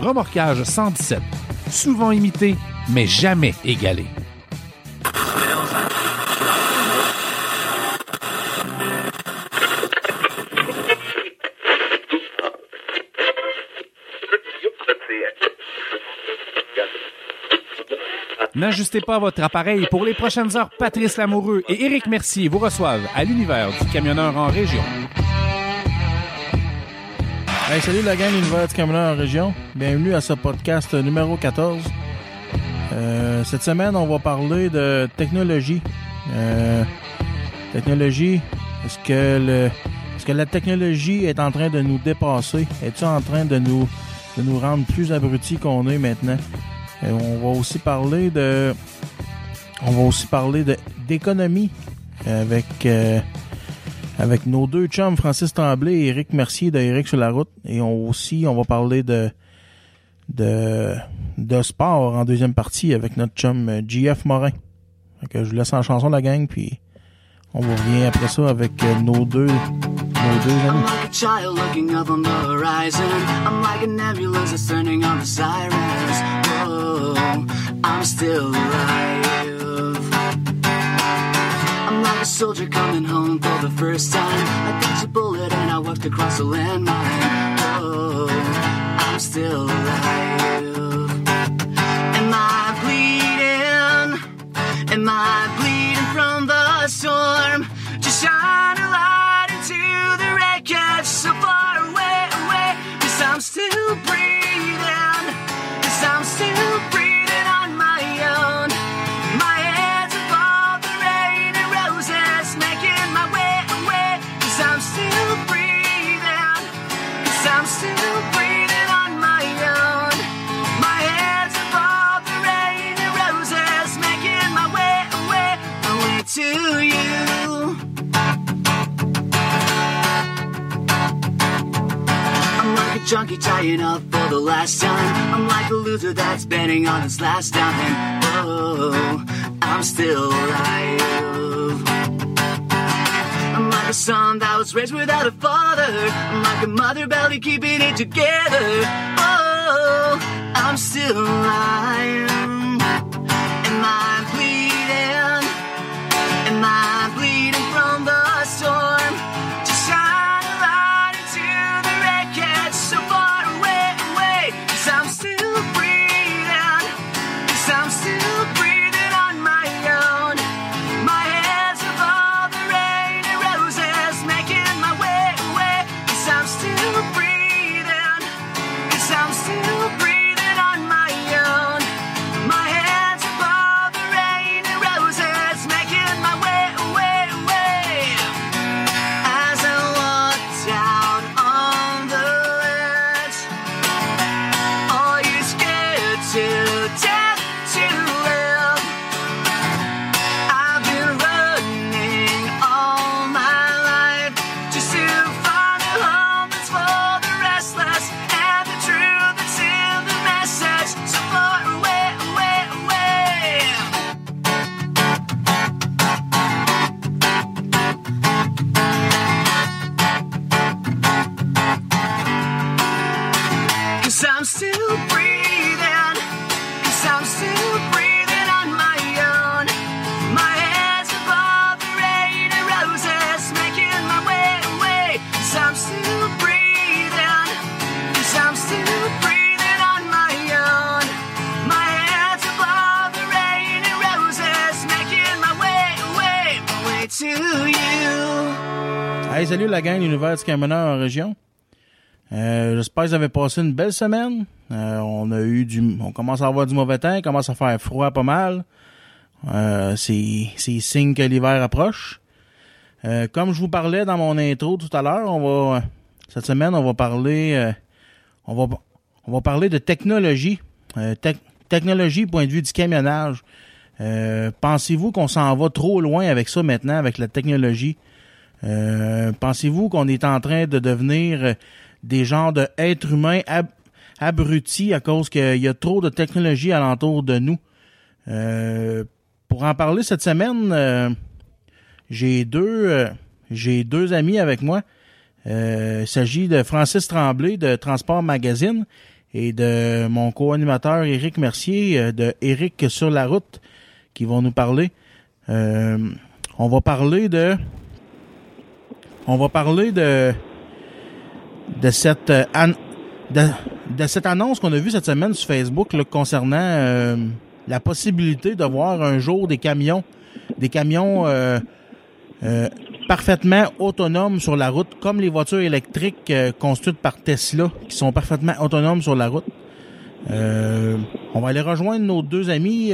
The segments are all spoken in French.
Remorquage 117. Souvent imité, mais jamais égalé. N'ajustez pas votre appareil. Pour les prochaines heures, Patrice Lamoureux et Éric Mercier vous reçoivent à l'univers du camionneur en région. Hey, salut la gang l'univers du camionneur en région. Bienvenue à ce podcast numéro 14. Euh, cette semaine, on va parler de technologie. Euh, technologie, est-ce que le, est-ce que la technologie est en train de nous dépasser? Est-elle en train de nous, de nous rendre plus abrutis qu'on est maintenant? Et on va aussi parler de, on va aussi parler d'économie avec euh, avec nos deux chums Francis Tremblay et Éric Mercier de Éric sur la route. Et on aussi, on va parler de de de sport en deuxième partie avec notre chum euh, GF Morin. Fait que je vous laisse en chanson la gang, puis on vous revient après ça avec euh, nos deux I'm like a child looking up on the horizon. I'm like a on. Oh, I'm still alive. A soldier coming home for the first time. I dodged a bullet and I walked across a landmine. Oh, I'm still alive. Am I bleeding? Am I bleeding from the storm? Just shine a light into the wreckage so far away, away. Cause I'm still breathing. Junkie trying up for the last time. I'm like a loser that's betting on his last dime. Oh, I'm still alive. I'm like a son that was raised without a father. I'm like a mother barely keeping it together. Oh, I'm still alive. Am I bleeding? Am I du camionneur en région. Euh, J'espère que vous avez passé une belle semaine. Euh, on a eu du, on commence à avoir du mauvais temps, il commence à faire froid pas mal. Euh, c'est signe que l'hiver approche. Euh, comme je vous parlais dans mon intro tout à l'heure, on va cette semaine on va parler, on va on va parler de technologie. Tec- technologie, point de vue du camionnage. Pensez-vous qu'on s'en va trop loin avec ça maintenant, avec la technologie? Euh, Pensez-vous qu'on est en train de devenir euh, des genres d'êtres humains ab- abrutis à cause qu'il y a trop de technologie alentour de nous? Euh, pour en parler cette semaine, j'ai deux, j'ai deux amis avec moi. Il s'agit de Francis Tremblay de Transport Magazine et de mon co-animateur Éric Mercier de Éric sur la route qui vont nous parler. On va parler de on va parler de de cette euh, de, cette annonce qu'on a vue cette semaine sur Facebook concernant euh, la possibilité de voir un jour des camions des camions euh, parfaitement autonomes sur la route, comme les voitures électriques construites par Tesla, qui sont parfaitement autonomes sur la route. On va aller rejoindre nos deux amis,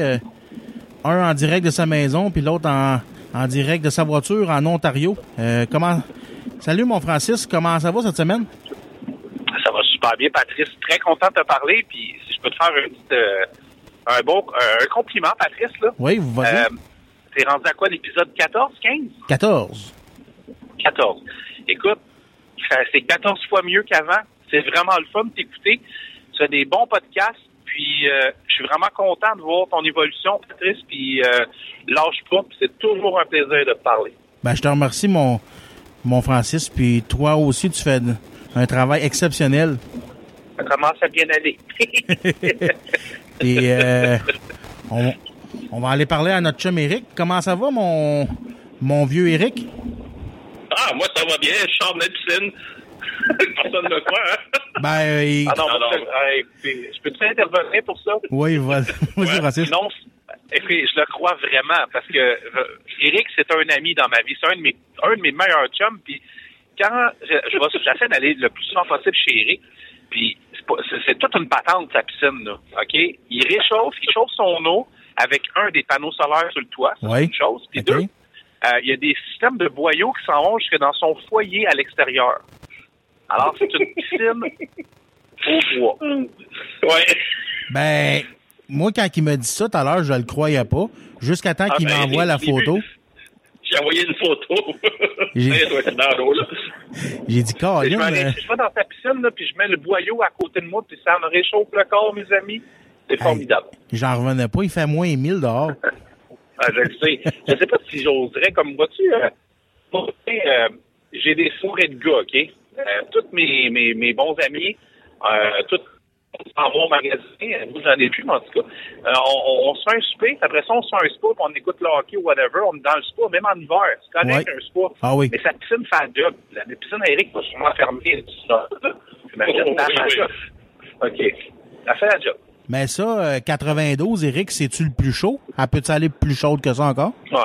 un en direct de sa maison, puis l'autre en, en direct de sa voiture en Ontario. Comment Salut mon Francis, comment ça va cette semaine? Ça va super bien, Patrice. Très content de te parler. Puis si je peux te faire un, petit, euh, un bon euh, un compliment, Patrice, là. Oui, vous voyez? Euh, T'es rendu à quoi, l'épisode 14, 15? 14. 14. Écoute, c'est 14 fois mieux qu'avant. C'est vraiment le fun de t'écouter. Tu as des bons podcasts. Puis euh, je suis vraiment content de voir ton évolution, Patrice. Puis euh, lâche pas. c'est toujours un plaisir de te parler. Ben, je te remercie, mon, mon Francis, puis toi aussi, tu fais un travail exceptionnel. Ça commence à bien aller. Et euh, on, on va aller parler à notre chum Eric. Comment ça va, mon, mon vieux Eric? Ah, moi, ça va bien. Je sors de la piscine. Personne ne me croit, hein? Ben, euh, il- Ah non, non. je- euh, peux-tu intervenir pour ça? oui, vas- vas-y, Francis. Écoutez, je le crois vraiment parce que euh, Eric, c'est un ami dans ma vie. C'est un de mes, un de mes meilleurs chums. Puis quand je, je vais- j'essaie d'aller le plus souvent possible chez Eric, puis c'est pas- c'est c'est toute une patente sa piscine là. Ok, il réchauffe, il chauffe son eau avec un des panneaux solaires sur le toit, ça, Oui. c'est une chose. Puis deux, euh, il y a des systèmes de boyaux qui s'en vont jusque dans son foyer à l'extérieur. Alors c'est une piscine au bois. Ouais. Ben, moi, quand il m'a dit ça tout à l'heure, je le croyais pas. Jusqu'à temps Ah, qu'il ben, m'envoie la je photo. J'ai envoyé une photo. J'ai- dit, Je vais, Colin, aller- euh, je vais dans ta piscine, là, puis je mets le boyau à côté de moi, puis ça me réchauffe le corps, mes amis. C'est formidable. j'en revenais pas. Il fait moins 1000 dehors. Ah, je le sais. Je sais pas si j'oserais, comme vois-tu, euh, euh, j'ai des soirées de gars, OK? Euh, tous mes, mes, mes bons amis, euh, tous en vont magasiner. Moi, j'en ai plus, mais en tout cas. Euh, on, on se fait un souper, après ça, on se fait un spa, puis on écoute le hockey ou whatever. On est dans le spa, même en hiver. C'est correct, Ouais. un spa. Ah oui. Mais sa piscine fait un job. La piscine à Eric va sûrement fermer tout ça. J'imagine, Oh, oui, oui. OK. Elle fait la job. Mais ça, euh, 92, Eric, c'est-tu le plus chaud? Elle peut-tu aller plus chaude que ça encore? Ouais.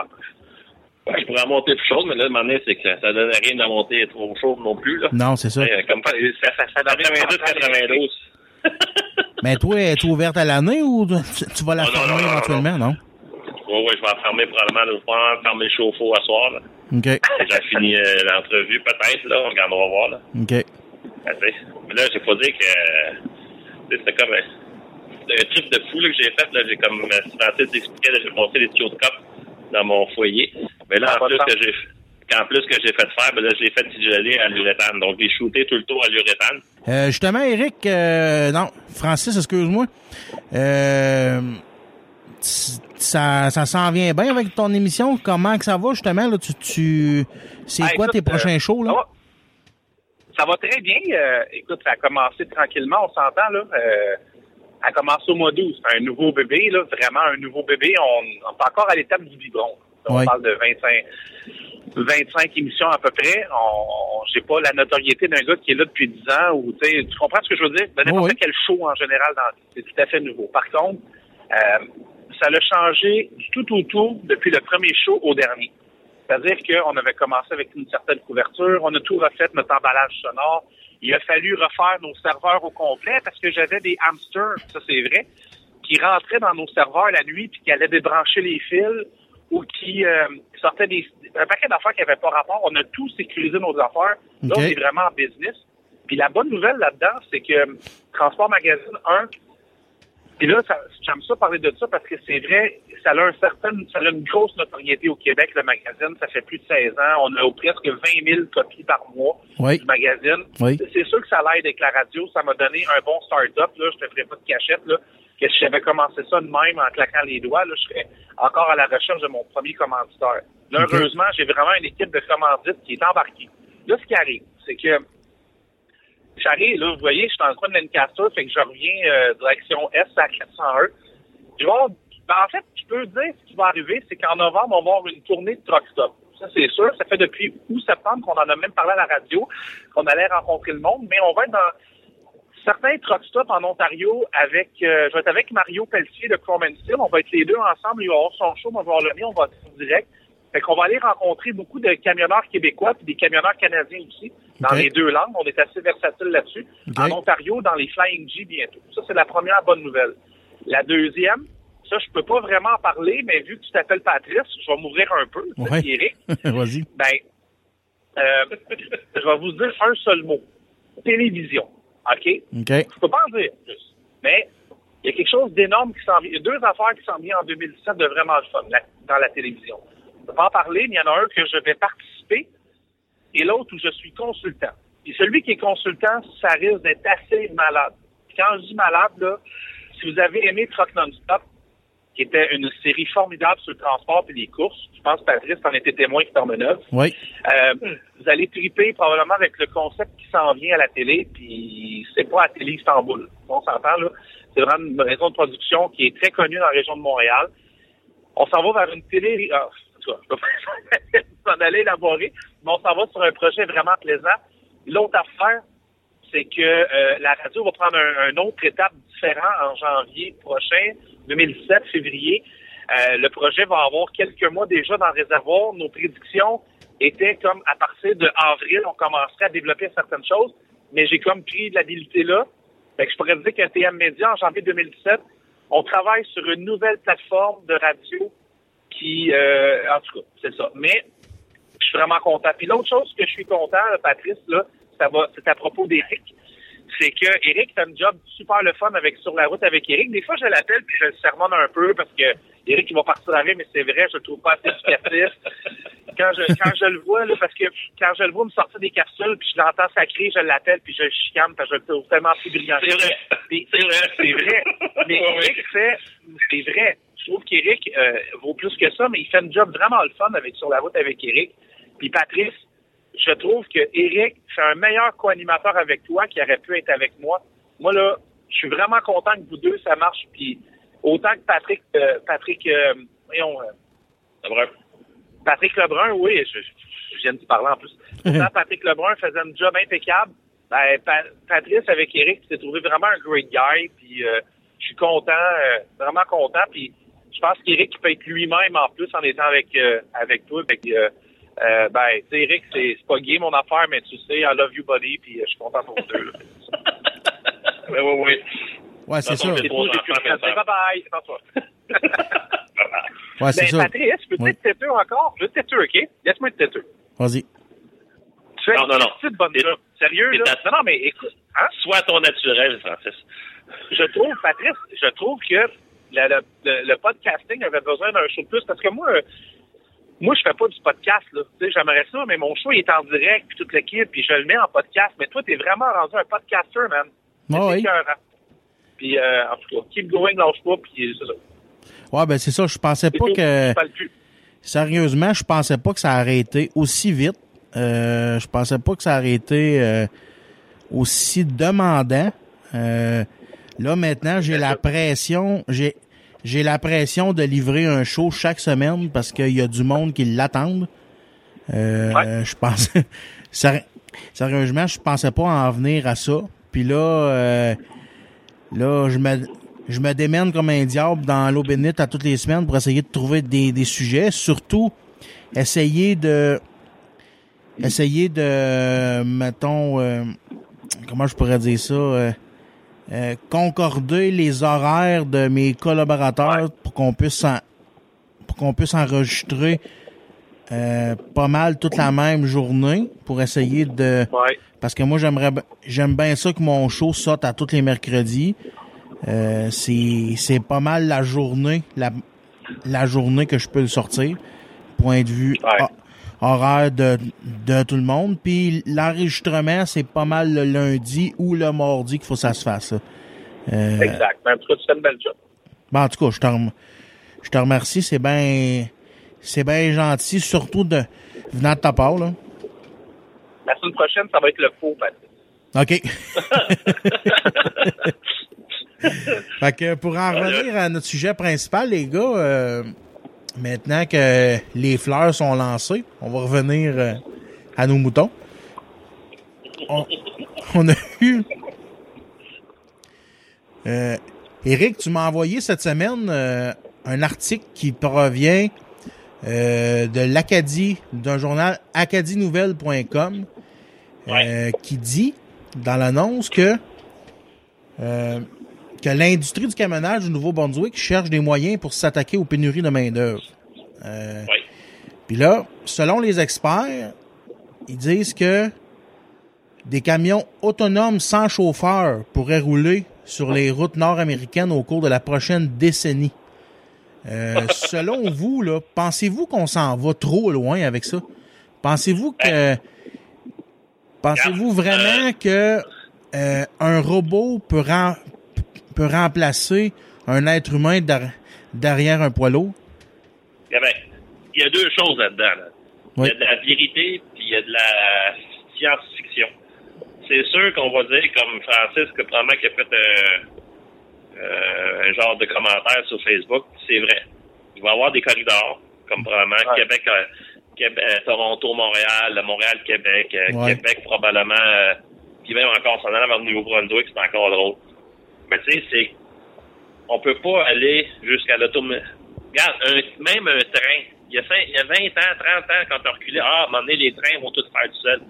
Ouais, je pourrais monter plus chaud, mais là, le moment c'est que ça donne rien de monter trop chaud non plus, là. Non, c'est ça. Ouais, comme ça, ça, ça 92, 92. Mais toi, es-tu ouverte à l'année ou tu, tu vas la Non, fermer non, non, éventuellement, non? Ouais, ouais, je vais en fermer probablement, je vais probablement fermer le chauffe-eau à soir, là. OK. J'ai fini euh, l'entrevue, peut-être, là. On regarde, on va voir, là. OK. Sais, Mais là, j'ai pas dit que, euh, c'était comme un, un trip de fou, là, que j'ai fait, là. J'ai comme, euh, Francis expliquait, là, j'ai monté des tuyaux de cop dans mon foyer. Mais là, Ah, en plus que j'ai, qu'en plus que j'ai fait faire, ben là, je l'ai fait isoler à l'uréthane. Donc, j'ai shooté tout le tour à l'uréthane. Euh, justement, Eric, euh, non, Francis, excuse-moi. Euh, ça, ça s'en vient bien avec ton émission. Comment que ça va, justement? Là, tu, tu, c'est Ah, quoi écoute, tes prochains euh, shows, là? Ça va, ça va très bien. Écoute, ça a commencé tranquillement, on s'entend, là. Ça a commencé au mois d'août. C'est un nouveau bébé, là, vraiment un nouveau bébé. On, on est encore à l'étape du biberon. On parle de 25, 25 émissions à peu près. On, on- j'ai pas la notoriété d'un gars qui est là depuis 10 ans ou tu comprends ce que je veux dire? De n'importe oui. quel show en général, dans, c'est tout à fait nouveau. Par contre, euh, ça l'a changé du tout au tout depuis le premier show au dernier. C'est-à-dire qu'on avait commencé avec une certaine couverture, on a tout refait, notre emballage sonore. Il a fallu refaire nos serveurs au complet parce que j'avais des hamsters, ça c'est vrai, qui rentraient dans nos serveurs la nuit puis qui allaient débrancher les fils ou qui euh, sortaient des un paquet d'affaires qui n'avaient pas rapport. On a tout sécurisé nos affaires. Là, Ok. on est vraiment en business. Puis la bonne nouvelle là-dedans, c'est que Transport Magazine 1, Puis là, j'aime ça parler de ça parce que c'est vrai, ça a un certain, ça a une grosse notoriété au Québec, le magazine. Ça fait plus de 16 ans. On a presque 20 000 copies par mois Oui. du magazine. Oui. C'est sûr que ça l'aide avec la radio. Ça m'a donné un bon start-up. Là. Je te ferai pas de cachette. Là. Que si j'avais commencé ça de même en claquant les doigts, là, je serais encore à la recherche de mon premier commanditaire. Là, heureusement, j'ai vraiment une équipe de commandites qui est embarquée. Là, ce qui arrive, c'est que j'arrive, là, vous voyez, je suis dans le coin de Lancaster, fait que je reviens euh, direction Est à 401. Je vais ben, en fait, je peux dire ce qui va arriver, c'est qu'en novembre, on va avoir une tournée de truck stop. Ça, c'est sûr. Ça fait depuis août-septembre qu'on en a même parlé à la radio, qu'on allait rencontrer le monde, mais on va être dans certains truck stops en Ontario avec, euh, je vais être avec Mario Pelletier de Chrome Steel. On va être les deux ensemble. Il va avoir son show, moi, je vais avoir le mien, on va être en direct. Fait qu'on va aller rencontrer beaucoup de camionneurs québécois puis des camionneurs canadiens aussi, dans les deux langues. On est assez versatile là-dessus. En Ontario, dans les Flying G bientôt. Ça, c'est la première bonne nouvelle. La deuxième, ça, je peux pas vraiment en parler, mais vu que tu t'appelles Patrice, je vais m'ouvrir un peu. Ouais. Eric, Vas-y. ben, euh, je vais vous dire un seul mot. Télévision. OK? OK. Je peux pas en dire plus. Mais il y a quelque chose d'énorme qui s'en vient. Il y a deux affaires qui s'en viennent en 2017 de vraiment le fun dans la télévision. Je peux pas en parler, mais il y en a un que je vais participer et l'autre où je suis consultant. Et celui qui est consultant, ça risque d'être assez malade. Quand je dis malade, là, si vous avez aimé Truck Non-Stop, qui était une série formidable sur le transport et les courses, je pense, Patrice, t'en étais témoin qui t'en. Oui. Euh, vous allez triper probablement avec le concept qui s'en vient à la télé, puis c'est pas à Télé Istanbul. On s'entend, là. C'est vraiment une maison de production qui est très connue dans la région de Montréal. On s'en va vers une télé... Ah, en tout cas, je peux pas s'en aller élaborer, mais on s'en va sur un projet vraiment plaisant. L'autre affaire, c'est que euh, la radio va prendre un, autre étape différent en janvier prochain, 2017, février. Euh, le projet va avoir quelques mois déjà dans le réservoir. Nos prédictions étaient comme à partir de avril, on commencerait à développer certaines choses, mais j'ai comme pris de l'habilité là. Je pourrais dire qu'un TM Média, en janvier 2017, on travaille sur une nouvelle plateforme de radio qui, euh, en tout cas, c'est ça. Mais je suis vraiment content. Puis l'autre chose que je suis content, Patrice, là, ça va, c'est à propos d'Éric. C'est que Eric fait un job super le fun avec sur la route avec Eric. Des fois, je l'appelle puis je le sermonne un peu parce que Eric il va partir avec, mais c'est vrai, je le trouve pas assez explicatif. Quand je quand je le vois là, parce que quand je le vois me sortir des capsules puis je l'entends sacrer, je l'appelle puis je le chicane parce que je le trouve tellement plus brillant. C'est vrai. C'est vrai. c'est vrai. Mais Eric fait, c'est vrai. Je trouve qu'Eric euh, vaut plus que ça, mais il fait un job vraiment le fun avec sur la route avec Eric. Puis Patrice, je trouve que Eric fait un meilleur co-animateur avec toi qui aurait pu être avec moi. Moi là, je suis vraiment content que vous deux ça marche. Puis autant que Patrick, euh, Patrick, euh, voyons, euh, C'est vrai. Patrick Lebrun, oui, je, je- viens de parler en plus. Autant Patrick Lebrun faisait un job impeccable. Ben, Pa- Patrice avec Eric s'est trouvé vraiment un great guy. Puis euh, je suis content, euh, vraiment content. Puis je pense qu'Eric peut être lui-même en plus en étant avec euh, avec toi. Que, euh, ben, tu sais, Eric, c'est pas gay mon affaire, mais tu sais, I love you, buddy. Puis euh, je suis content pour vous deux. Oui, oui, oui. Ouais, c'est ça- Bye bye. Attends-toi. Ouais, c'est Ben, ça. Patrice, peux-tu Oui. être têteux encore? Je veux être têteux, OK? Laisse-moi être têteux. Vas-y. Tu fais Non, non, une non. petite bonne job. Sérieux, là? Non, non, mais écoute, hein? Sois ton naturel, Francis. je trouve, Patrice, je trouve que le, le- le- le podcasting avait besoin d'un show de plus parce que moi, euh, moi, je fais pas du podcast, là. Tu sais, j'aimerais ça, mais mon show il est en direct, puis toute l'équipe, puis je le mets en podcast. Mais toi, t'es vraiment rendu un podcaster, man. C'est oui. Puis, euh, en tout cas, keep going, lâche pas, puis c'est ça. Ouais, ben c'est ça. Je pensais pas tout. que. Sérieusement, je pensais pas que ça aurait été aussi vite. Euh, je pensais pas que ça aurait été euh, aussi demandant. Euh, là, maintenant, j'ai la pression. J'ai j'ai la pression de livrer un show chaque semaine parce qu'il y a du monde qui l'attendent. Euh, Ouais. Je. Séri- Sérieusement, je pensais pas en venir à ça. Puis là, euh, là, je me, je me démène comme un diable dans l'eau bénite à toutes les semaines pour essayer de trouver des, des sujets. Surtout, essayer de, essayer de, mettons, euh, comment je pourrais dire ça, euh, concorder les horaires de mes collaborateurs Ouais. pour qu'on puisse en- pour qu'on puisse enregistrer euh, pas mal toute la même journée pour essayer de Ouais. parce que moi j'aimerais j'aime bien ça que mon show sorte à tous les mercredis Euh, c'est c'est pas mal la journée, la, la journée que je peux le sortir. Point de vue Ouais. Ho- horaire de, de tout le monde. Puis l'enregistrement, c'est pas mal le lundi ou le mardi qu'il faut que ça se fasse. Euh, Exact. Mais en tout cas, tu fais une belle job. ben, en tout cas, je te, rem- je te remercie. C'est bien c'est bien gentil, surtout de venant de ta part. Là. La semaine prochaine, ça va être le faux, Patrick. OK. fait que pour en revenir à notre sujet principal, les gars, euh, maintenant que les fleurs sont lancées, on va revenir euh, à nos moutons. On, on a eu... Euh, Eric, tu m'as envoyé cette semaine euh, un article qui provient euh, de l'Acadie, d'un journal acadienouvelle.com, euh, qui dit dans l'annonce que euh, que l'industrie du camionnage du Nouveau-Brunswick cherche des moyens pour s'attaquer aux pénuries de main-d'œuvre. Euh, Oui. Puis là, selon les experts, ils disent que des camions autonomes sans chauffeur pourraient rouler sur les routes nord-américaines au cours de la prochaine décennie. Euh, selon vous, là, pensez-vous qu'on s'en va trop loin avec ça? Pensez-vous que pensez-vous vraiment que euh, un robot peut, peut remplacer un être humain derrière un poids lourd? Il y, avait- il y a deux choses là-dedans. là. Oui. Il y a de la vérité, puis il y a de la science-fiction. C'est sûr qu'on va dire, comme Francis, que probablement qui a fait euh, euh, un genre de commentaire sur Facebook, c'est vrai. Il va y avoir des corridors, comme probablement Ouais. Québec, euh, Québec Toronto, Montréal, Montréal, Québec, euh, Ouais. Québec probablement, euh, puis même encore s'en allant vers le Nouveau-Brunswick, c'est encore drôle. Mais tu sais, c'est on peut pas aller jusqu'à l'auto. Regarde, un- même un train, il y, a il y a 20 ans, 30 ans, quand on reculait, ah, à un moment donné, les trains vont tout faire tout seuls.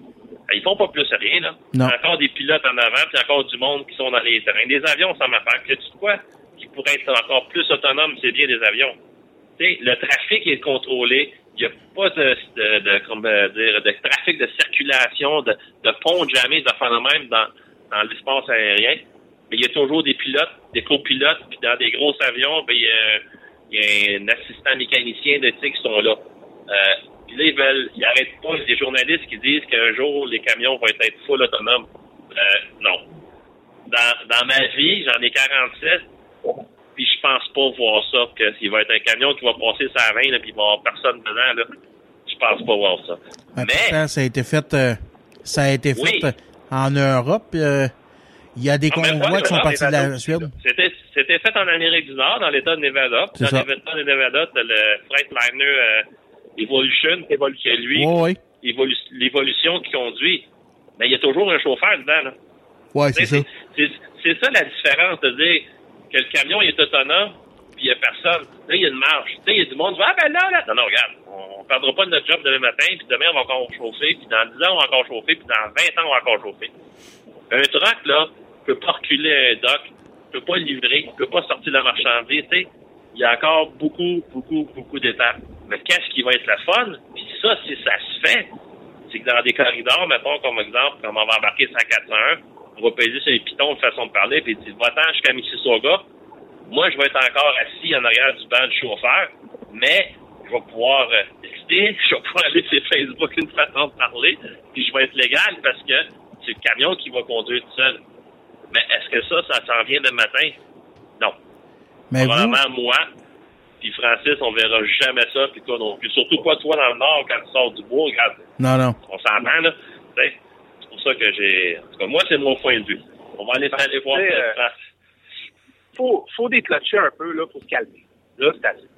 Ben, Ils font pas plus rien, là. Non. Il y a encore des pilotes en avant, puis encore du monde qui sont dans les trains. Des avions, ça m'affaire. Puis, tu quoi? Qui pourrait être encore plus autonome, c'est bien des avions. Tu sais, le trafic est contrôlé. Il n'y a pas de, de, de, comment dire, de trafic de circulation, de, de pont de jamais, de faire même dans, dans l'espace aérien. Mais il y a toujours des pilotes, des copilotes, puis dans des gros avions, ben, il, y a, il y a un assistant mécanicien de qui sont là. Euh, puis là, ils veulent, ils arrêtent pas. Il y a des journalistes qui disent qu'un jour, les camions vont être full autonomes. Euh, non. Dans, dans ma vie, j'en ai 47, puis je pense pas voir ça, que s'il va être un camion qui va passer sa 20, là, puis il va y avoir personne dedans, là. Je pense pas voir ça. Mais, pourtant, ça a été fait, euh, ça a été fait euh, en Europe. euh, Il y a des Ah, convois qui sont partis de la. Suède. C'était, fait en Amérique du Nord, dans l'État de Nevada. Dans l'État de Nevada, le Freightliner euh, Evolution, qui est lui, Oui, oui. évolu- l'évolution qui conduit. Mais il y a toujours un chauffeur dedans. Là. Ouais, c'est ça. C'est, ça la différence de dire que le camion il est autonome, puis il n'y a personne. Là, il y a une marche. Tu sais, il y a du monde qui ah ben là, là. Non, non, regarde, on ne perdra pas de notre job demain matin, puis demain, on va encore chauffer, puis dans 10 ans, on va encore chauffer, puis dans 20 ans, on va encore chauffer. Un truck, là, peut pas reculer un dock, peut pas livrer, peut pas sortir la marchandise, tu sais. Il y a encore beaucoup, beaucoup, beaucoup d'étapes. Mais qu'est-ce qui va être la fun? Puis ça, si ça se fait, c'est que dans des corridors, mettons comme exemple, comme on va embarquer 141, on va peser sur les pitons de façon de parler, puis dit, va-t'en jusqu'à Mississauga. Moi, je vais être encore assis en arrière du banc du chauffeur, mais je vais pouvoir euh, texter, je vais pouvoir aller sur Facebook une façon de parler, puis je vais être légal parce que c'est le camion qui va conduire tout seul. Mais est-ce que ça, ça s'en vient demain matin? Non. Mais vous, Probablement moi, puis Francis, on verra jamais ça, puis toi non plus. Surtout pas toi dans le Nord, quand tu sors du bois, regarde, non, non. on s'entend, là. Tu sais, C'est pour ça que j'ai... En tout cas, moi, c'est mon point de vue. On va aller, voir Tu sais, ça, euh, faut, faut déclencher un peu là, pour se calmer. Là, c'est assez.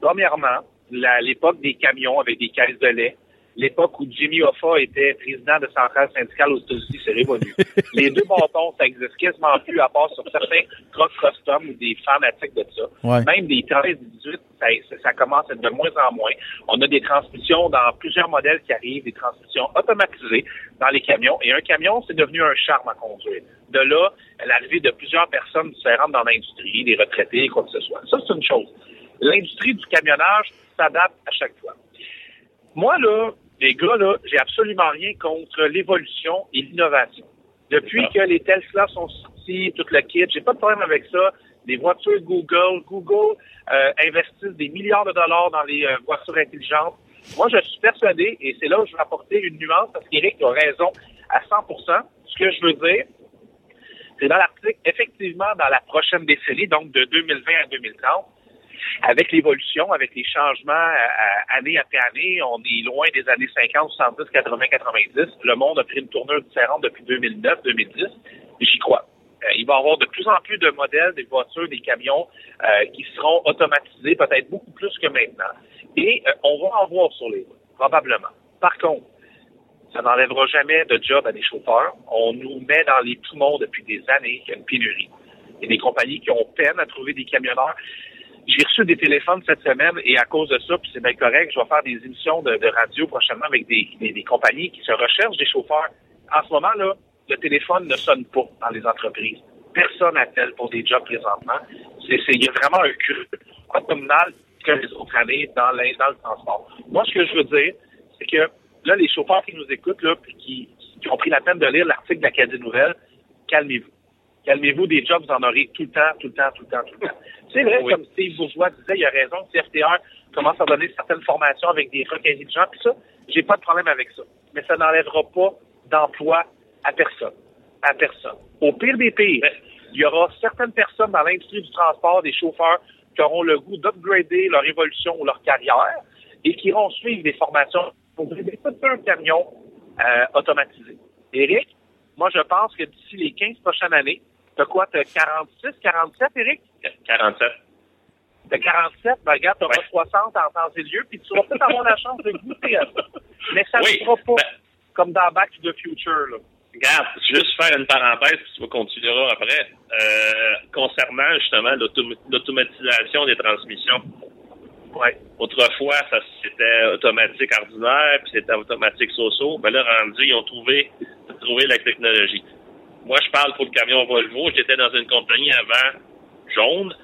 Premièrement, l'époque des camions avec des caisses de lait, l'époque où Jimmy Hoffa était président de centrale syndicale aux États-Unis, c'est révolu. Les deux bâtons, ça existe quasiment plus à part sur certains trucks custom ou des fanatiques de ça. Ouais. Même des 13 18, ça, ça- ça commence à être de moins en moins. On a des transmissions dans plusieurs modèles qui arrivent, des transmissions automatisées dans les camions. Et un camion, c'est devenu un charme à conduire. De là, l'arrivée de plusieurs personnes différentes dans l'industrie, des retraités, quoi que ce soit. Ça, c'est une chose. L'industrie du camionnage s'adapte à chaque fois. Moi, là, les gars, là, j'ai absolument rien contre l'évolution et l'innovation. Depuis que les Tesla sont sortis, tout le kit. J'ai pas de problème avec ça. Les voitures Google, Google euh, investissent des milliards de dollars dans les euh, voitures intelligentes. Moi, je suis persuadé, et c'est là où je vais apporter une nuance, parce qu'Éric a raison à 100% Ce que je veux dire, c'est dans l'article, effectivement, dans la prochaine décennie, donc de 2020 à 2030, avec l'évolution, avec les changements euh, année après année, on est loin des années 50, 70, 80, 90. Le monde a pris une tournure différente depuis 2009, 2010. J'y crois. Euh, il va y avoir de plus en plus de modèles, des voitures, des camions euh, qui seront automatisés, peut-être beaucoup plus que maintenant. Et on va en voir sur les routes, probablement. Par contre, ça n'enlèvera jamais de job à des chauffeurs. On nous met dans les poumons depuis des années qu'il y a une pénurie. Il y a des compagnies qui ont peine à trouver des camionneurs. J'ai reçu des téléphones cette semaine et à cause de ça, puis c'est bien correct, je vais faire des émissions de, radio prochainement avec des, des, compagnies qui se recherchent des chauffeurs. En ce moment, là, le téléphone ne sonne pas dans les entreprises. Personne n'appelle pour des jobs présentement. C'est, il y a vraiment un cul communal que les autres années dans, dans le transport. Moi, ce que je veux dire, c'est que là, les chauffeurs qui nous écoutent, là, puis qui, qui ont pris la peine de lire l'article d'Acadie Nouvelle, calmez-vous. Calmez-vous, des jobs, vous en aurez tout le temps, tout le temps, tout le temps, tout le temps. C'est vrai, comme Steve Bourgeois disait, il a raison, CFTR commence à donner certaines formations avec des trucs intelligents, puis ça, j'ai pas de problème avec ça. Mais ça n'enlèvera pas d'emploi à personne. À personne. Au pire des pays, il y aura certaines personnes dans l'industrie du transport, des chauffeurs, qui auront le goût d'upgrader leur évolution ou leur carrière et qui iront suivre des formations pour tout un camion euh, automatisé. Éric, moi, je pense que d'ici les 15 prochaines années, T'as quoi? T'as 46, 47, Eric? 47. T'as 47, ben regarde, t'auras ouais. 60 en temps et lieu, puis tu vas peut-être avoir la chance de goûter à ça. Mais ça ne sera pas ben, comme dans Back to the Future, là. Regarde, juste faire une parenthèse, puis tu vas continuer après. Euh, concernant justement l'automatisation des transmissions. Ouais. Autrefois, ça c'était automatique ordinaire, puis c'était automatique so-so. Ben là, rendu, ils ont trouvé, trouvé la technologie. Moi, je parle pour le camion Volvo. J'étais dans une compagnie avant jaune.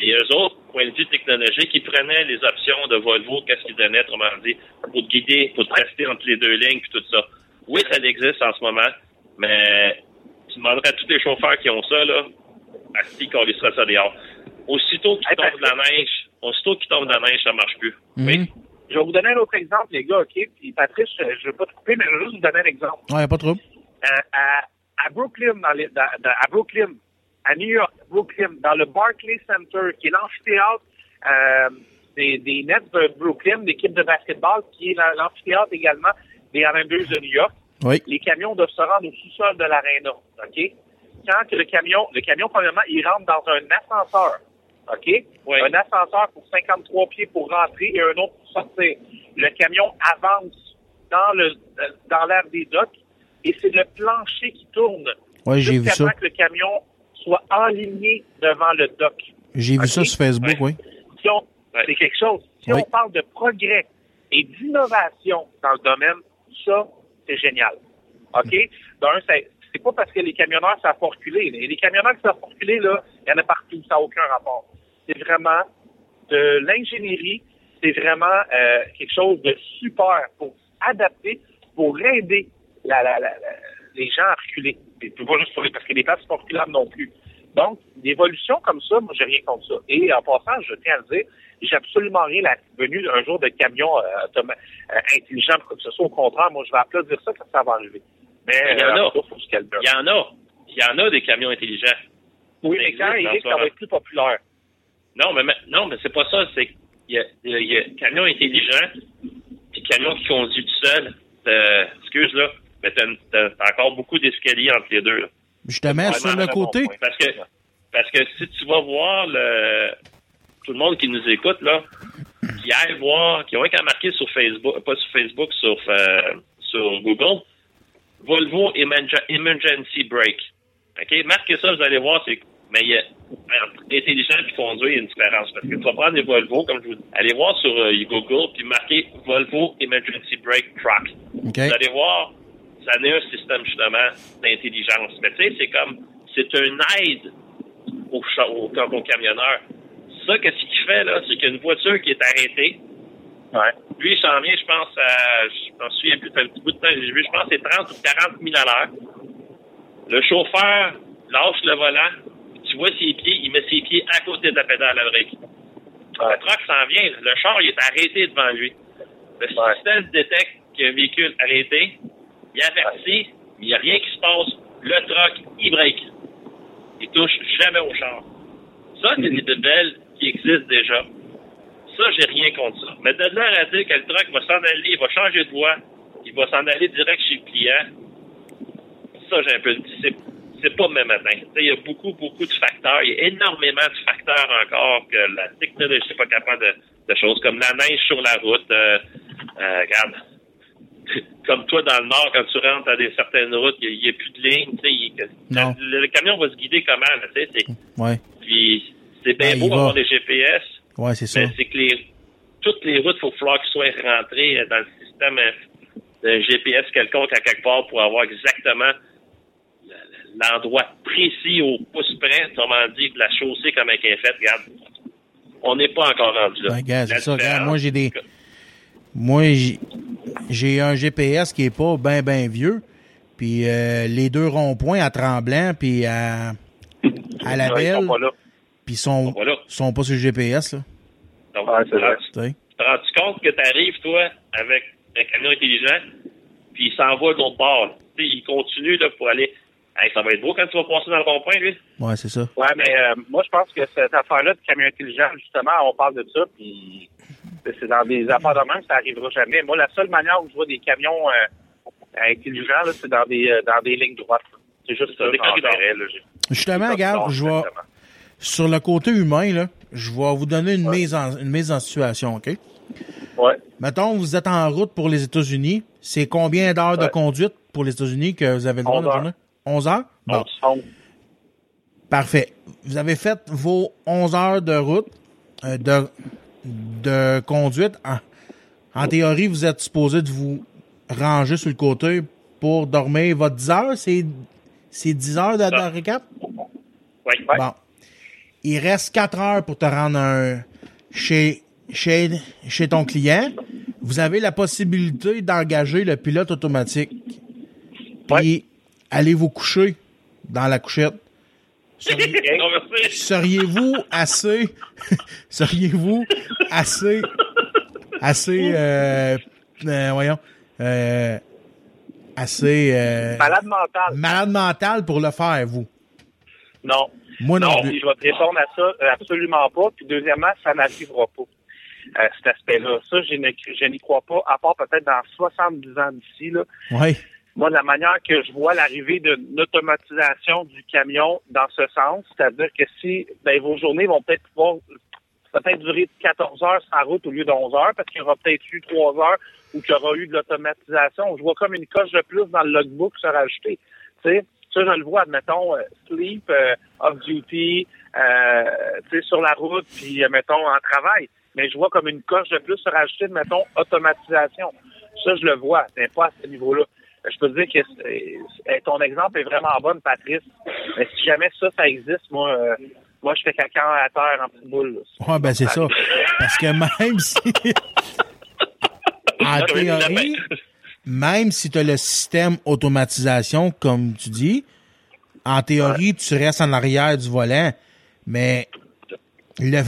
Et eux autres, point de vue technologique, ils prenaient les options de Volvo, qu'est-ce qu'ils donnaient, autrement dit, pour te guider, pour te rester entre les deux lignes, puis tout ça. Oui, ça existe en ce moment, mais tu demanderais à tous les chauffeurs qui ont ça, là, à qui qu'on laissera ça dehors. Aussitôt qu'il tombe de la neige, aussitôt qu'il tombe de la neige, ça marche plus. Mhm. Oui. Je vais vous donner un autre exemple, les gars, OK? Puis Patrice, je ne vais pas te couper, mais je vais juste vous donner un exemple. Ouais, pas trop. Euh, à, à Brooklyn, dans les, dans, dans, à Brooklyn, à New York, Brooklyn, dans le Barclays Center, qui est l'amphithéâtre euh, des, des Nets de Brooklyn, l'équipe de basketball, qui est l'amphithéâtre également des Islanders de New York. Oui. Les camions doivent se rendre au sous-sol de l'aréna, OK? Quand que le camion, le camion, premièrement, il rentre dans un ascenseur, OK? Oui. Un ascenseur pour 53 pieds pour rentrer et un autre pour sortir. Le camion avance dans le dans l'air des docks et c'est le plancher qui tourne. Oui, j'ai vu ça. que le camion soit enligné devant le dock. J'ai vu ça sur Facebook, oui. Si on, c'est quelque chose. Si Oui. on parle de progrès et d'innovation dans le domaine, ça, c'est génial. OK? D'un, c'est, c'est pas parce que les camionneurs savent pas reculer. Les, les camionneurs qui savent pas reculer, là, il y en a partout, ça n'a aucun rapport. C'est vraiment de l'ingénierie, c'est vraiment euh, quelque chose de super pour adapter, pour aider la, la, la, la- les gens à reculer. Et pas juste pour les, parce que les places sont pas reculables non plus. Donc, l'évolution comme ça, moi, j'ai rien contre ça. Et en passant, je tiens à le dire, j'ai absolument rien à la venue un jour de camion euh, euh, intelligent pour que ce soit. Au contraire, moi, je vais applaudir ça quand ça va arriver. Mais Il y en a. euh, calmer. Il y en a. Il y en a des camions intelligents. Oui, Ça mais quand dans ça va être plus populaire. Non, mais, mais- non, mais c'est pas ça. C'est a, il y a, il y a camion intelligent, puis camion qui conduit tout seul. Euh, excuse là, mais t'as, t'as- t'as encore beaucoup d'escaliers entre les deux. là. Justement, sur le bon côté. Parce que parce que si tu vas voir le tout le monde qui nous écoute là, qui aille voir, qui ont qu'à marquer sur Facebook, pas sur Facebook, sur euh, sur Google, Volvo Emergen- Emergency Brake. OK? Marquez ça, vous allez voir, c'est mais il y a entre intelligent et conduire, il y a une différence. Parce que tu vas prendre les Volvo, comme je vous dis, allez voir sur euh, Google, puis marquez Volvo Emergency Brake Truck. Vous allez voir, ça n'est un système justement d'intelligence. Mais tu sais, c'est comme, c'est une aide au, au, au camionneur. Ça, qu'est-ce qu'il fait, là? C'est qu'il y a une voiture qui est arrêtée. Ouais. Lui, il s'en vient, je pense, à, je m'en souviens plus, un petit bout de temps, que j'ai vu, je pense, c'est 30 ou 40 000 à l'heure. Le chauffeur lâche le volant, tu vois ses pieds, il met ses pieds à côté de la pédale à break. Le truck s'en vient, le char, il est arrêté devant lui. Le système détecte qu'il y a un véhicule arrêté, il avertit, mais il n'y a rien qui se passe. Le truck, il break. Il touche jamais au char. Ça, c'est des belles qui existent déjà. Ça, j'ai rien contre ça. Mais de là à dire que le truck va s'en aller, il va changer de voie, il va s'en aller direct chez le client, ça, j'ai un peu dit, c'est, c'est pas même matin. Il y a beaucoup, beaucoup de facteurs. Il y a énormément de facteurs encore que la technologie n'est pas capable de, de choses, comme la neige sur la route. Euh, euh, regarde, comme toi dans le nord, quand tu rentres à des certaines routes, il n'y a, plus de ligne. Le, le camion va se guider comment? Là, Ouais. puis c'est bien Ben, beau va. des GPS, Ouais, c'est ça. mais c'est que les, toutes les routes, il faut falloir qu'ils soient rentrées dans le système euh, d'un GPS quelconque à quelque part pour avoir exactement l'endroit précis au pouce près, autrement dit, de la chaussée comme elle est faite. Regarde, on n'est pas encore rendu là. Ben, c'est ça. Regarde, moi, j'ai des. Moi, j'ai- un GPS qui est pas ben, ben vieux. Puis euh, les deux ronds-points à Tremblant, puis à, à la Ouais, ils Belle, sont pas là. puis sont, pas sur le GPS, là. Donc, Ouais, c'est vrai. Tu te rends compte que tu arrives, toi, avec un camion intelligent, puis il s'en va de l'autre bord? là. Tu sais, il continue là, pour aller. Hey, ça va être beau quand tu vas passer dans le rond-point, lui. Ouais, c'est ça. Ouais, mais euh, moi, je pense que cette affaire-là de camion intelligent, justement, on parle de ça, puis c'est dans des affaires de même, ça arrivera jamais. Moi, la seule manière où je vois des camions euh, intelligents, là, c'est dans des euh, dans des lignes droites. C'est juste ça, Justement, regarde, je vais, exactement. sur le côté humain, là, je vais vous donner une, mise en, une mise en situation, OK? Ouais. Mettons, vous êtes en route pour les États-Unis. C'est combien d'heures de conduite pour les États-Unis que vous avez le droit 11 de heures. journée? 11 heures? Bon, On se fond. parfait. Vous avez fait vos 11 heures de route, euh, de, de conduite. En, en théorie, vous êtes supposé de vous ranger sur le côté pour dormir. Votre 10 heures, c'est, c'est 10 heures de, de récap? Oui. Ouais. Bon. Il reste 4 heures pour te rendre un, chez, chez, chez ton client. Vous avez la possibilité d'engager le pilote automatique. Puis, allez vous coucher dans la couchette. Seriez-. Seriez-vous assez, seriez-vous assez, assez, euh, euh, voyons, euh, assez, Malade mental. malade mental pour le faire, vous? Non. Moi non, Non, puis je vais te répondre à ça, absolument pas. Puis deuxièmement, ça n'arrivera pas. Euh, cet aspect-là. Ça, je je n'y crois pas, à part peut-être dans 70 ans d'ici, là. Oui. Moi, de la manière que je vois l'arrivée d'une automatisation du camion dans ce sens, c'est-à-dire que si ben, vos journées vont peut-être pouvoir peut-être durer 14 heures sans route au lieu de 11 heures, parce qu'il y aura peut-être eu 3 heures où il y aura eu de l'automatisation. Je vois comme une coche de plus dans le logbook se rajouter. Tu sais, ça, je le vois, admettons, euh, sleep, euh, off-duty, euh, tu sais, sur la route, puis, euh, mettons, en travail. Mais je vois comme une coche de plus se rajouter, mettons, automatisation. Ça, je le vois, mais pas à ce niveau-là. Je peux te dire que c'est- ton exemple est vraiment bon, Patrice. Mais si jamais ça, ça existe, moi, euh, moi, je fais caca à terre en petite boule. là. Ouais, ben c'est ça. Parce que même si. en théorie, même si tu as le système automatisation, comme tu dis, en théorie, tu restes en arrière du volant, mais le,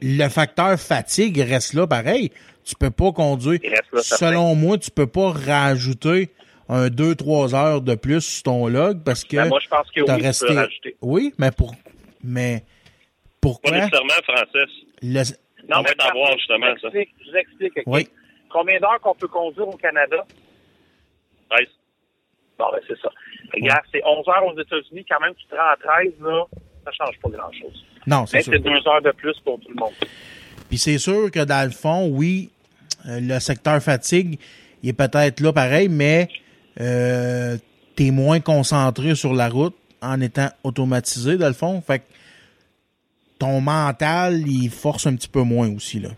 le facteur fatigue reste là pareil. Tu peux pas conduire. Selon moi, tu peux pas rajouter un 2-3 heures de plus sur ton log parce que Ben, moi, je pense que t'as oui, tu resté. peux rajouter. Oui, mais pour mais Pas pourquoi nécessairement, Francis. le, On va mais t'avoir, Patrice, justement, je vous explique, Je vous explique. Oui. Combien d'heures qu'on peut conduire au Canada? 13. Bon, ben, c'est ça. Regarde, c'est 11 heures aux États-Unis. Quand même, tu te rends à 13, là, ça change pas grand-chose. Non, c'est Mais c'est deux heures de plus pour tout le monde. Puis c'est sûr que dans le fond, oui, euh, le secteur fatigue, il est peut-être là pareil, mais euh, t'es moins concentré sur la route en étant automatisé, dans le fond. Fait que ton mental, il force un petit peu moins aussi, là.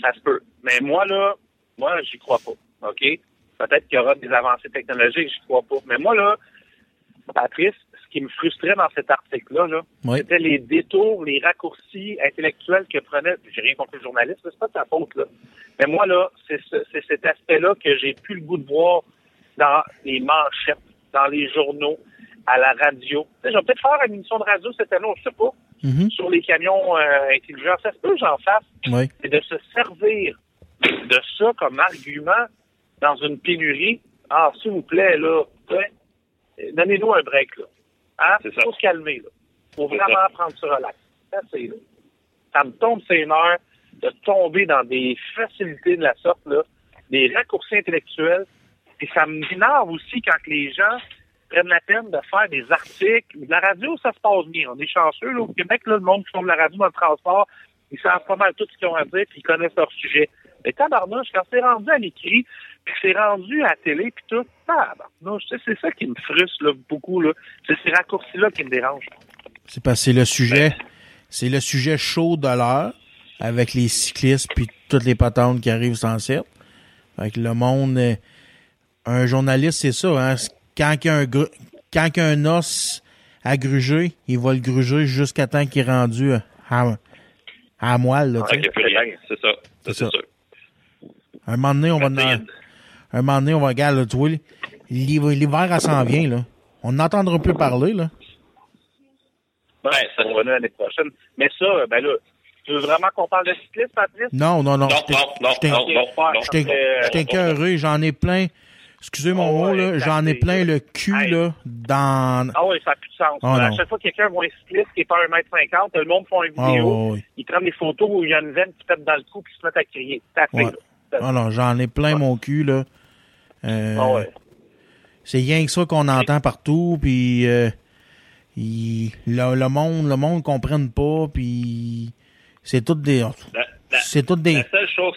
Ça se peut. Mais moi, là, moi, j'y crois pas. OK? Peut-être qu'il y aura des avancées technologiques, j'y crois pas. Mais moi, là, Patrice, ce qui me frustrait dans cet article-là, là, Oui. c'était les détours, les raccourcis intellectuels que prenait. J'ai rien contre les journalistes, c'est pas de ta faute, là. Mais moi, là, c'est ce- c'est cet aspect-là que j'ai plus le goût de voir dans les manchettes, dans les journaux, à la radio. Je vais peut-être faire une émission de radio cette année, je sais pas, Mhm. sur les camions euh, intelligents. Ça se peut que j'en fasse. Oui. Et de se servir de ça comme argument dans une pénurie. Ah, s'il vous plaît, là, ouais, donnez-nous un break, là. Hein? Ça. Faut se calmer, là. Faut vraiment prendre ça relax. Ça. Ça me tombe c'est une heure de tomber dans des facilités de la sorte, là, des raccourcis intellectuels. Et ça m'énerve aussi quand les gens prennent la peine de faire des articles. De la radio, ça se passe bien. On est chanceux, là, au Québec, là, le monde qui font de la radio dans le transport, ils savent pas mal tout ce qu'ils ont à dire, puis ils connaissent leur sujet. Mais tabarnouche, quand c'est rendu à l'écrit, puis c'est rendu à la télé, puis tout, tabarnouche, c'est ça qui me frustre là, beaucoup. Là. C'est ces raccourcis-là qui me dérangent. C'est parce que c'est le sujet, c'est le sujet chaud de l'heure avec les cyclistes puis toutes les patentes qui arrivent sans cercle. Fait que le monde, euh, un journaliste, c'est ça, hein. Quand il y a un, gru- quand il y a un os à gruger, il va le gruger jusqu'à temps qu'il est rendu à, à la moelle, là, rien. C'est ça. C'est Ça. Un moment donné, on va, dans- un moment donné, on va regarder, là, tu vois, l'hiver, elle s'en vient, là. On n'entendra plus parler, là. Ben, ça va venir l'année prochaine. Mais ça, ben là, tu veux vraiment qu'on parle de cyclisme, Patrice? Non, non, non. Non, non, non, non, Euh, j'étais écœuré, j'en ai plein. Excusez mon Oh, mot, là, j'en ai plein le cul, Hey. là, dans... Ah oui, ça n'a plus de sens. Ah, à chaque fois que quelqu'un voit un cycliste qui est pas 1m50, le monde fait une Ah, vidéo, ouais, ouais. ils prennent des photos où il y a une veine qui pète dans le cou puis ils se mettent à crier. C'est assez, Ouais. là. Ah non, j'en ai plein Ouais. mon cul, là. Euh, Ah ouais. C'est rien que ça qu'on entend partout, puis euh, il- le, le monde, le monde comprenne pas, puis c'est tout des... C'est tout des... la seule chose,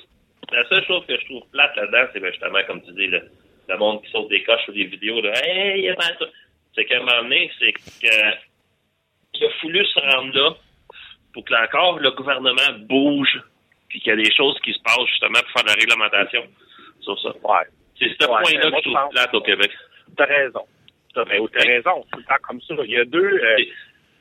la seule chose que je trouve plate là-dedans, c'est ben, justement, comme tu dis, le, le monde qui saute des coches sur des vidéos, là, hey, il y a pas ça. C'est qu'à un moment donné, c'est que, qu'il a voulu se rendre là pour que encore le gouvernement bouge, puis qu'il y a des choses qui se passent justement pour faire de la réglementation sur ça. Ouais. C'est ce Ouais, point-là que je trouve plate au Québec. T'as raison. T'as ben, t'as raison. C'est temps comme ça. Il y a deux, euh,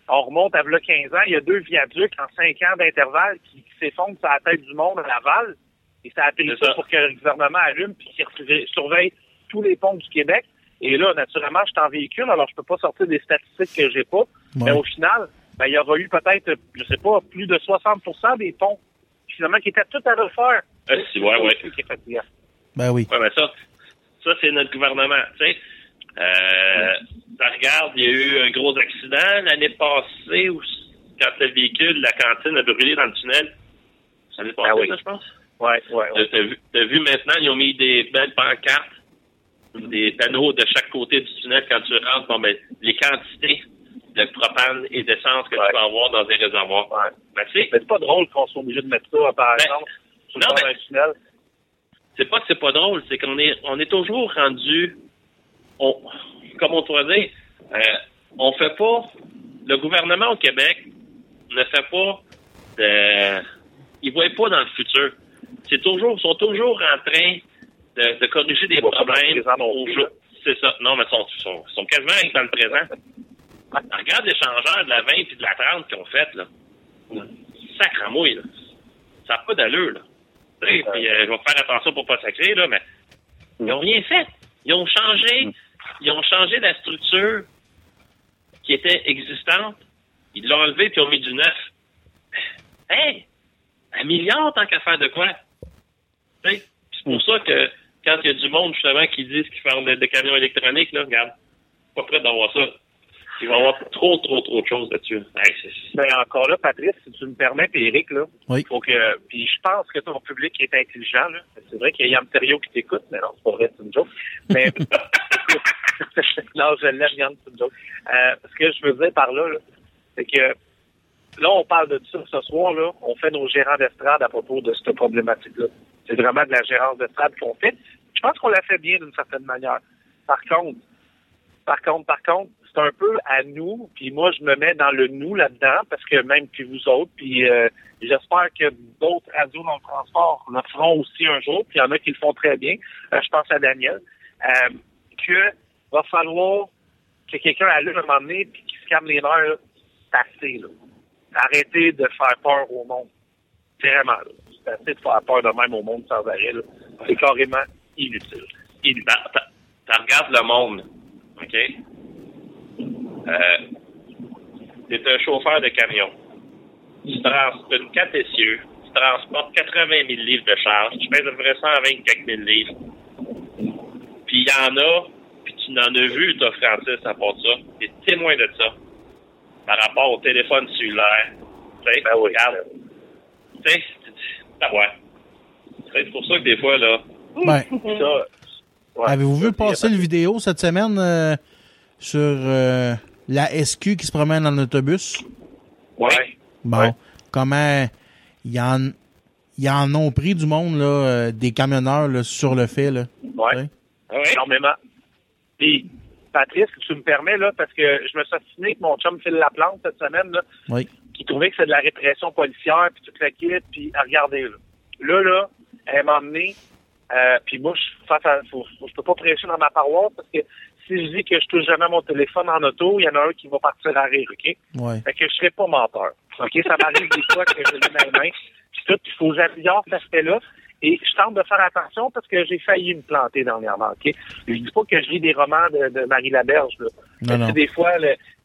on remonte à v'là 15 ans, il y a deux viaducs en 5 ans d'intervalle qui, qui s'effondrent sur la tête du monde à Laval. Et ça a pris ça pour que le gouvernement allume puis qu'il surveille tous les ponts du Québec. Et là, naturellement, je suis en véhicule, alors je peux pas sortir des statistiques que j'ai pas. Mais au final, ben, il y aura eu peut-être, je sais pas, plus de 60% des ponts finalement qui étaient tout à refaire. Euh, si, ouais, ouais. Ça qui. Ben oui. Ouais, mais ça, ça c'est notre gouvernement. Tu sais, euh, ça regarde, il y a eu un gros accident l'année passée où quand le véhicule, la cantine a brûlé dans le tunnel. L'année passée, Ah oui. ça, je pense? Ouais, ouais, ouais. T'as t'as vu, t'as vu maintenant, ils ont mis des belles pancartes, des panneaux de chaque côté du tunnel quand tu rentres. Bon, ben, les quantités de propane et d'essence que Ouais. tu peux avoir dans des réservoirs. Ouais. Ben, c'est pas drôle qu'on soit obligé de mettre ça, par Ben, exemple, sur non, mais- d'un tunnel. c'est pas que c'est pas drôle, c'est qu'on est on est toujours rendu on comme on pourrait dire euh, on fait pas le gouvernement au Québec ne fait pas de il voit pas dans le futur. C'est toujours ils sont toujours en train de, de corriger des problèmes au là. C'est ça. Non, mais ils sont, sont, sont quasiment dans le présent. Regarde les changeurs de la 20 et de la 30 qu'ils ont fait, là. Sacre mouille, là. Ça n'a pas d'allure, là. Puis, euh, je vais faire attention pour pas sacrer, là, mais ils n'ont rien fait. Ils ont changé, ils ont changé la structure qui était existante. Ils l'ont enlevé puis ils ont mis du neuf. Hey! Un milliard tant qu'à faire de quoi? C'est pour ça que quand il y a du monde, justement, qui disent qu'ils font des camions électroniques, là, regarde, pas prêt d'avoir ça. Il va y avoir trop, trop, trop de choses là-dessus. Ben, encore là, Patrice, si tu me permets, puis Eric, là, Oui. faut que, puis je pense que ton public est intelligent, là. C'est vrai qu'il y a Yann qui t'écoute, mais non, c'est pas vrai, c'est une joke. Mais, non, je l'aime, Yann, c'est une joke. Euh, ce que je veux dire par là, là, c'est que, là, on parle de ça ce soir, là, on fait nos gérants d'estrade à propos de cette problématique-là. C'est vraiment de la gérance d'estrade qu'on fait. Je pense qu'on l'a fait bien d'une certaine manière. Par contre, par contre, par contre, c'est un peu à nous, puis moi je me mets dans le nous là-dedans, parce que même puis vous autres, puis euh, j'espère que d'autres radios dans le transport le feront aussi un jour, puis il y en a qui le font très bien. Euh, je pense à Daniel, euh, que va falloir que quelqu'un allume un moment donné puis qu'il se calme les nerfs, assez, là. Arrêtez de faire peur au monde. Vraiment, là. C'est assez de faire peur de même au monde sans arrêt. C'est carrément inutile. T'as- t'as regardes le monde, OK? Euh, tu es un chauffeur de camion. Tu transportes une 4 essieux. Tu transportes 80 000 livres de charge. Tu pèses à peu près 124 000 livres. Puis il y en a, puis tu n'en as vu, toi, Francis, à part ça. Tu es témoin de ça. Par rapport au téléphone cellulaire. Tu sais, Ben oui. regarde. Tu sais, ouais. C'est pour ça que des fois, là, Ben, ouais, avez-vous vu passer le vidéo cette semaine euh, sur euh, la SQ qui se promène en autobus? Ouais. Bon, Ouais. comment ils en, ils en ont pris du monde, là, euh, des camionneurs là, sur le fait. Là? Ouais. Ouais. ah énormément. Puis, Patrice, si tu me permets, là, parce que je me suis assassiné avec mon chum Phil Laplante cette semaine, là, Oui. qui trouvait que c'est de la répression policière, puis toute la kit, puis à regarder, là. Là, là, elle m'a emmené, euh, puis moi, je, face à, faut, faut- je peux pas prêcher dans ma paroisse, parce que si je dis que je touche jamais mon téléphone en auto, il y en a un qui va partir à rire, OK? Ouais. Fait que je serai pas menteur. OK? Ça m'arrive des fois que je l'ai dans les mains. Puis tout, il faut que j'améliore cet aspect-là. Et je tente de faire attention parce que j'ai failli me planter dernièrement, OK? Je dis pas que je lis des romans de, de Marie Laberge, là. Non, des fois,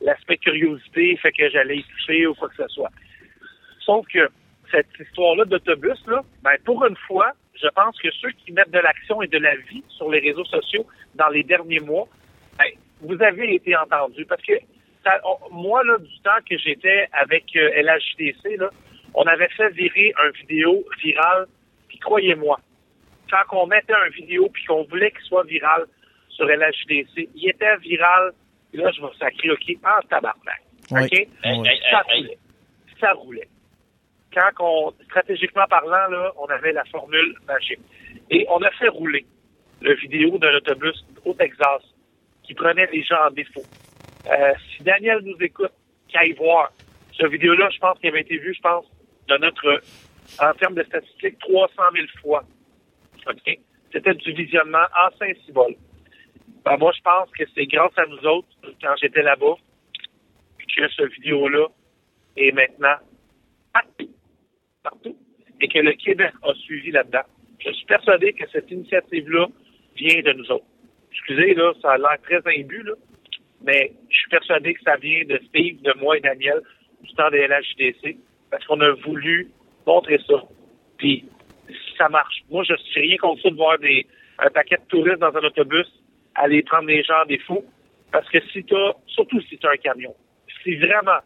l'aspect curiosité fait que j'allais y toucher ou quoi que ce soit. Sauf que cette histoire-là d'autobus, là, ben, pour une fois, je pense que ceux qui mettent de l'action et de la vie sur les réseaux sociaux dans les derniers mois, ben, vous avez été entendus. Parce que ça- on- moi, là, du temps que j'étais avec euh, LHJDC, là, on avait fait virer un vidéo virale, puis croyez-moi, quand on mettait un vidéo puis qu'on voulait qu'il soit viral sur LHJDC, il était viral, puis là, je vais sacrer, OK, en tabarnak. Oui. OK? Ça roulait. Ça roulait. Quand on, stratégiquement parlant, là, on avait la formule magique. Et on a fait rouler le vidéo d'un autobus au Texas qui prenait les gens en défaut. Euh, si Daniel nous écoute, qu'il aille voir. Ce vidéo-là, je pense qu'il avait été vu, je pense, de notre, en termes de statistiques, 300 000 fois. C'était du visionnement en Saint-Cybole. Ben, moi, je pense que c'est grâce à nous autres, quand j'étais là-bas, que ce vidéo-là est maintenant partout, et que le Québec a suivi là-dedans. Je suis persuadé que cette initiative-là vient de nous autres. Excusez, là, ça a l'air très imbu, là, mais je suis persuadé que ça vient de Steve, de moi et Daniel, du temps des LHJDC, parce qu'on a voulu montrer ça. Puis, ça marche. Moi, je suis rien contre ça de voir des, un paquet de touristes dans un autobus aller prendre les gens des fous, parce que si t'as, surtout si t'as un camion, si vraiment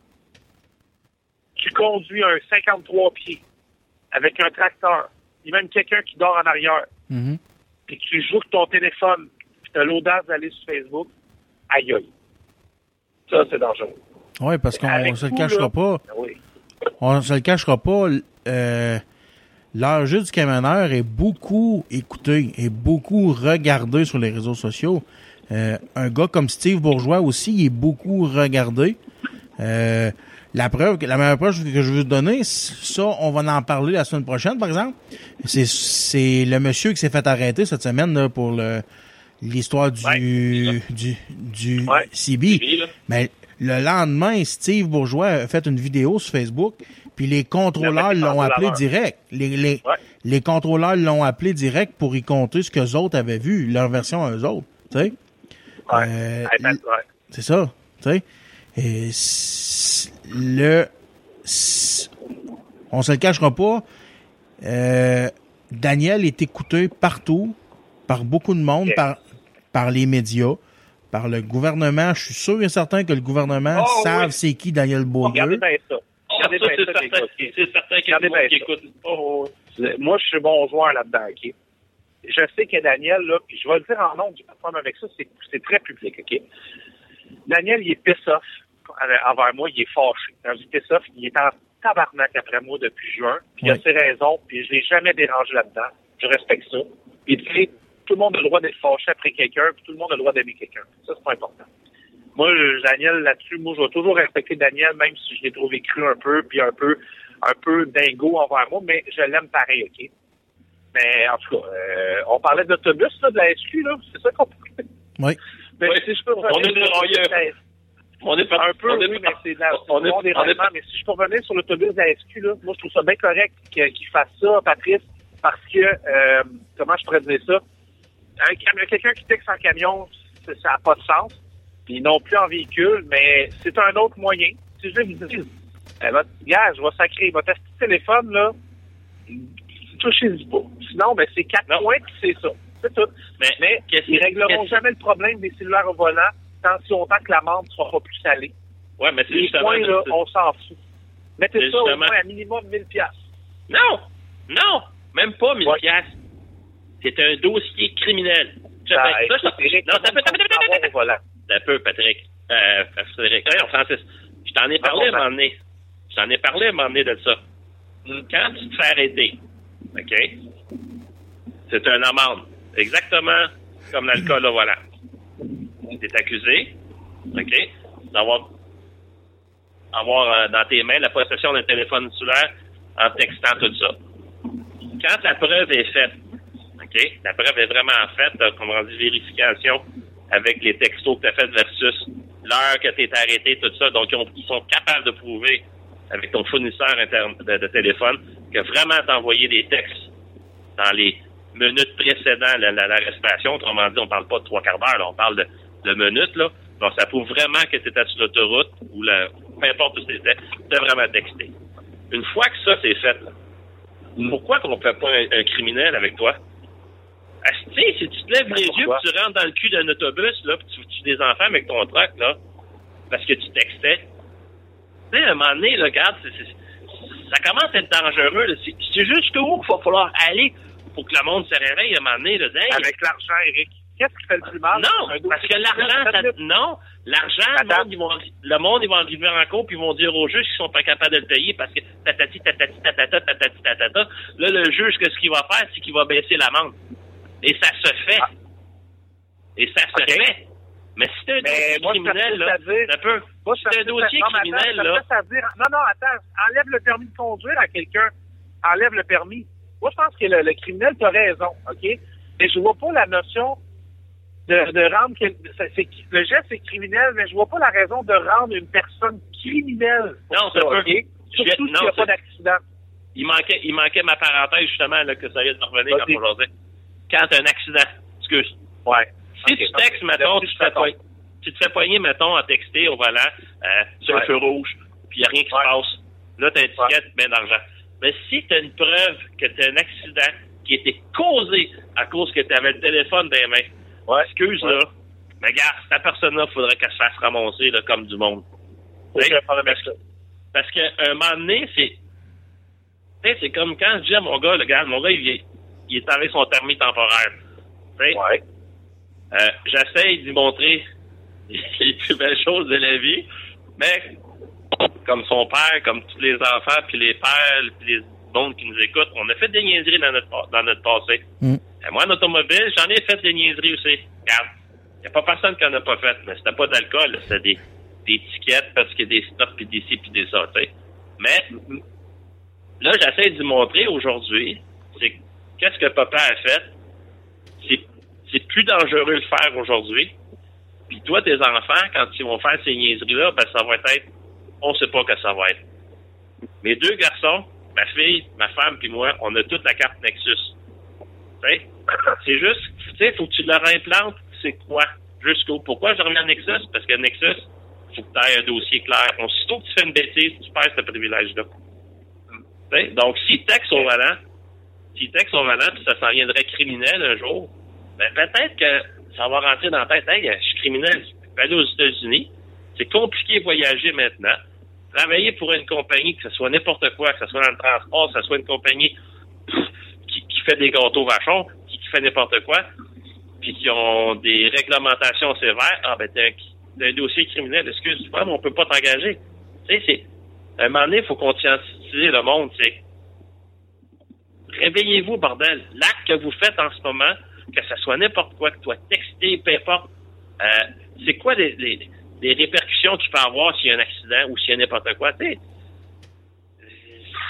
tu conduis un 53 pieds avec un tracteur, et même quelqu'un qui dort en arrière, Mhm. puis que tu joues ton téléphone, puis tu as l'audace d'aller sur Facebook, aïe aïe. Ça, c'est dangereux. Oui, parce qu'on Avec se le cachera là, pas. Oui. On se le cachera pas. Euh, L'enjeu du camionneur est beaucoup écouté et beaucoup regardé sur les réseaux sociaux. Euh, un gars comme Steve Bourgeois aussi il est beaucoup regardé. Euh, la preuve, que- la meilleure preuve que je veux vous donner, ça, on va en parler la semaine prochaine, par exemple. C'est, c'est le monsieur qui s'est fait arrêter cette semaine là, pour le, l'histoire du, Ouais, du, du Ouais. CB. Mais le lendemain, Steve Bourgeois a fait une vidéo sur Facebook, puis les contrôleurs l'ont appelé direct. Les, les, Ouais. les contrôleurs l'ont appelé direct pour y compter ce qu'eux autres avaient vu, leur version à eux autres. Tu sais? Ouais. Euh, c'est ça. Tu sais? Et le. on se le cachera pas. euh, Daniel est écouté partout, par beaucoup de monde, par, par les médias, par le gouvernement. Je suis sûr et certain que le gouvernement Oh, savent oui. c'est qui Daniel Regardez Beaulieu. bien ça. Regardez bien ça, c'est certain qu'il y a Regardez du monde qui bien ça. écoute. Oh, oh. Moi, je suis bon joueur là-dedans, OK? Je sais que Daniel, là, puis je vais le dire en nom, j'ai pas de problème avec ça, c'est, c'est très public, OK? Daniel, il est piss-off envers moi, il est fâché. Quand je dis piss-off, il est en tabarnak après moi depuis juin, puis il a ses raisons, puis je l'ai jamais dérangé là-dedans. Je respecte ça. Puis tu sais, tout le monde a le droit d'être fâché après quelqu'un, puis tout le monde a le droit d'aimer quelqu'un. Ça, c'est pas important. Moi, Daniel, là-dessus, moi, je vais toujours respecter Daniel, même si je l'ai trouvé cru un peu, puis un peu, un peu dingo envers moi, mais je l'aime pareil, OK? Mais en tout cas, euh, on parlait d'autobus, là, de la SQ, là, c'est ça qu'on parlait. Oui. Oui. si je peux On est déraillé. l'autobus On est pas un peu, on est oui, mais c'est on est- bon on est. Mais si je peux revenir sur l'autobus de la SQ, là, moi, je trouve ça bien correct qu'il fasse ça, Patrice, parce que, euh, comment je pourrais dire ça? Un Quelqu'un qui texte en camion, ça n'a pas de sens. puis non plus en véhicule, mais c'est un autre moyen. Si je vous dis, eh ben, gars, je vais sacrer votre petit téléphone, là, touchez-y pas. Sinon, ben, c'est quatre Non. points, puis c'est ça. C'est tout. Mais, ils que- régleront jamais le problème des cellulaires au volant tant si longtemps que l'amende ne sera pas plus salée. Ouais, mais c'est Les justement. points, là, on s'en fout. Mettez ça au moins à minimum 1000 piastres. Non! Non! Même pas 1000 Ouais. piastres. C'est un dossier criminel. Ça, ça, non, ça. Un peu, Patrick. Euh, Frédéric. Francis. Je t'en ai parlé à un moment donné. Je t'en ai parlé à un moment donné de ça. Quand tu te fais arrêter, OK? C'est une amende. Exactement comme l'alcool au volant. Tu es accusé, OK? D'avoir avoir euh, dans tes mains la possession d'un téléphone cellulaire en textant tout ça. Quand la preuve est faite, OK? La preuve est vraiment faite, comme on dit, vérification avec les textos que tu as fait versus l'heure que tu es arrêté, tout ça. Donc, ils, ont- ils sont capables de prouver avec ton fournisseur de, de téléphone que vraiment t'as envoyé des textes dans les minutes précédant la- la- l'arrestation. Autrement dit, on parle pas de trois quarts d'heure, là, on parle de, de minutes. Là. Donc, ça prouve vraiment que tu étais sur l'autoroute ou la, peu importe où c'était, tu as vraiment texté. Une fois que ça, c'est fait, là, pourquoi qu'on ne fait pas un, un criminel avec toi? Asti, si tu te lèves les yeux Pourquoi? puis tu rentres dans le cul d'un autobus, là, puis tu tues des enfants avec ton truck, là, parce que tu textais, tu sais, à un moment donné, là, regarde, ça commence à être dangereux. c'est jusqu'où qu'il va falloir aller pour que le monde se réveille à un moment donné. Là, Hey, Avec l'argent, Eric. Qu'est-ce qui fait le plus mal? non, Un parce que l'argent, non, l'argent, le monde, ils vont, le monde, ils vont arriver en cours puis ils vont dire aux juges qu'ils sont pas capables de le payer parce que tatati, tatati, tatata, tatati, tatata. Là, le juge, qu'est-ce qu'il va faire? C'est qu'il va baisser l'amende. Et ça se fait. Ah. Et ça se fait. Mais si t'as un dossier moi, criminel, là, ça peut. Moi, Si t'as un dossier non, criminel, attends, là, dire, non, non, attends, enlève le permis de conduire à quelqu'un. Enlève le permis. Moi, je pense que le, le criminel, tu raison, OK? Mais je vois pas la notion de, de rendre... le geste, c'est criminel, mais je vois pas la raison de rendre une personne criminelle. pour Non, ça peut. OK? Surtout s'il n'y a pas ça- d'accident. il manquait, il manquait ma parenthèse, justement, là, que ça vient de revenir quand Vas-y. on. Quand un accident, excuse, Ouais. Si tu textes, mettons, tu te, fais poigner, tu te fais poigner, mettons, à texter au volant, euh, sur Ouais. le feu rouge, puis il n'y a rien qui Ouais. se passe. Là, tu as une étiquette, ben d'argent. Mais si tu as une preuve que tu as un accident qui était causé à cause que tu avais le téléphone dans les mains, Ouais. excuse, Ouais. là, mais regarde, cette personne-là, il faudrait qu'elle se fasse ramasser là, comme du monde. Avec ça. parce qu'à un moment donné, c'est. C'est comme quand je dis à mon gars, le gars, mon gars, il est, il est avec son permis temporaire. Ouais. euh, j'essaye d'y montrer les plus belles choses de la vie, mais comme son père, comme tous les enfants, puis les pères, puis les mondes qui nous écoutent, on a fait des niaiseries dans notre, dans notre passé. Mm. Et moi, en automobile, j'en ai fait des niaiseries aussi. Regarde, il n'y a pas personne qui en a pas fait, mais c'était pas d'alcool, c'était des, des étiquettes parce qu'il y a des stops, puis des ci, puis des ça. Mais là, j'essaie d'y montrer aujourd'hui, c'est qu'est-ce que papa a fait, c'est c'est plus dangereux de le faire aujourd'hui. Puis toi, tes enfants, quand ils vont faire ces niaiseries-là, ben ça va être, on sait pas que ça va être. Mes deux garçons, ma fille, ma femme, puis moi, on a toute la carte Nexus. C'est juste, tu sais, faut que tu leur implantes, c'est quoi? Jusqu'au, pourquoi je reviens à Nexus? Parce que Nexus, faut que tu aies un dossier clair. Aussitôt que tu fais une bêtise, tu perds ce privilège-là. Donc, si texte au volant, si texte au volant, puis ça s'en viendrait criminel un jour, ben peut-être que ça va rentrer dans la tête, hey, je suis criminel, je peux aller aux États-Unis. C'est compliqué de voyager maintenant. Travailler pour une compagnie, que ce soit n'importe quoi, que ce soit dans le transport, que ce soit une compagnie qui, fait des gâteaux vachons, qui, fait n'importe quoi, puis qui ont des réglementations sévères, ah ben t'as un, dossier criminel, excuse-moi, mais on peut pas t'engager. Tu sais, c'est. À un moment donné, il faut conscientiser le monde, c'est. Réveillez-vous, bordel. L'acte que vous faites en ce moment, que ce soit n'importe quoi, que tu texté, peu importe, euh, c'est quoi les, les répercussions qu'il peut avoir s'il y a un accident ou s'il y a n'importe quoi, tu sais.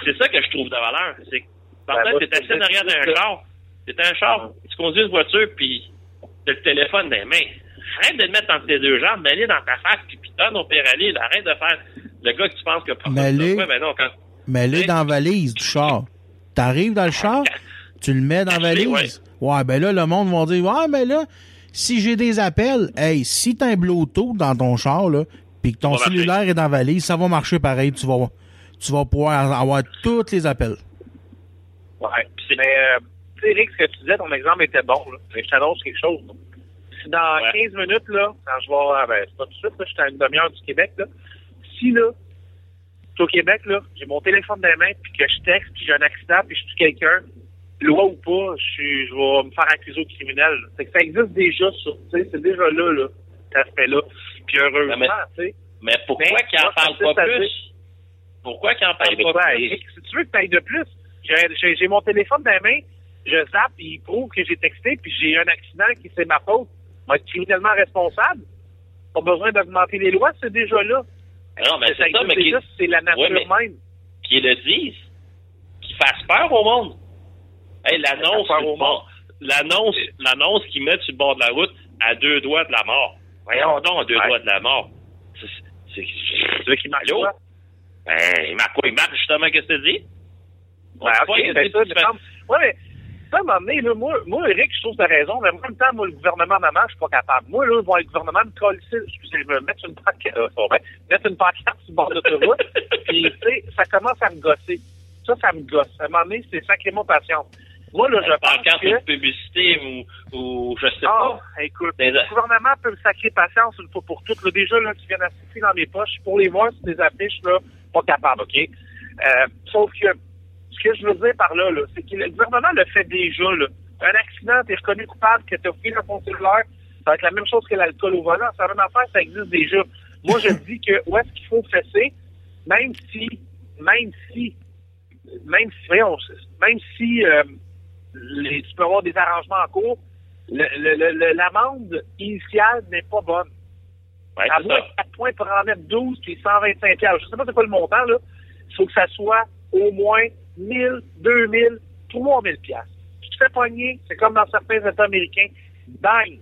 C'est ça que je trouve de valeur. C'est que, Ben, moi, t'es assis en arrière d'un que- char, t'es un char, tu conduis une voiture, puis t'as le téléphone dans les mains. Arrête de le mettre entre tes deux jambes, mets-le dans ta face, puis putain, au père aller, là. arrête de faire le gars que tu penses que Mets-le. Ben non, quand, Mais là, Oui. dans la valise du char. T'arrives dans le char, tu le mets dans la valise. Ouais. ben là, le monde va dire, ouais, mais là, si j'ai des appels, hey, si t'as un Bluetooth dans ton char, là, puis que ton Ça cellulaire est dans la valise, ça va marcher pareil. Tu vas, tu vas pouvoir avoir tous les appels. Ouais. Mais, euh, tu sais, Eric, ce que tu disais, ton exemple était bon, là. Mais je t'annonce quelque chose, là. Si dans Ouais. 15 minutes, là, quand je vais, ah, ben, c'est pas tout de suite, là, je suis à une demi-heure du Québec, là. Si, là, je suis au Québec, là, j'ai mon téléphone dans les mains, puis que je texte, puis j'ai un accident, puis je tue quelqu'un, loi ou pas, je suis, je vais me faire accuser au criminel. C'est que ça existe déjà, ça. C'est déjà là, là, cet aspect-là. Puis heureusement, mais- tu sais. Mais pourquoi Mais, qu'il en moi, parle ça consiste pas plus? Pourquoi qu'il en Ben, parle mais pas plus? Si tu veux que tu ailles de plus, j'ai- mon téléphone dans les mains, je zappe, il prouve que j'ai texté, puis j'ai eu un accident qui c'est ma faute. Je être criminellement responsable. Pas besoin d'augmenter les lois, c'est déjà là. Non, mais c'est ça, mais c'est la nature Ouais, mais- même. qu'ils le disent, qu'ils fassent peur au monde. Hey, l'annonce, qu'ils mettent sur le bord de la route à deux doigts de la mort. Voyons donc, à deux Ouais. doigts de la mort. C'est, c'est, Allô? quoi? Ben, il marque quoi? Il marque justement, qu'est-ce que tu dis? On Ben, ok, pas, ben, ça, dépend. Ouais, mais, ça, à un moment donné, là, moi, moi, Eric, je trouve que t'as raison, mais en même temps, moi, le gouvernement maman, je suis pas capable. Moi, là, voir le gouvernement me coller, excusez-moi, mettre une pancarte, euh, bien, mettre une pancarte sur le bord de l'autoroute, puis, tu sais, ça commence à me gosser. Ça, ça me gosse. À un moment donné, c'est sacrément patient. Moi, là, je pense que... une publicité ou, ou je sais Ah, pas. écoute, Des- le gouvernement peut me sacrer patience une fois pour toutes. Là, déjà, là, tu viens d'assister dans mes poches. Pour les voir sur des affiches, là, pas capable, OK? Euh, sauf que, ce que je veux dire par là, là c'est que le gouvernement le fait déjà, là. Un accident, t'es reconnu coupable, que t'as pris dans ton cellulaire, ça va être la même chose que l'alcool au volant. C'est la même affaire, ça existe déjà. Moi, je dis que où est-ce qu'il faut fesser, même si, même si, même si, voyons, même si, euh, les, tu peux avoir des arrangements en cours, l'amende initiale n'est pas bonne. Ouais, À moins ça. que 4 points pour en mettre 12 puis 125 piastres. Je sais pas c'est quoi le montant, là. Il faut que ça soit au moins 1000, 2000, 3000 piastres. Si tu te fais pogner, c'est comme dans certains États américains, bang!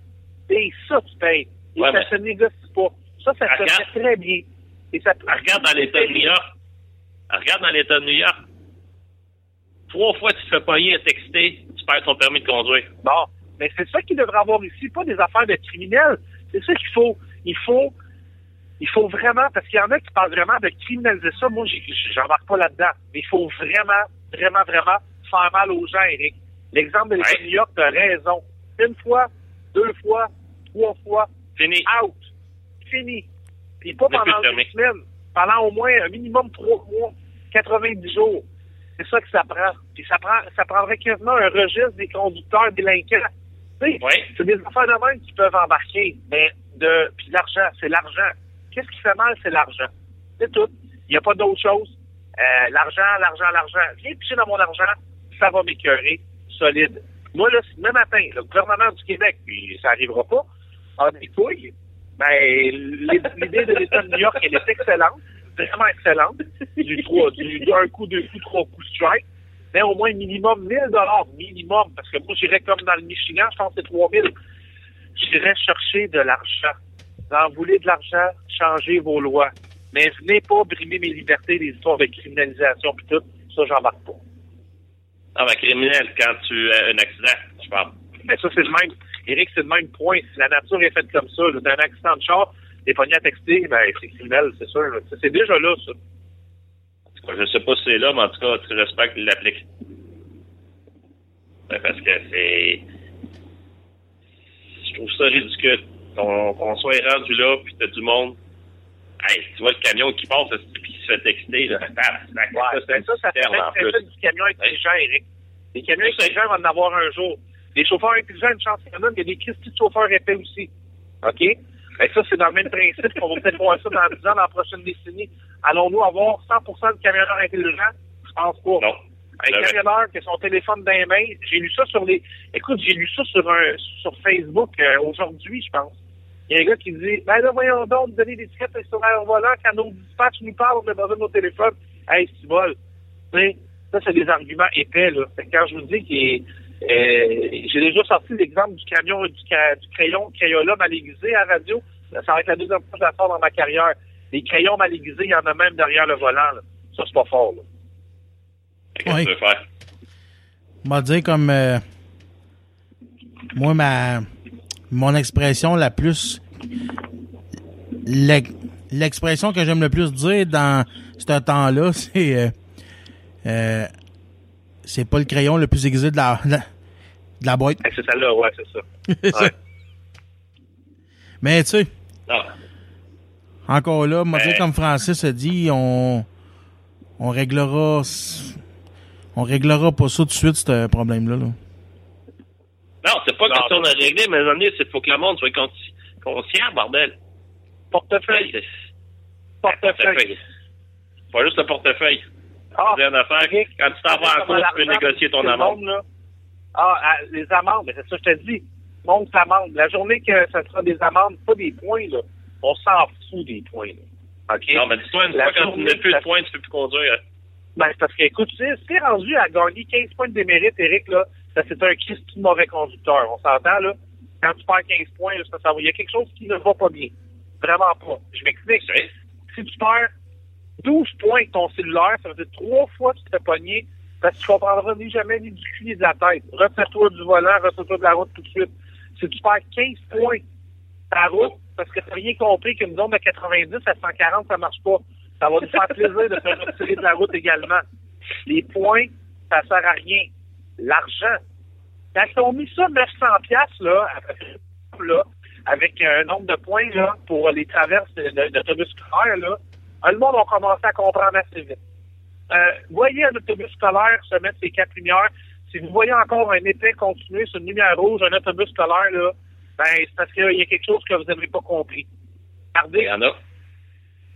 Et ça, tu payes. Et Ouais, ça mais- se négocie pas. Ça, ça se fait très bien. Et ça Regarde dans l'État de New York. Regarde dans l'État de New York. Trois fois tu te fais pogner à texter, tu perds ton permis de conduire. Bon, mais c'est ça qu'il devrait avoir ici, pas des affaires de criminels. C'est ça qu'il faut. Il faut, il faut vraiment, parce qu'il y en a qui parlent vraiment de criminaliser ça. Moi, j'embarque pas là-dedans. Mais il faut vraiment, vraiment, vraiment faire mal aux gens, Eric. L'exemple de l'État Ouais. de New York, t'as raison. Une fois, deux fois, trois fois, Fini. out. Fini. Puis pas pendant une semaine. Pendant au moins un minimum trois mois, 90 jours. C'est ça que ça prend. Puis ça prend, ça prendrait quasiment un registre des conducteurs délinquants. Oui. c'est des affaires de même qui peuvent embarquer. Mais de, puis l'argent, c'est l'argent. Qu'est-ce qui fait mal, c'est l'argent. C'est tout. Il n'y a pas d'autre chose. Euh, l'argent, l'argent, l'argent. Viens picher dans mon argent, ça va m'écœurer, solide. Moi, là, si demain matin, le gouvernement du Québec, puis ça n'arrivera pas, a des couilles, ben, l'id- l'idée de l'État de New York, elle est excellente, vraiment excellente. Du, trois, du, un coup, deux coups, trois coups strike. Mais au moins minimum 1000 dollars minimum, parce que moi, j'irais comme dans le Michigan, je pense que c'est 3000. J'irais chercher de l'argent. Vous en voulez de l'argent, changez vos lois. Mais venez pas brimer mes libertés, les histoires de criminalisation puis tout. Ça, j'embarque pas. Ah, ben, criminel, quand tu as un accident, je parle. Mais ça, c'est le même. Eric, c'est le même point. Si la nature est faite comme ça, d'un accident de char, des poignets à texter, ben, c'est criminel, c'est sûr. Ça, C'est déjà là, ça. En tout cas, je sais pas si c'est là, mais en tout cas, tu respectes qu'il l'applique. Ben, parce que c'est. Je trouve ça ridicule. Qu'on qu'on soit rendu là, puis t'as du monde. Hey, tu vois le camion qui passe, puis il se fait texter, là? Ouais, ça, ben ça, ça fait fait du camion intelligent, Eric. Les camions ça. intelligents vont en avoir un jour. Les chauffeurs intelligents, une chance qu'il y en a, mais il y a des Christy de chauffeurs épais aussi. OK? Ben ça, c'est dans le même principe. On va peut-être voir ça dans 10 ans, dans la prochaine décennie. Allons-nous avoir 100% de camionneurs intelligents? Je pense pas. Non. Un camionneur qui a son téléphone dans les mains, j'ai lu ça sur les. Écoute, j'ai lu ça sur un sur Facebook euh, aujourd'hui, je pense. Il y a un gars qui dit Ben là, voyons donc, donner des tickets sur un volant quand nos dispatchs nous parlent, on a besoin de nos téléphones. Hey, c'est vol. Tu sais, ça, c'est des arguments épais, là. Fait que quand je vous dis qu'il j'ai déjà sorti l'exemple du camion du, ca- du crayon Crayola mal aiguisé à la radio. Ça va être la deuxième fois que je la sors dans ma carrière. Les crayons mal aiguisés, il y en a même derrière le volant. là. Ça, c'est pas fort. Là. Qu'est-ce que Oui. tu veux faire? m'a dit comme euh, moi ma mon expression la plus l'ex- l'expression que j'aime le plus dire dans ce temps-là, c'est euh, euh, c'est pas le crayon le plus aiguisé de la, de la, de la boîte. Hey, c'est celle-là, ouais, c'est ça. Ouais. Mais tu sais, Non. encore là, moi, tu sais, Ouais. comme Francis a dit, on on réglera on réglera pas ça tout de suite, ce problème-là. là. Non, c'est pas question de non. régler, mais donné, c'est faut que le monde soit consci- conscient, bordel. Portefeuille. C'est- Portefeuille. Pas juste le portefeuille. Ah, Quand tu t'en vas en cours, tu peux négocier ton amende. monde. Ah, ah, les amendes, mais c'est ça que je te dis. Monte l'amende. La journée que ça sera des amendes, pas des points, là. On s'en fout des points, là. Non, mais dis-toi, une fois quand tu n'as plus de points, tu peux plus conduire. Ben, c'est parce que, écoute, tu sais, si t'es rendu à gagner 15 points de démérite, Eric, là, ça, c'est un Christ de mauvais conducteur. On s'entend, là? Quand tu perds 15 points, là, ça, ça va. Il y a quelque chose qui ne va pas bien. Vraiment pas. Je m'explique. Si tu perds 12 points ton cellulaire, ça veut dire trois fois que tu te fais parce que tu comprendras ni jamais ni du cul ni de la tête. Retire-toi du volant, retire-toi de la route tout de suite. Si tu perds 15 points ta route parce que tu n'as rien compris qu'une zone de 90 à 140, ça marche pas. Ça va nous faire plaisir de te retirer de la route également. Les points, ça sert à rien. L'argent. Quand ils ont mis ça 900 piastres, là, là, avec un nombre de points, là, pour les traverses d'autobus scolaires, là, le monde a commencé à comprendre assez vite. Euh, voyez un autobus scolaire se mettre ses quatre lumières. Si vous voyez encore un épais continuer sur une lumière rouge, un autobus scolaire, là, ben, c'est parce qu'il y a quelque chose que vous n'avez pas compris. Il Regardez, y en a.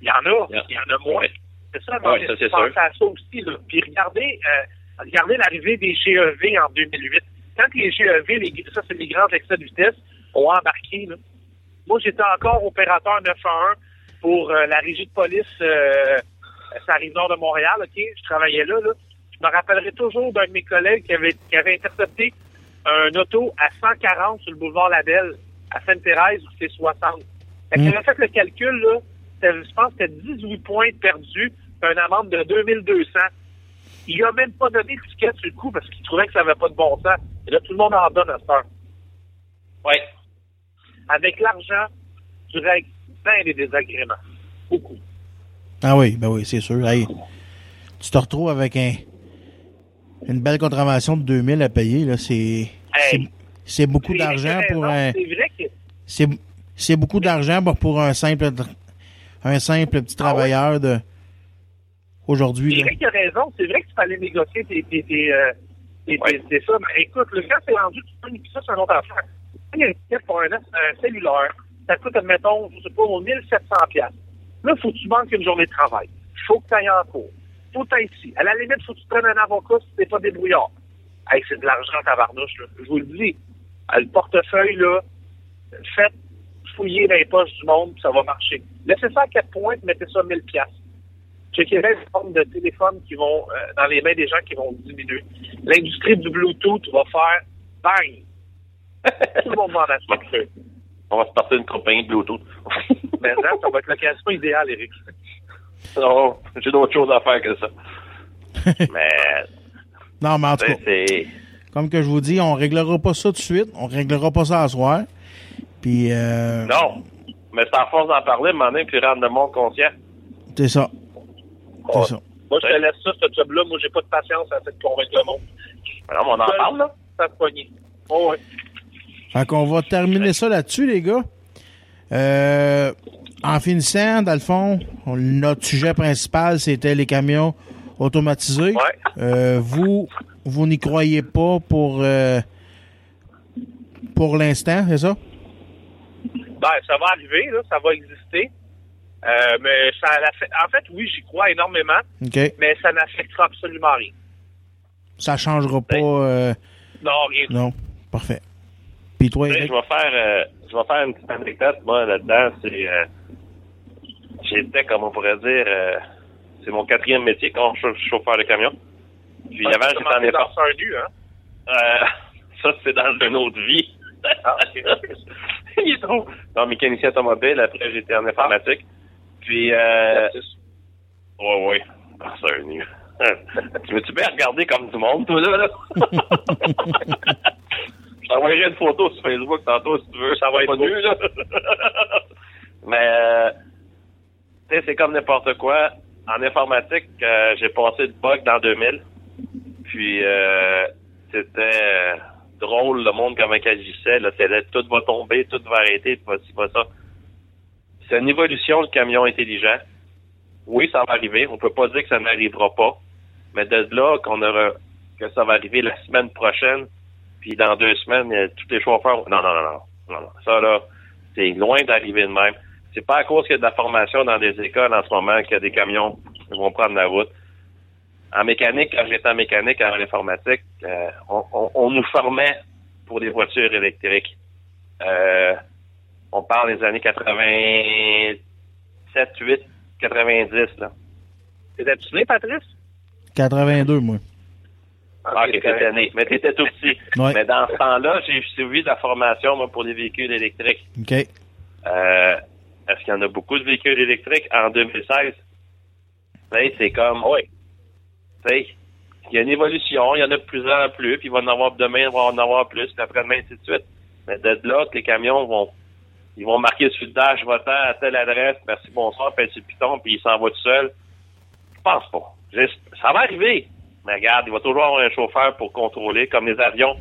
il y en a, Il y a- il y en a moins. Ouais. C'est ça, Ouais, mais ça, c'est sûr. à ça aussi. Là. Puis regardez, euh, regardez l'arrivée des GEV en 2008. Quand les GEV, les, ça c'est les grands excès de vitesse, ont embarqué, là. moi j'étais encore opérateur 911 pour euh, la régie de police euh, à la rive nord de Montréal, ok? Je travaillais là, là. Je me rappellerai toujours d'un de mes collègues qui avait, qui avait intercepté un auto à 140 sur le boulevard Labelle, à Sainte-Thérèse, où c'est 60. Fait Mm. avait fait le calcul, là, je pense que c'était 18 points perdus, une amende de 2200. Il a même pas donné le ticket sur le coup parce qu'il trouvait que ça n'avait pas de bon sens. Et là, tout le monde en donne à heure. Ouais. Avec l'argent, tu règles bien des désagréments. Beaucoup. Ah oui, ben oui, c'est sûr. Hey, tu te retrouves avec un une belle contravention de 2000 à payer là, c'est c'est- c'est beaucoup C'est d'argent vrai, pour un C'est vrai que c'est c'est beaucoup d'argent pour- pour un simple un simple petit Ah ouais? travailleur de aujourd'hui C'est là. vrai qu'il a raison. C'est vrai que tu fallait négocier tes, tes, tes, euh, tes- Ouais. tes- tes ça. Mais écoute, le gars c'est rendu, tu peux ça, c'est un autre affaire. Il y a une pour un, un cellulaire, ça coûte, admettons, je sais pas, au 1700 piastres. Là, faut que tu manques une journée de travail. Faut que tu ailles en cours. Faut que ici. À la limite, faut que tu prennes un avocat si t'es pas débrouillard. Hey, c'est de l'argent, tabarnouche, là. Je vous le dis. Euh, Le portefeuille, là, faites fouiller les poches du monde, ça va marcher. Laissez ça à quatre points, puis mettez ça à 1000 piastres. Checkerez les formes de téléphone qui vont, euh, dans les mains des gens qui vont diminuer. L'industrie du Bluetooth va faire bang! Tout le monde va en acheter. On va se partir d'une compagnie de Bluetooth. Mais là, ça va être l'occasion idéale, Eric. non, j'ai d'autres choses à faire que ça. Mais, Non, mais en tout tu cas, comme que je vous dis, on réglera pas ça tout de suite, on réglera pas ça à soir. Puis euh, Non. Mais c'est à force d'en parler, maintenant, puis rendre le monde conscient. c'est ça. C'est Ouais. ça. Moi, je te laisse ça, ce job-là. Moi, j'ai pas de patience à cette convaincre le monde. Mais non, mais on en parle, là. Ça se poignée. Oh, ouais. Fait qu'on va terminer ça là-dessus, les gars. Euh, en finissant, dans le fond, on- notre sujet principal, c'était les camions automatisés. Ouais. Euh, vous, vous n'y croyez pas pour euh, pour l'instant, c'est ça? Ben, ça va arriver, là, ça va exister. Mais ça en fait, oui, j'y crois énormément, mais ça n'affectera absolument rien. Ça changera pas. euh, Non, rien. non. Parfait. Puis toi, Tu sais, Eric? je vais faire, euh, je vais faire une petite anecdote, moi, là-dedans. C'est, euh, j'étais, comme on pourrait dire, euh, c'est mon quatrième métier quand je suis chauffeur de camion. Puis avant, j'étais en effort. dans un nu, hein? Euh, ça, c'est dans une autre vie. Ah, ok. Il est trop. Non, mécanicien automobile. Après, j'étais en informatique. Puis, euh, ouais, ouais. Ah, c'est un nu. tu veux-tu bien regarder comme du monde, toi, là? là? Je t'enverrai une photo sur Facebook tantôt si tu veux. Ça va être nu, là. Mais, euh, tu sais, c'est comme n'importe quoi. En informatique, euh, j'ai passé de bug dans 2000. Puis, euh, c'était euh, drôle, le monde, comment il agissait. C'était tout va tomber, tout va arrêter, pas ci, pas ça. C'est une évolution, le camion intelligent. Oui, ça va arriver. On peut pas dire que ça n'arrivera pas. Mais de là qu'on aura, que ça va arriver la semaine prochaine, puis dans deux semaines, euh, tous les chauffeurs. Non, non, non, non. non, non. Ça, là, c'est loin d'arriver de même. C'est pas à cause qu'il y a de la formation dans des écoles en ce moment qu'il y a des camions qui vont prendre la route. En mécanique, quand j'étais en mécanique, en informatique, euh, on, on- on nous formait pour des voitures électriques. Euh, on parle des années 87, 8, 90, là. T'étais-tu né, Patrice? 82, moi. Ah, ok, cette année. Mais t'étais tout petit. Ouais. Mais dans ce temps-là, j'ai suivi de la formation, moi, pour les véhicules électriques. OK. Euh, est-ce qu'il y en a beaucoup de véhicules électriques en 2016? Tu sais, c'est comme, oui. Tu il y a une évolution, il y en a de plus en plus, puis il va en avoir demain, il va en avoir plus, puis après-demain, ainsi de suite. Mais de là, les camions vont, ils vont marquer sur le dash, votant à telle adresse, merci, bonsoir, le piton, puis il s'en va tout seul. Je pense pas. Ça va arriver. Mais regarde, il va toujours avoir un chauffeur pour contrôler, comme les avions.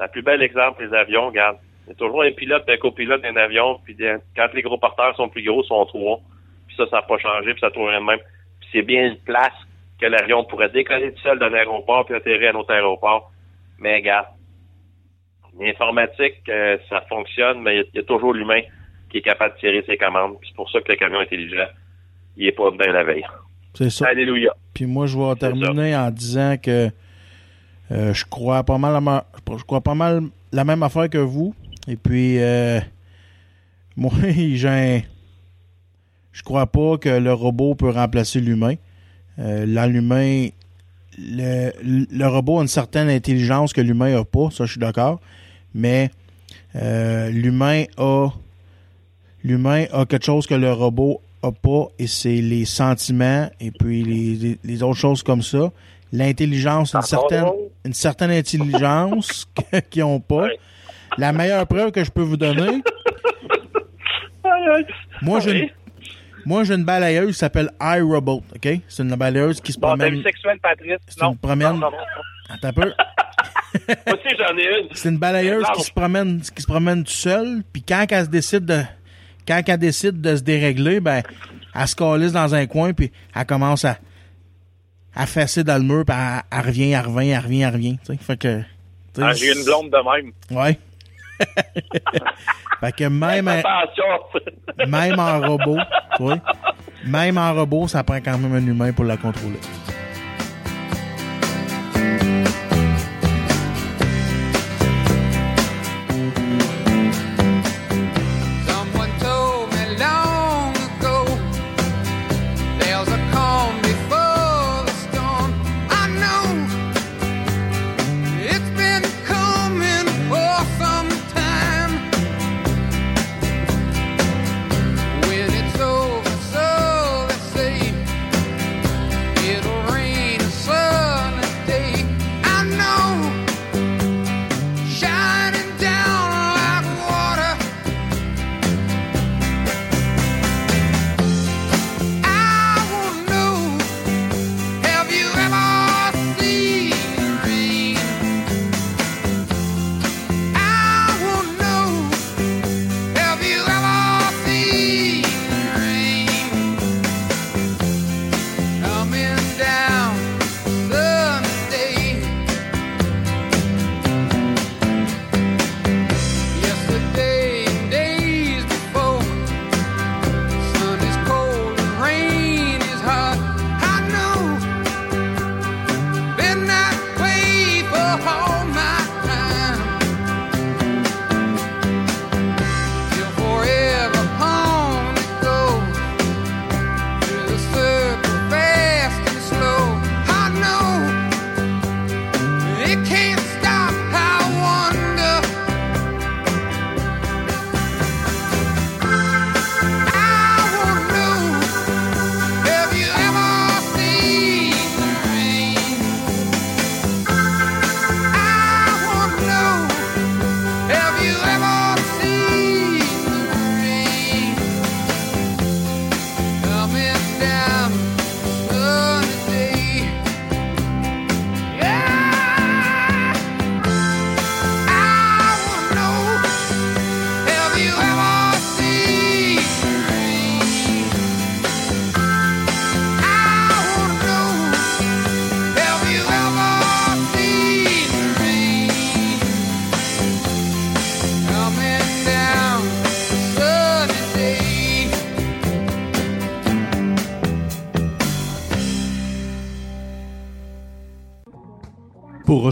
Le plus bel exemple, les avions, regarde. Il y a toujours un pilote un copilote d'un avion, puis quand les gros porteurs sont plus gros, ils sont trois. Puis ça, ça n'a pas changé, puis ça tourne même. Puis c'est bien une place que l'avion pourrait décoller tout seul d'un aéroport puis atterrir à un autre aéroport. Mais regarde, l'informatique, euh, ça fonctionne, mais il y a- toujours l'humain qui est capable de tirer ses commandes. C'est pour ça que le camion intelligent, il est pas bien la veille. C'est ça. Alléluia. Puis moi, je vais terminer en disant que euh, je crois pas mal, ma- je crois pas mal la même affaire que vous. Et puis, euh, moi, j'ai, je crois pas que le robot peut remplacer l'humain. Euh, l'humain, le, le robot a une certaine intelligence que l'humain a pas. Ça, je suis d'accord. Mais l'humain a, l'humain a quelque chose que le robot a pas et c'est les sentiments et puis les, les- les autres choses comme ça. L'intelligence, une certaine, drôle. une certaine intelligence qu'ils ont pas. Ouais. La meilleure preuve que je peux vous donner, moi j'ai une, moi j'ai une balayeuse qui s'appelle iRobot, ok? C'est une balayeuse qui se Bon, promène. Patrice? C'est une promène. Non, non, non. Attends un peu. Moi aussi, j'en ai une. C'est une balayeuse qui se promène, qui se promène tout seul. Puis quand elle se décide de, quand elle décide de se dérégler, ben, elle se calisse dans un coin puis elle commence à, à fesser dans le mur puis elle, elle revient, elle revient, elle revient, elle revient. tu sais. Fait que, Ah, J'ai une blonde de même. Ouais. fait que même, même en robot, vois, même en robot, ça prend quand même un humain pour la contrôler.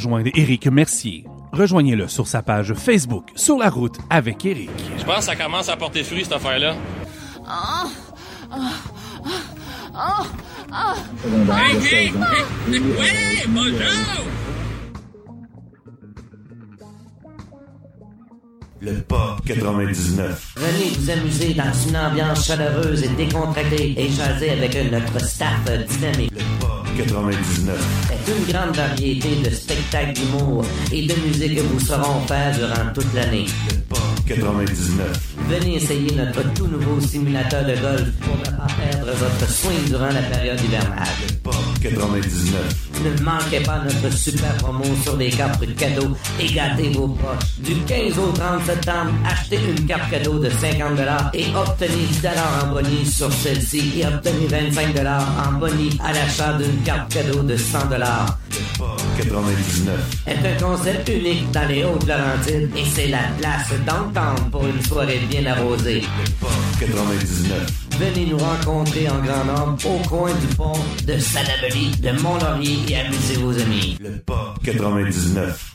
Rejoindre Éric Mercier, rejoignez-le sur sa page Facebook Sur la route avec Éric. Je pense que ça commence à porter fruit, cette affaire-là. Hey, hey, hey, ouais, bonjour! Le Pop 99. Venez vous amuser dans une ambiance chaleureuse et décontractée et jaser avec notre staff dynamique. Le Pop 99. C'est une grande variété de spectacles d'humour et de musique que vous saurons faire durant toute l'année. Le Pop 99. Venez essayer notre tout nouveau simulateur de golf pour ne pas perdre votre swing durant la période hivernale. Le Pop 99. Ne manquez pas notre super promo sur les cartes cadeaux et gâtez vos poches. Du 15 au 30 septembre, achetez une carte cadeau de 50 et obtenez 10 en bonus sur celle-ci et obtenez 25 en bonus à l'achat d'une carte cadeau de 100 Le Pop 99. est un concept unique dans les Hautes-Laurentides et c'est la place d'entendre pour une soirée bien arrosée. Le Pop 99. Venez nous rencontrer en grand nombre au coin du pont de Salaberry, de Mont-Laurier et amusez vos amis. Le Pop 99.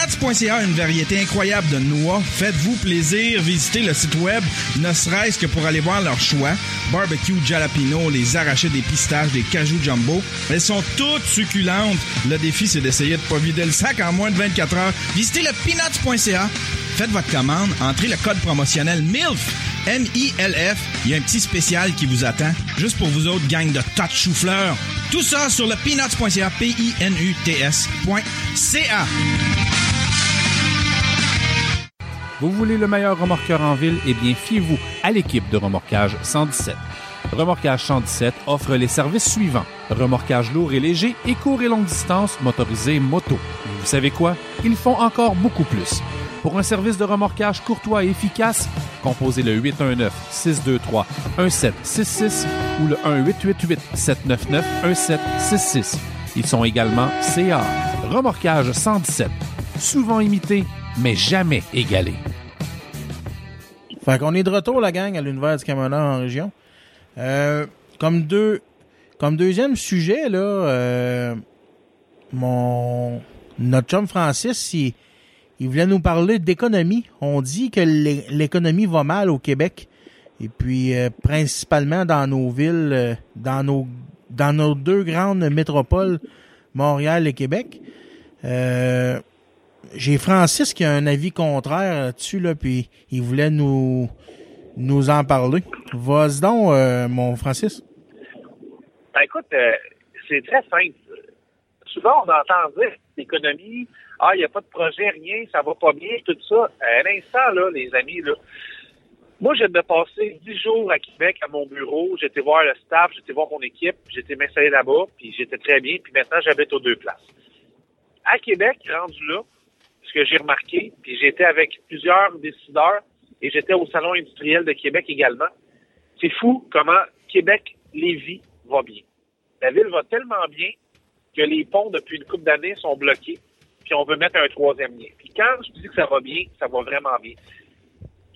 Peanuts.ca, une variété incroyable de noix. Faites-vous plaisir, visitez le site web, ne serait-ce que pour aller voir leur choix. Barbecue, jalapeno, les arrachés des pistaches, des cajou jumbo. Elles sont toutes succulentes. Le défi, c'est d'essayer de pas vider le sac en moins de 24 heures. Visitez le peanuts.ca. Faites votre commande, entrez le code promotionnel MILF. M-I-L-F. Il y a un petit spécial qui vous attend, juste pour vous autres, gang de tas de. Tout ça sur le peanuts.ca, P-I-N-U-T-S.ca. Vous voulez le meilleur remorqueur en ville? Eh bien, fiez-vous à l'équipe de Remorquage 117. Remorquage 117 offre les services suivants. Remorquage lourd et léger et court et longue distance motorisé moto. Vous savez quoi? Ils font encore beaucoup plus. Pour un service de remorquage courtois et efficace, composez le 819-623-1766 ou le 1-888-799-1766. Ils sont également CA. Remorquage 117. Souvent imité, mais jamais égalé. Fait qu'on est de retour, la gang, à l'univers du camionneur en région. Euh, comme deux, comme deuxième sujet, là, euh, mon, notre chum Francis, il, il voulait nous parler d'économie. On dit que l'é- l'économie va mal au Québec. Et puis, euh, principalement dans nos villes, euh, dans nos, dans nos deux grandes métropoles, Montréal et Québec. Euh, j'ai Francis qui a un avis contraire là-dessus, là, puis il voulait nous, nous en parler. Vas-y donc, mon Francis. Ben, écoute, c'est très simple. Souvent, on entend dire l'économie, ah, il n'y a pas de projet, rien, ça va pas bien, tout ça. À l'instant, là, les amis, là, moi, viens de passer dix jours à Québec à mon bureau. J'étais voir le staff, j'étais voir mon équipe, j'étais m'installer là-bas, puis j'étais très bien. Puis maintenant, j'habite aux deux places. À Québec, rendu là, ce que j'ai remarqué, puis j'étais avec plusieurs décideurs et j'étais au Salon industriel de Québec également. C'est fou comment Québec-Lévis va bien. La ville va tellement bien que les ponts, depuis une couple d'années, sont bloqués, on veut mettre un troisième lien. Puis quand je dis que ça va bien, ça va vraiment bien.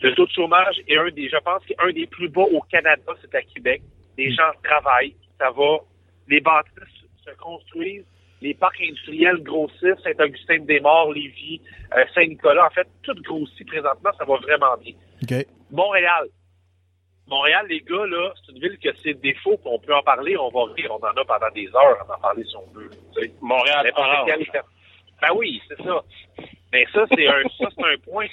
Le taux de chômage est un des, je pense, qu'un un des plus bas au Canada, c'est à Québec. Les gens travaillent, ça va. Les bâtisses se construisent, les parcs industriels grossissent, Saint-Augustin-des-Morts, Lévis, euh, Saint-Nicolas. En fait, tout grossit présentement, ça va vraiment bien. Montréal. Montréal, les gars, là, c'est une ville que c'est défaut, qu'on peut en parler, on va rire, on en a pendant des heures, on en parler si on veut. Montréal, Ben oui, c'est ça. Mais ça, c'est un, ça, c'est un point.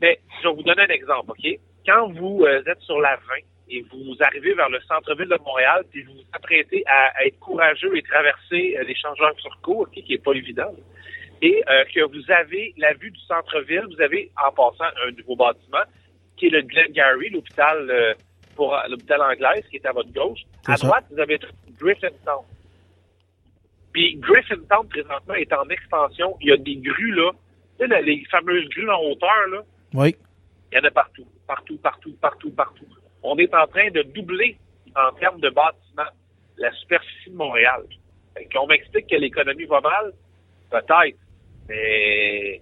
Mais je vais vous donner un exemple, OK? Quand vous euh, êtes sur la 20 et vous arrivez vers le centre-ville de Montréal, puis vous vous apprêtez à, à être courageux et traverser euh, les changements sur cours, OK, qui est pas évident, là, et euh, que vous avez la vue du centre-ville, vous avez en passant un nouveau bâtiment qui est le Glengarry, l'hôpital euh, pour l'hôpital anglaise, qui est à votre gauche. À ça. droite, vous avez Griffintown. Puis Griffintown, présentement, est en expansion. Il y a des grues, là. Tu sais, les fameuses grues en hauteur, là. Oui. Il y en a partout, partout, partout, partout, partout. On est en train de doubler en termes de bâtiments la superficie de Montréal. Fait qu'on m'explique que l'économie va mal, peut-être, mais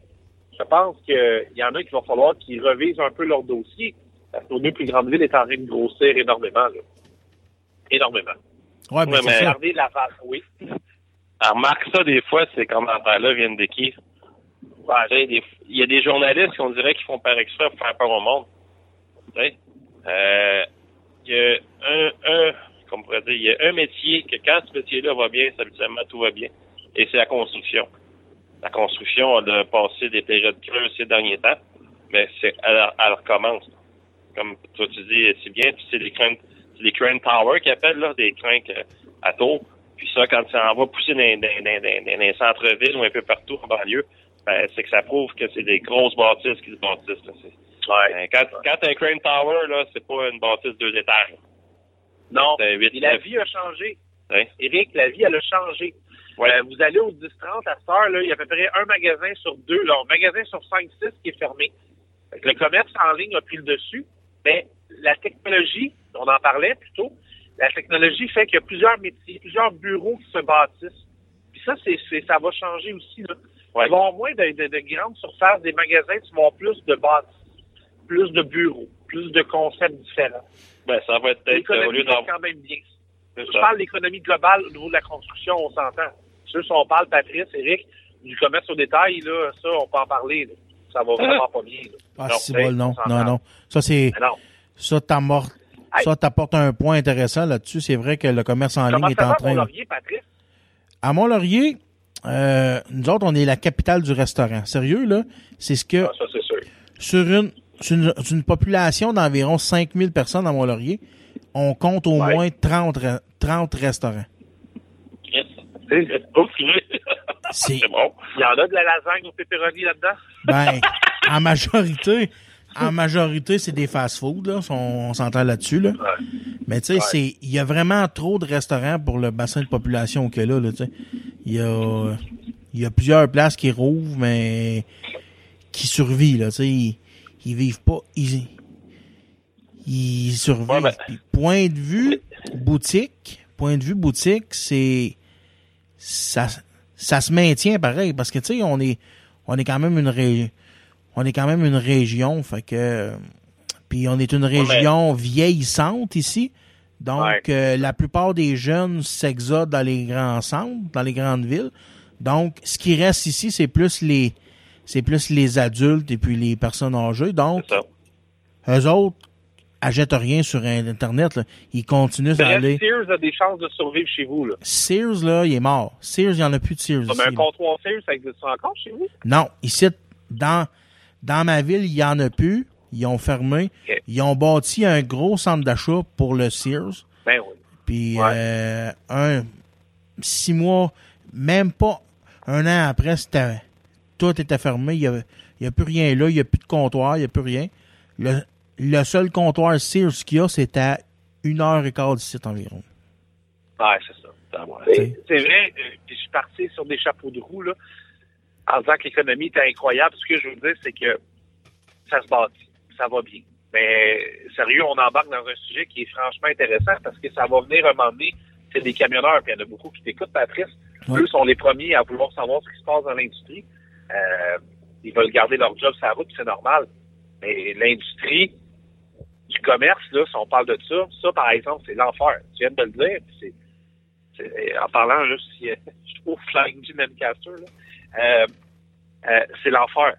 je pense qu'il y en a qui va falloir qu'ils revisent un peu leur dossier, parce que nos deux plus grandes villes est en train de grossir énormément. Là. Énormément. Ouais, mais c'est mais- ça. Regardez la face, oui. Alors, remarque ça des fois, ces commentaires-là viennent de qui? Des- Il y a des journalistes qu'on dirait qu'ils font par exprès pour faire peur au monde. Euh, Il y a un, un, comme on pourrait dire, il y a un métier que quand ce métier-là va bien, habituellement tout va bien. Et c'est la construction. La construction, a passé des périodes creuses ces derniers temps, mais c'est, elle, elle recommence. Comme toi tu dis, c'est bien, puis c'est des cranes, c'est des crane towers qu'ils appellent, là, des cranes que- à tour. Puis ça, quand ça en va pousser dans, dans, dans, dans, dans les centres-villes ou un peu partout en banlieue, ben, c'est que ça prouve que c'est des grosses bâtisses qui se bâtissent. Là. C'est- Ben, quand quand t'as un crane tower, là, c'est pas une bâtisse de deux étages. Non, et la vie a changé. Ouais. Éric, la vie, elle a changé. Ouais. Euh, vous allez au 10-30 à cette heure, là, il y a à peu près un magasin sur deux, là, un magasin sur 5-6 qui est fermé. Le commerce en ligne a pris le dessus, mais la technologie, on en parlait plus tôt, la technologie fait qu'il y a plusieurs métiers, plusieurs bureaux qui se bâtissent. Puis ça, c'est, c'est- ça va changer aussi. Là. Ouais. Tu vas avoir moins de, de- de grandes surfaces des magasins, vas avoir plus de bâtisses, plus de bureaux, plus de concepts différents. Ben, ça va être peut-être, au lieu quand même bien. C'est Je ça. parle de l'économie globale au niveau de la construction, on s'entend. Sûr, si on parle, Patrice, Eric, du commerce au détail, là, ça, on peut en parler. là. Ça va vraiment pas bien. là. Ah, Non, c'est t'sais, bon, non, non, non. Ça, c'est, non. ça, Hey. Ça, t'apporte un point intéressant là-dessus. C'est vrai que le commerce en Comment ligne est en train. Mont-Laurier, Patrice? À Mont-Laurier, euh, nous autres, on est la capitale du restaurant. Sérieux, là? C'est ce que, Ah, ça, c'est sûr. sur une, sur une, sur une population d'environ 5000 personnes à Mont-Laurier, on compte au Ouais. moins 30, re- 30 restaurants. C'est bon. Il y en a de la lasagne au pepperoni là-dedans? Ben, en majorité, en majorité, c'est des fast-food, là. On, on s'entend là-dessus, là. Mais tu sais, Ouais. c'est, il y a vraiment trop de restaurants pour le bassin de population a là, là, tu sais. Il y a, il y a plusieurs places qui rouvrent, mais qui survivent, là, tu sais. Ils, ils vivent pas, ils, ils survivent. Ouais, ben- point de vue boutique, point de vue boutique, c'est, ça, ça se maintient pareil, parce que tu sais, on est, on est quand même une région, on est quand même une région, fait que, puis on est une région vieillissante ici. Donc, Ouais. euh, la plupart des jeunes s'exodent dans les grands centres, dans les grandes villes. Donc, ce qui reste ici, c'est plus les, c'est plus les adultes et puis les personnes âgées. Donc, eux autres achètent rien sur Internet. là. Ils continuent à Bref, aller. Sears a des chances de survivre chez vous. Là. Sears, là, il est mort. Sears, il n'y en a plus de Sears Comme ici, un là. comptoir Sears, ça existe encore chez vous? Non, ici, dans, dans ma ville, il y en a plus. Ils ont fermé. Ils ont bâti un gros centre d'achat pour le Sears. Ben oui. Puis, Ouais. euh, un, six mois, même pas un an après, c'était, tout était fermé. Il y avait, il y a plus rien là. Il y a plus de comptoir. Il y a plus rien. Le, le seul comptoir Sears qu'il y a, c'est à une heure et quart d'ici environ. Ouais, c'est ça. C'est c'est vrai, euh, puis je suis parti sur des chapeaux de roue, là, en disant que l'économie était incroyable. Ce que je veux dire, c'est que ça se bâtit, ça va bien. Mais sérieux, on embarque dans un sujet qui est franchement intéressant parce que ça va venir un moment donné, c'est des camionneurs, puis il y en a beaucoup qui t'écoutent, Patrice. Eux sont les premiers à vouloir savoir ce qui se passe dans l'industrie. Euh, ils veulent garder leur job sur la route, puis c'est normal. Mais l'industrie du commerce, là, si on parle de ça, ça, par exemple, c'est l'enfer. Tu viens de le dire, c'est- en parlant, là, si, je trouve Flying Jim Lancaster, là, euh, euh, c'est l'enfer.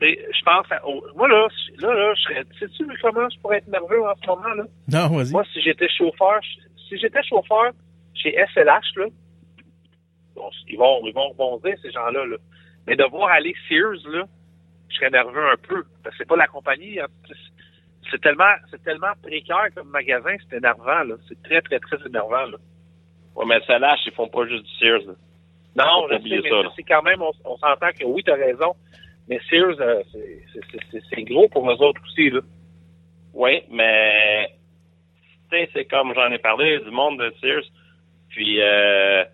Je pense à, au- moi, là, je- là, là, je serais, sais-tu comment je pourrais être nerveux en ce moment, là? Non, vas-y. Moi, si j'étais chauffeur, si j'étais chauffeur chez SLH, là, bon, ils vont, ils vont rebondir, ces gens-là, là. Mais de voir aller Sears, là, je serais nerveux un peu. Parce que c'est pas la compagnie. hein. C'est- tellement, c'est tellement précaire comme magasin, c'est énervant, là. C'est très, très, très énervant, là. Ouais, mais ça lâche, ils font pas juste du Sears. là. Non, je sais, mais c'est quand même, on, on s'entend que oui, tu as raison. Mais Sears, euh, c'est- gros pour eux autres aussi, là. Oui, mais c'est comme j'en ai parlé du monde de Sears. Puis euh,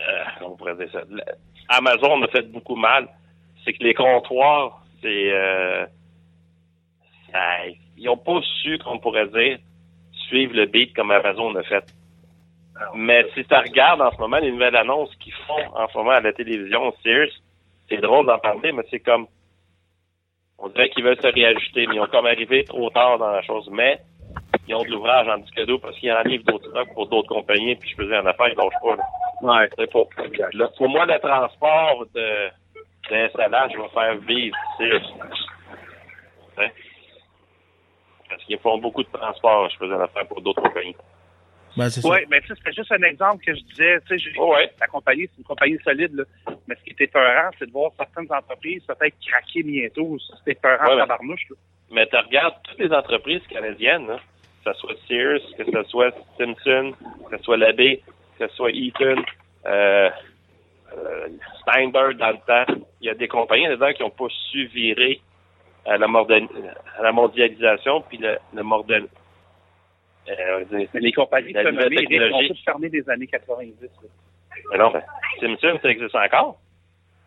euh, on pourrait dire ça? Amazon a fait beaucoup mal. C'est que les comptoirs, c'est... Euh, ils n'ont pas su, comme on pourrait dire, suivre le beat comme Amazon a fait. Mais si tu regardes en ce moment les nouvelles annonces qu'ils font en ce moment à la télévision, Sears, c'est drôle d'en parler, mais c'est comme... On dirait qu'ils veulent se réajuster, mais ils ont comme arrivé trop tard dans la chose. Mais ils ont de l'ouvrage en disque d'eau parce qu'ils en livrent d'autres stocks pour d'autres compagnies, puis je faisais en affaire, ils lâchent pas. Là. Ouais. C'est pour, là, pour moi, le transport de d'installage va faire vivre Sears. Hein? Parce qu'ils font beaucoup de transport, je faisais en affaire pour d'autres compagnies. Ben, c'est Oui, mais tu sais, c'était juste un exemple que je disais. Tu sais, Ouais. la compagnie, c'est une compagnie solide, là. Mais ce qui était peurant, c'est de voir certaines entreprises peut-être craquer bientôt. C'était peurant, Ouais, tabarnouche, là. Mais tu regardes toutes les entreprises canadiennes, là, que ce soit Sears, que ce soit Simpson, que ce soit Labé, que ce soit Eaton, euh, euh, Steinberg dans le temps, il y a des compagnies dedans qui n'ont pas su virer à la, à la mondialisation, puis le, le morden- euh, les compagnies la de ils ont toutes fermé des années 90. là. Mais non, ben, Simpson, ça existe encore?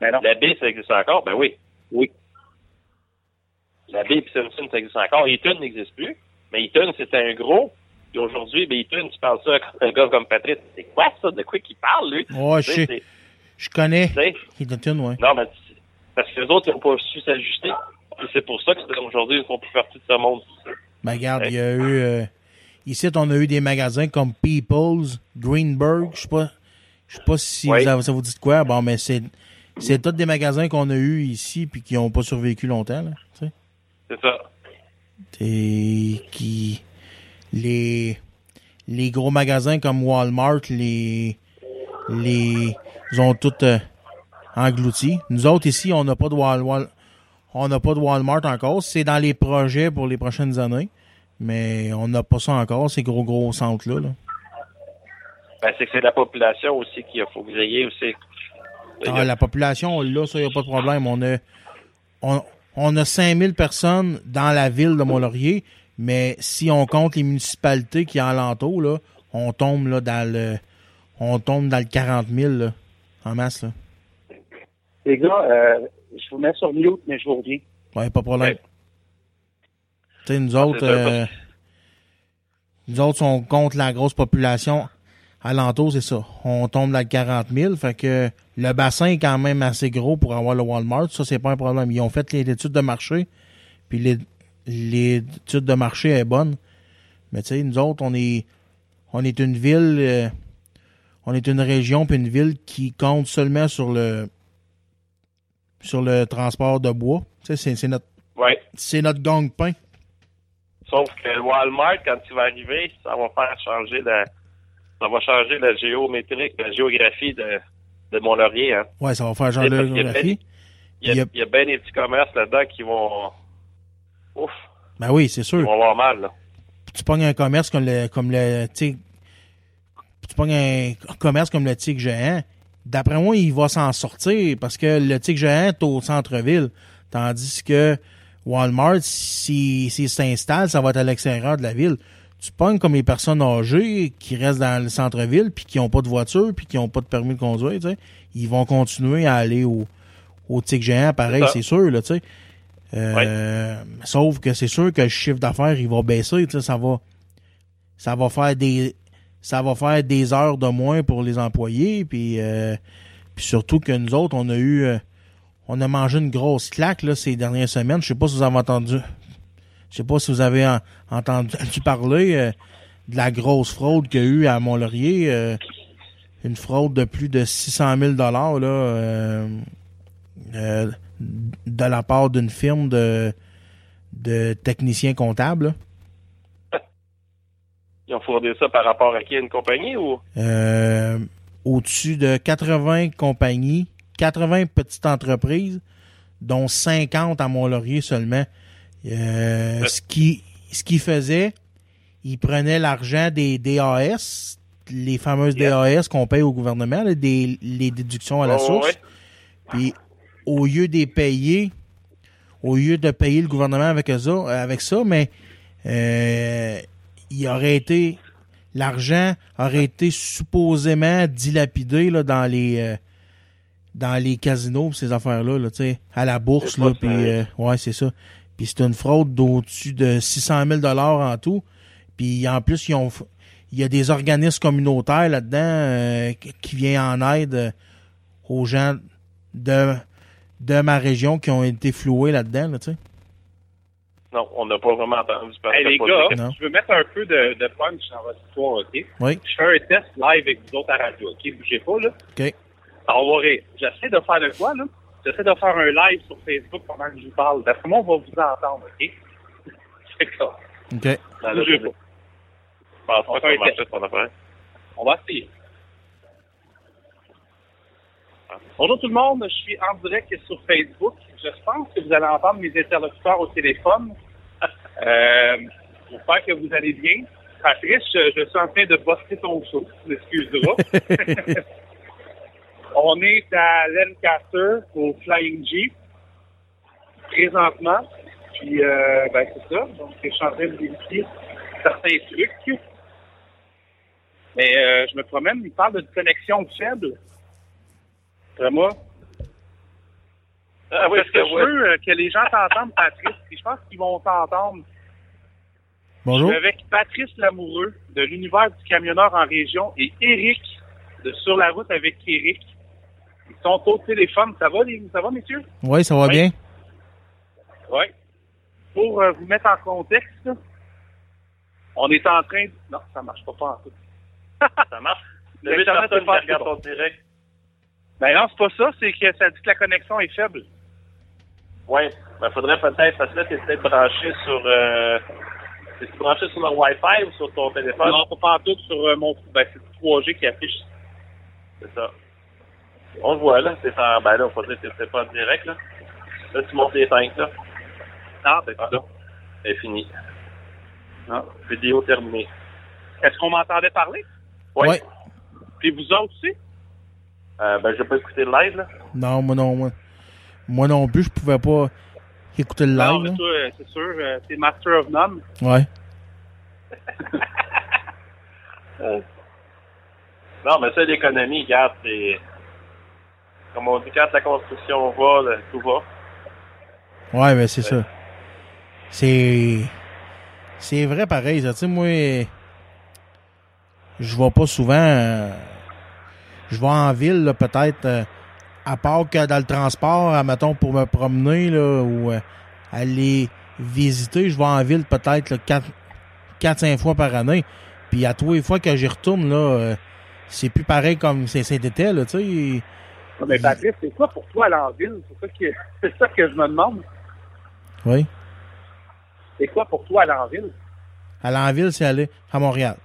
Mais non. Labé, ça existe encore? Ben oui. Oui. Labé et Simpson, ça existe encore. Eaton n'existe plus. Mais Eaton, c'était un gros. Puis aujourd'hui, ben Eaton, tu parles ça à un gars comme Patrick. C'est quoi ça? De quoi qu'il parle, lui? Ouais, je sais, Je connais. tu sais, Hilton, ouais. Non, mais c'est- parce que les autres, ils n'ont pas su s'ajuster. Et c'est pour ça que c'est- aujourd'hui, ils font plus partie de ce monde. Ben, regarde, il y a eu. euh, ici, on a eu des magasins comme People's, Greenberg. Je sais pas. Je sais pas si Oui. vous avez- ça vous dit de quoi. Bon, mais c'est. C'est tous des magasins qu'on a eu ici puis qui n'ont pas survécu longtemps, là. C'est ça. Et qui. Les. Les gros magasins comme Walmart, les. Les. Ils ont tout euh, englouti. Nous autres, ici, on n'a pas de on n'a pas de Walmart encore. C'est dans les projets pour les prochaines années. Mais on n'a pas ça encore, ces gros, gros centres-là. là. Ben, c'est que c'est la population aussi qu'il faut que vous ayez aussi. Ah, la population, là, ça, il n'y a pas de problème. On a, on, on a 5000 personnes dans la ville de Mont-Laurier, mais si on compte les municipalités qui y a alentour, là, on tombe là, dans le on tombe dans le 40 000 là, en masse. Là. Les gars, euh, je vous mets sur mute, mais je vous reviens. Ouais, pas de problème. Nous autres, ça, euh, nous autres, on compte la grosse population alentour, c'est ça. On tombe dans le 40 000. Fait que le bassin est quand même assez gros pour avoir le Walmart. Ça, c'est pas un problème. Ils ont fait les études de marché. Puis l'étude de marché est bonne. Mais tu sais, nous autres, on est, on est une ville, euh, on est une région puis une ville qui compte seulement sur le, sur le transport de bois. Tu sais, c'est, notre, Ouais. c'est notre gang-pain. Sauf que le Walmart, quand il va arriver, ça va faire changer la, ça va changer la géométrie, la géographie de, de Mont-Laurier, hein. Ouais, ça va faire changer la géographie. ben- Il y a, Il y a- bien des petits commerces là-dedans qui vont, ouf, Ben oui, c'est ils sûr. vont avoir mal, là. Tu pognes un commerce comme le, comme le, tu pognes un commerce comme le Tigre Géant. D'après moi, il va s'en sortir parce que le Tigre Géant est au centre-ville. Tandis que Walmart, si- s'il s'installe, ça va être à l'extérieur de la ville. Tu pognes comme les personnes âgées qui restent dans le centre-ville puis qui n'ont pas de voiture puis qui n'ont pas de permis de conduire, tu sais. Ils vont continuer à aller au, au Tigre Géant, pareil, C'est sûr, là, tu sais. Euh, Sauf que c'est sûr que le chiffre d'affaires, il va baisser, tu sais, ça va, ça va faire des, ça va faire des heures de moins pour les employés, puis, euh, puis surtout que nous autres, on a eu, euh, on a mangé une grosse claque là ces dernières semaines. Je sais pas si vous avez entendu, je sais pas si vous avez en- entendu parler euh, de la grosse fraude qu'il y a eu à Mont-Laurier, euh, une fraude de plus de 600 000 dollars là. euh, euh, de la part d'une firme de, de techniciens comptables. là. Ils ont fourni ça par rapport à qui? Une compagnie ou? Euh, au-dessus de 80 compagnies, 80 petites entreprises, dont 50 à Mont-Laurier seulement. Euh, ce qui ce qu'il faisait, il prenait l'argent des DAS, les fameuses DAS qu'on paye au gouvernement, là, des, les déductions à la Oh, source. ouais. Puis au lieu de payer, au lieu de payer le gouvernement avec ça, avec ça mais euh, il aurait été l'argent aurait été supposément dilapidé là, dans les euh, dans les casinos ces affaires-là, là, tu sais, à la bourse, là, puis euh, ouais, c'est ça. Puis c'est une fraude d'au-dessus de 600 000 dollars en tout. Puis en plus, ils ont, il y a des organismes communautaires là-dedans euh, qui- qui viennent en aide euh, aux gens de de ma région qui ont été floués là-dedans, là, tu sais. Non, on n'a pas vraiment entendu parler Hey, les de gars, Non. je veux mettre un peu de, de punch dans votre histoire, OK? Oui. Je fais un test live avec vous autres à radio, OK? Bougez pas, là. OK. On va rire. J'essaie de faire de quoi, là? J'essaie de faire un live sur Facebook pendant que je vous parle. D'après moi, on va vous entendre, OK? C'est ça. OK. Ben pas. pense pas On ça va un marcher, test. ton affaire. On va essayer. Bonjour tout le monde, je suis en direct sur Facebook. Je pense que vous allez entendre mes interlocuteurs au téléphone. Euh, J'espère que vous allez bien. Patrice, je, je suis en train de poster ton show, tu m'excuseras. On est à Lancaster, au Flying Jeep, présentement. Puis, euh, ben, c'est ça. Donc, je suis en train de vérifier certains trucs. Mais euh, je me promène, il parle de connexion faible. Vraiment. Ah oui, Parce que je ouais. veux euh, que les gens t'entendent, Patrice. Puis je pense qu'ils vont t'entendre. Bonjour. Je suis avec Patrice Lamoureux de l'univers du camionneur en région et Eric de Sur la route avec Eric. Sont au téléphone. Ça va, les, ça va, messieurs? Oui, ça va Oui. bien? Oui. Pour euh, vous mettre en contexte, on est en train... de- Non, ça marche pas, pas en tout. Ça marche? Le huit L'Internet personnes est pas bon. ton direct. Ben non, c'est pas ça. C'est que ça dit que la connexion est faible. Oui, ben faudrait peut-être, parce que là, t'es peut-être branché sur... Euh, t'es branché sur le Wi-Fi ou sur ton téléphone? Non, pas en tout sur euh, mon... Ben, c'est le 3G qui affiche. C'est ça. On le voit, là. C'est en... Ben là, faut dire que t'es pas en direct, là. Là, tu montes les 5, là. Ah, ben Ah. c'est ça. C'est fini. Ah. Vidéo terminée. Est-ce qu'on m'entendait parler? Oui. Ouais. Puis vous autres aussi? Euh, ben, j'ai pas écouté le live, là. Non, moi non, moi. Moi non plus, je pouvais pas écouter le Non, live. toi, euh, c'est sûr, euh, t'es Master of None. Ouais. Euh, Non, mais ça, l'économie, regarde, c'est... Comme on dit, quand la construction va, tout va. Ouais, mais c'est ça. C'est. C'est vrai pareil, ça. Tu sais, moi. Je vais pas souvent. euh, je vais en ville, peut-être. euh, à part que dans le transport, admettons, pour me promener, là, ou euh, aller visiter, je vais en ville peut-être 4-5 fois par année. Puis à tous les fois que j'y retourne, là, c'est plus pareil comme c'était, là, tu sais. Mais Patrice, c'est quoi pour toi ville? C'est ça que, c'est ça que je me demande. Oui. C'est quoi pour toi aller en ville? Aller en ville, c'est aller à Montréal.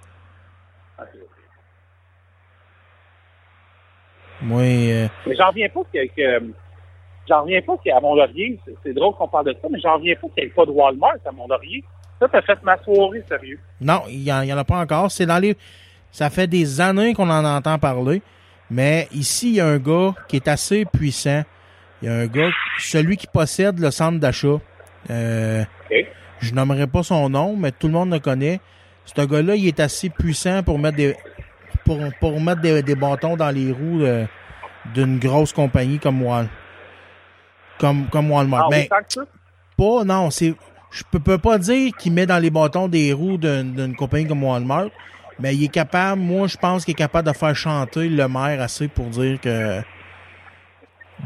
Moi, euh, Mais j'en reviens pas que, que- j'en reviens pas qu'à Mont-Laurier, c'est, c'est drôle qu'on parle de ça, mais j'en reviens pas qu'il n'y ait pas de Walmart à Mont-Laurier. Ça, t'as fait ma soirée, sérieux. non, il y, en en a pas encore. C'est dans les. Ça fait des années qu'on en entend parler. Mais ici, il y a un gars qui est assez puissant. Il y a un gars, celui qui possède le centre d'achat. Euh, OK. Je nommerai pas son nom, mais tout le monde le connaît. Ce gars-là, il est assez puissant pour mettre des pour, pour mettre des, des bâtons dans les roues euh, d'une grosse compagnie comme Wal comme comme Walmart. Ah, Mais pas, non, c'est. Je peux, peux pas dire qu'il met dans les bâtons des roues d'une compagnie comme Walmart, mais il est capable, moi je pense qu'il est capable de faire chanter le maire assez pour dire que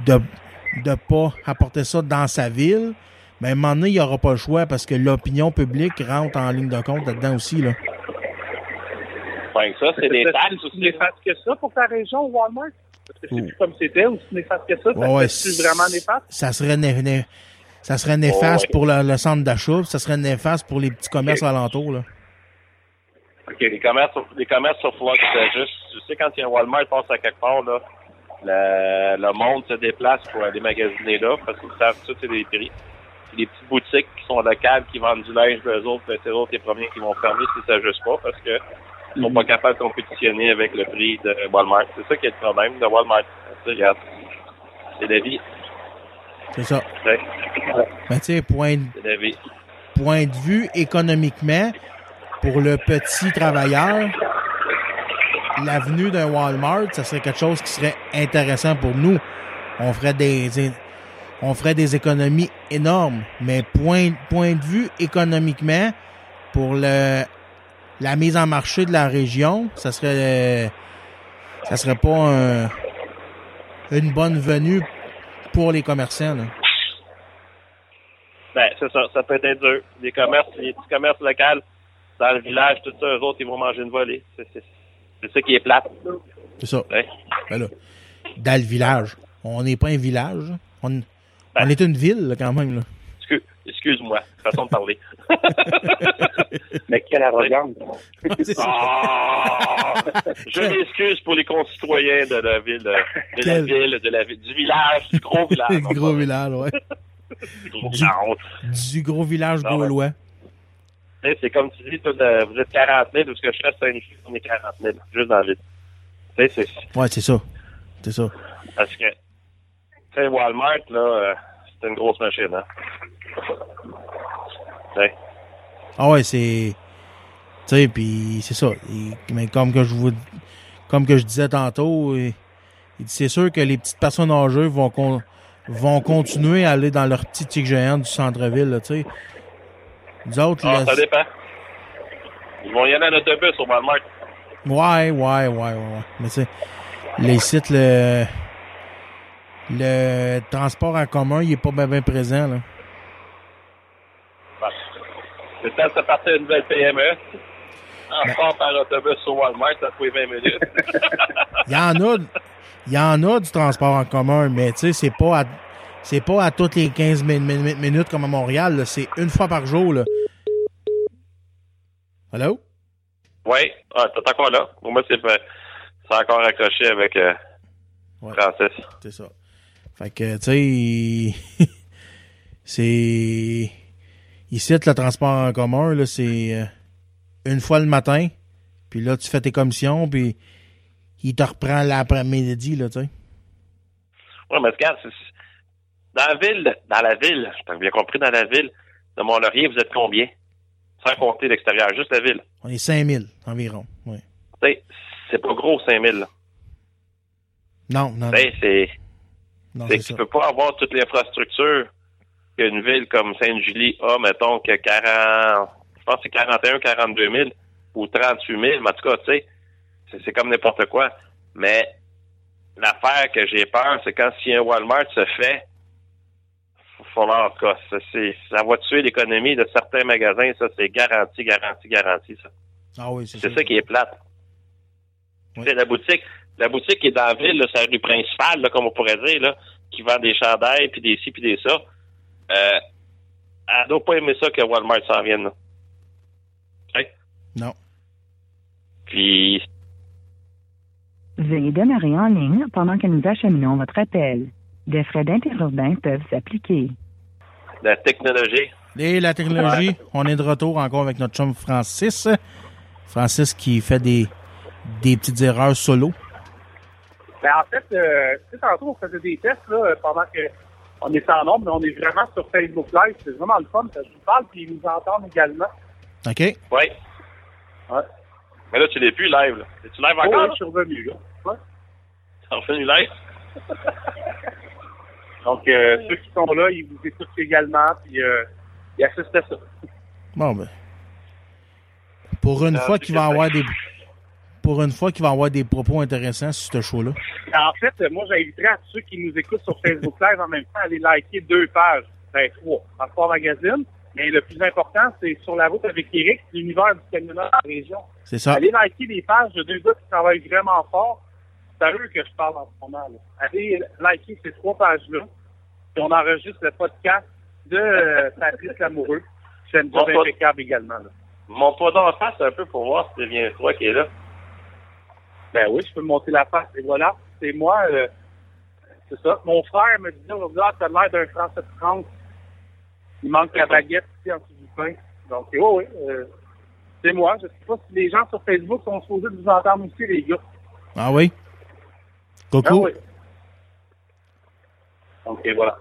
de de pas apporter ça dans sa ville. Mais à un moment donné, il n'y aura pas le choix parce que l'opinion publique rentre en ligne de compte là-dedans aussi. Là. Ça, c'est des C'est aussi. néfaste que ça pour ta région, Walmart? Parce que c'est plus comme c'était ou si néfaste que ça? Ouais, c'est vraiment néfaste? Ça serait, né- né- ça serait néfaste Ouais. pour le, le centre d'achat, puis ça serait néfaste pour les petits commerces alentours. Là. OK, les commerces, les commerces sur Flux, c'est juste, tu sais, quand il y a un Walmart qui passe à quelque part, là, le, le monde se déplace pour aller magasiner là, parce qu'ils savent ça, c'est des prix. Puis les petites boutiques qui sont locales, qui vendent du linge d'eux autres, ben, c'est eux autres les premiers qui vont fermer si ça juste pas, parce que ils sont pas capables de compétitionner avec le prix de Walmart. C'est ça qui est le problème de Walmart. Regarde, c'est la vie. C'est ça. Ouais, Mais tu sais, point de vue économiquement, pour le petit travailleur, l'avenue d'un Walmart, ça serait quelque chose qui serait intéressant pour nous. On ferait des, on ferait des économies énormes. Mais point, point de vue économiquement, pour le, la mise en marché de la région, ça serait, ça serait pas un- une bonne venue pour les commerçants. là. Ben, c'est ça, ça peut être dur. Les commerces, les petits commerces locaux dans le village, tout ça, eux autres, ils vont manger une volée. C'est, c'est, c'est ça qui est plate. C'est ça. Ouais. Ben là, dans le village. On n'est pas un village. On, on est une ville, là, quand même. Là. Excuse, excuse-moi, façon de parler. Mais quelle arrogance. Ah! je m'excuse pour les concitoyens de la ville, de, de la ville, de la ville, du village, du gros village. gros village, ouais. Du gros village. Du gros village Ah gaulois. C'est comme tu dis, de- vous êtes 40 000, ou ce que je fais, c'est un on est 40 000, juste dans la ville. C'est Ouais, c'est ça. C'est ça. parce que, tu sais, Walmart, là, euh, c'est une grosse machine, hein. Tu sais. Ah ouais, c'est. Tu sais, puis c'est ça. Et- mais comme que je vous. Comme que je disais tantôt, et- c'est sûr que les petites personnes âgées vont, con- vont continuer à aller dans leur petit tic géant du centre-ville, là, tu sais. Nous autres, Ah, là, ça dépend. Ils vont y aller en autobus au Walmart. Ouais, ouais, ouais, ouais, ouais. Mais tu sais, les sites, le, le transport en commun, il est pas bien présent, là. Bah, le temps de partir une nouvelle PME. En Ben- par autobus au Walmart, ça fait 20 minutes. Il y en a, il y en a du transport en commun, mais tu sais, c'est pas à, c'est pas à toutes les 15 min- min- minutes comme à Montréal. C'est une fois par jour, là. Allô? oui, ah, t'es encore là. Pour moi, c'est pas- c'est encore accroché avec euh, Ouais. Francis. C'est ça. Fait que, tu sais, c'est. Ici, le transport en commun, là, c'est euh, une fois le matin, puis là, tu fais tes commissions, puis il te reprend l'après-midi, là, tu sais. Oui, mais regarde, c'est- dans la ville, dans la ville, je t'ai bien compris, dans la ville de Mont-Laurier, vous êtes combien? Sans compter l'extérieur, juste la ville. On est 5000 environ, oui. C'est pas gros, 5000. là. Non, non, c'est. que tu peux pas avoir toute l'infrastructure qu'une ville comme Sainte-Julie a, mettons, que 40, je pense que c'est 41, 42 000 ou 38 000, mais en tout cas, tu sais, c'est, comme n'importe quoi. Mais l'affaire que j'ai peur, c'est quand si un Walmart se fait, falloir, en tout cas, ça, c'est, ça va tuer l'économie de certains magasins, ça, c'est garanti, garanti, garanti, ça. Ah oui, c'est C'est ça. ça qui est plate. Sais, la boutique, la boutique qui est dans la ville, c'est la rue principale, là, comme on pourrait dire, là, qui vend des chandails, puis des ci, puis des ça. Euh, elle doit pas aimer ça que Walmart s'en vienne, là. Non. Puis, Veuillez demeurer en ligne pendant que nous acheminons votre appel. Des frais d'interurbain peuvent s'appliquer. La technologie. Et la technologie, on est de retour encore avec notre chum Francis. Francis qui fait des, des petites erreurs solo. Ben, en fait, euh, tu sais, tantôt, on faisait des tests là, pendant que on est en nombre, mais on est vraiment sur Facebook Live. C'est vraiment le fun. parce que Je vous parle, puis ils nous entendent également. OK? Oui. Ouais. Mais là, tu l'es plus live, là. Es-tu live Oh, encore? ouais, là? je suis revenu, là. Ouais. T'es revenu live? Donc, euh, ceux qui sont là, ils vous écoutent également, puis euh, ils assistent à ça. Bon, ben. Pour une Ah, fois qu'il va avoir des. Pour une fois qu'il va avoir des propos intéressants sur ce show-là. En fait, euh, moi, j'inviterais à ceux qui nous écoutent sur Facebook Live en même temps à aller liker deux pages. Ben, trois. Transport Magazine. Mais le plus important, c'est sur la route avec Eric, l'univers du camionneur de la région. C'est ça. Allez liker des pages de deux gars qui travaillent vraiment fort. C'est à eux que je parle en ce moment. Là. Allez liker ces trois pages-là. Puis on enregistre le podcast de euh, Patrice Lamoureux. C'est une job impeccable également. Là. Montre-toi dans la face un peu pour voir si c'est bien toi qui est là. Ben oui, je peux monter la face. Et voilà, c'est moi. euh, c'est ça. Mon frère me disait aujourd'hui, ah, t'as l'air d'un Français de France. Il manque la baguette ici en dessous du pain. Donc, oui, oui. euh, c'est moi. Je sais pas si les gens sur Facebook sont supposés de vous entendre aussi, les gars. Ah oui? Ah Coucou. oui. Et voilà.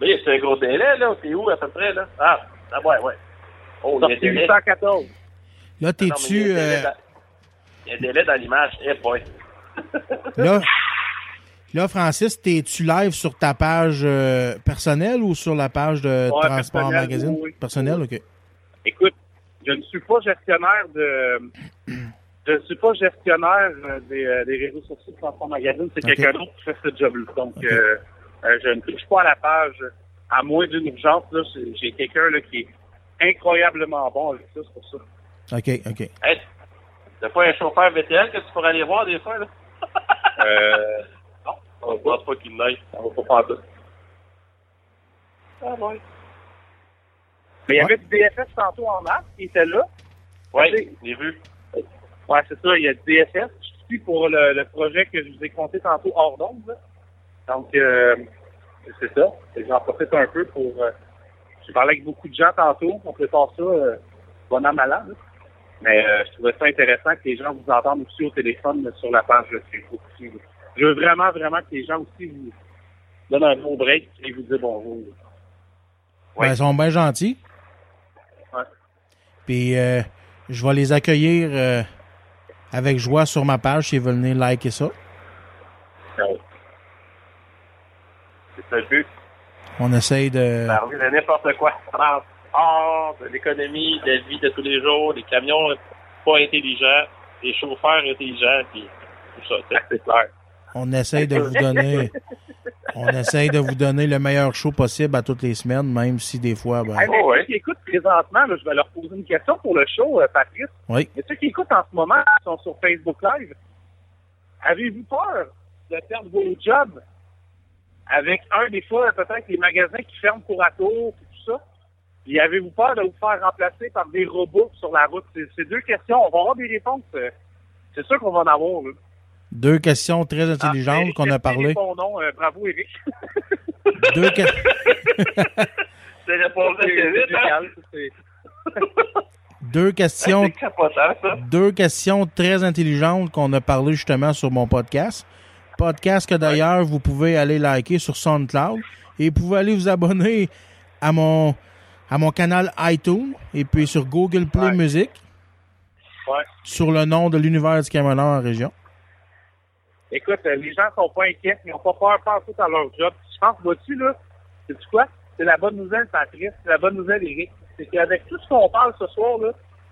Mais c'est un gros délai, là. C'est où, à peu près, là? Ah, ah ouais, ouais. Oh, il y a un Sorti délai. 814. Là, Non, mais il y a t'es-tu. un délai euh, dans- Il y a un délai dans l'image. Eh boy. Là, là Francis, t'es-tu live sur ta page euh, personnelle ou sur la page de Ouais, Transport Magazine? oui. Personnelle, OK. Écoute, je ne suis pas gestionnaire de. Je ne suis pas gestionnaire euh, des, euh, des réseaux sociaux de Transport Magazine. C'est quelqu'un d'autre qui fait ce job-là. Donc, euh, euh, je ne touche pas à la page. À moins d'une urgence, là, j'ai- quelqu'un là, qui est incroyablement bon avec ça, c'est pour ça. OK, OK. Hey, t'as pas un chauffeur VTL que tu pourrais aller voir des fois, là? Euh, non, on pense pas qu'il n'aille. Ça va pas faire ça. Ah, ouais. Mais il y avait du DFS tantôt en mars qui était là. Oui, j'ai vu. Ouais, c'est ça, il y a DFS. Je suis pour le, le projet que je vous ai compté tantôt hors d'onde. Donc, euh, c'est ça. J'en profite un peu pour... Euh, J'ai parlé avec beaucoup de gens tantôt. On prépare ça euh, bon an, mal an, là. Mais euh, je trouvais ça intéressant que les gens vous entendent aussi au téléphone là, sur la page de Facebook. Je veux vraiment, vraiment que les gens aussi vous donnent un bon break et vous disent bonjour. Ben, ils sont bien gentils. Ouais. Puis euh, je vais les accueillir euh, avec joie sur ma page s'ils veulent venir liker ça. C'est ça le but. On essaye de. Parler de n'importe quoi. Transport, de l'économie, de la vie de tous les jours, des camions pas intelligents, des chauffeurs intelligents, puis tout ça. C'est clair. On essaye de vous donner. On essaye de vous donner le meilleur show possible à toutes les semaines, même si des fois, ben. Hey, mais ceux qui écoutent présentement, là, je vais leur poser une question pour le show, euh, Patrice. Oui. Mais ceux qui écoutent en ce moment, qui sont sur Facebook Live, avez-vous peur de perdre vos jobs avec un des fois, peut-être les magasins qui ferment pour à tour et tout ça? Et avez-vous peur de vous faire remplacer par des robots sur la route? C'est c'est deux questions. On va avoir des réponses. euh, C'est sûr qu'on va en avoir. Là. Deux questions très intelligentes qu'on a parlé. Bon nom, euh, bravo Eric. Deux, que- C'est répondu assez vite? C'est- deux questions. Deux questions très intelligentes qu'on a parlé justement sur mon podcast. Podcast que d'ailleurs vous pouvez aller liker sur SoundCloud et vous pouvez aller vous abonner à mon à mon canal iTunes et puis sur Google Play Music Ouais. sur le nom de l'univers du camionneur en région. Écoute, euh, les gens sont pas inquiets, ils n'ont pas peur, pas tout à leur job. Je pense, vois-tu, là, c'est quoi? C'est la bonne nouvelle, Patrice, c'est la bonne nouvelle, Eric. C'est qu'avec tout ce qu'on parle ce soir, là,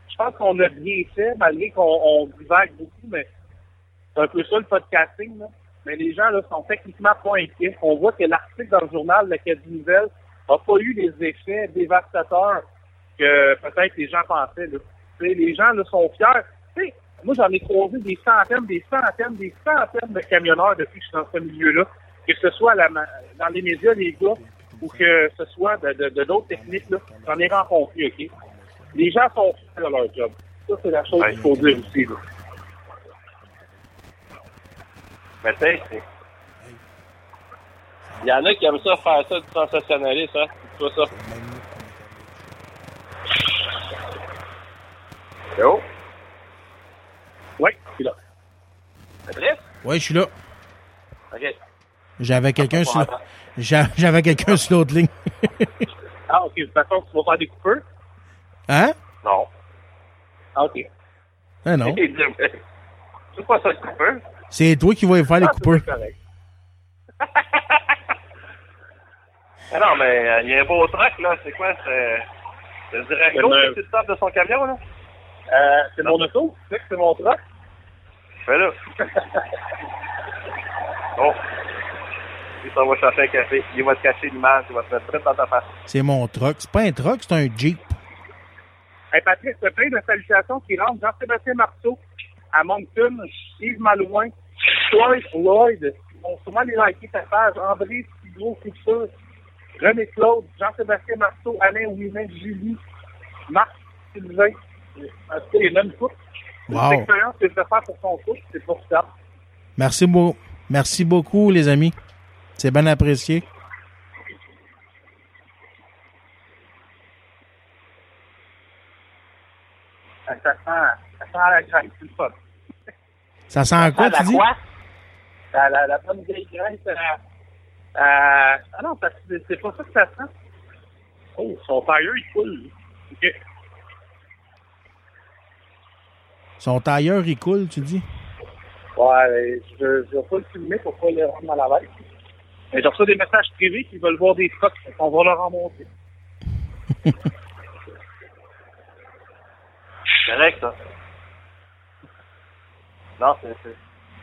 je pense qu'on a bien fait, malgré qu'on on divague beaucoup, mais c'est un peu ça le podcasting, là. Mais les gens, là, sont techniquement pas inquiets. On voit que l'article dans le journal, le Cadet Nouvelle, n'a pas eu les effets dévastateurs que peut-être les gens pensaient, là. Les gens, là, sont fiers. Tu sais, moi, j'en ai croisé des centaines, des centaines, des centaines de camionneurs depuis que je suis dans ce milieu-là. Que ce soit la dans les médias, les gars, ou que ce soit de, de, de d'autres techniques, là. J'en ai rencontré, OK? Les gens sont fiers de leur job. Ça, c'est la chose qu'il faut dire aussi, là. Mais tu c'est- il y en a qui aiment ça faire ça du sensationnalisme, hein. C'est pas ça? Yo. Oui, je suis là. Patrice? Oui, je suis là. OK. J'avais quelqu'un sur j'a- j'avais quelqu'un sur l'autre ligne. Ah, OK. De toute façon, tu vas faire des coupeurs? hein? Non. Ah, OK. Ah non. C'est pas ça le coupeur. C'est toi qui vas y faire les Ah, coupeurs. Ah non, mais euh, il y a un beau truck, là. C'est quoi? C'est c'est le directeur C'est qui est top de son camion, là? Euh, c'est mon auto? Tu sais que c'est mon truck? Fais là. oh. Il s'en va chercher un café. Il va te cacher l'image. Il va te mettre très dans ta face. C'est mon truck. C'est pas un truck, c'est un Jeep. Hey, Patrice, t'as plein de salutations qui rentrent. Jean-Sébastien Marceau, à Moncton, Yves Malouin, Floyd Lloyd, vont sûrement les liker ta page, André Thibault Couture, René Claude, Jean-Sébastien Marceau, Alain Ouimet, Julie, Marc Sylvain. En tout cas, il y en a une couple. C'est Wow. une expérience que je vais faire pour son couple, c'est pour ça. Merci, beau. Merci beaucoup, les amis. C'est bien apprécié. Ça sent, ça sent la graisse, c'est le fun. Ça sent quoi, la tu dis? quoi? La, la, la bonne vieille graisse. Euh, euh, ah non, ça- c'est pas ça que ça sent. Oh, son tire, il coule. OK. Son tailleur, il coule, tu dis? Ouais, je ne vais pas le filmer pour pas le rendre mal à l'aise. Mais j'ai reçu des messages privés qui veulent voir des trucks. On va leur en montrer. correct, ça. Non, c'est. c'est-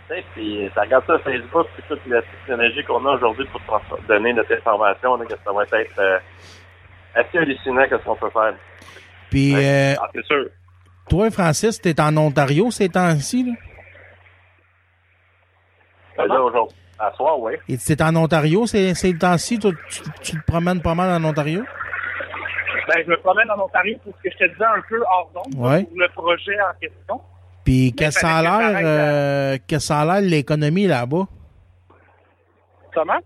tu sais, Puis, tu regardes ça sur Facebook, puis toute la technologie qu'on a aujourd'hui pour trans- donner notre information, là, que ça va être euh, assez hallucinant que ce qu'on peut faire. Puis, euh, Ah, c'est sûr. Toi, Francis, t'es en Ontario ces temps-ci, là? Ben là, aujourd'hui, à soir, oui. Et t'es en Ontario ces, ces temps-ci? Tu, tu- tu te promènes pas mal en Ontario? Ben, je me promène en Ontario pour ce que je te disais un peu hors d'onde, Ouais. pour le projet en question. Puis, qu'est-ce que ça a fallait que l'air, t'arrêtes euh, qu'est-ce que ça a l'air l'économie là-bas? Comment?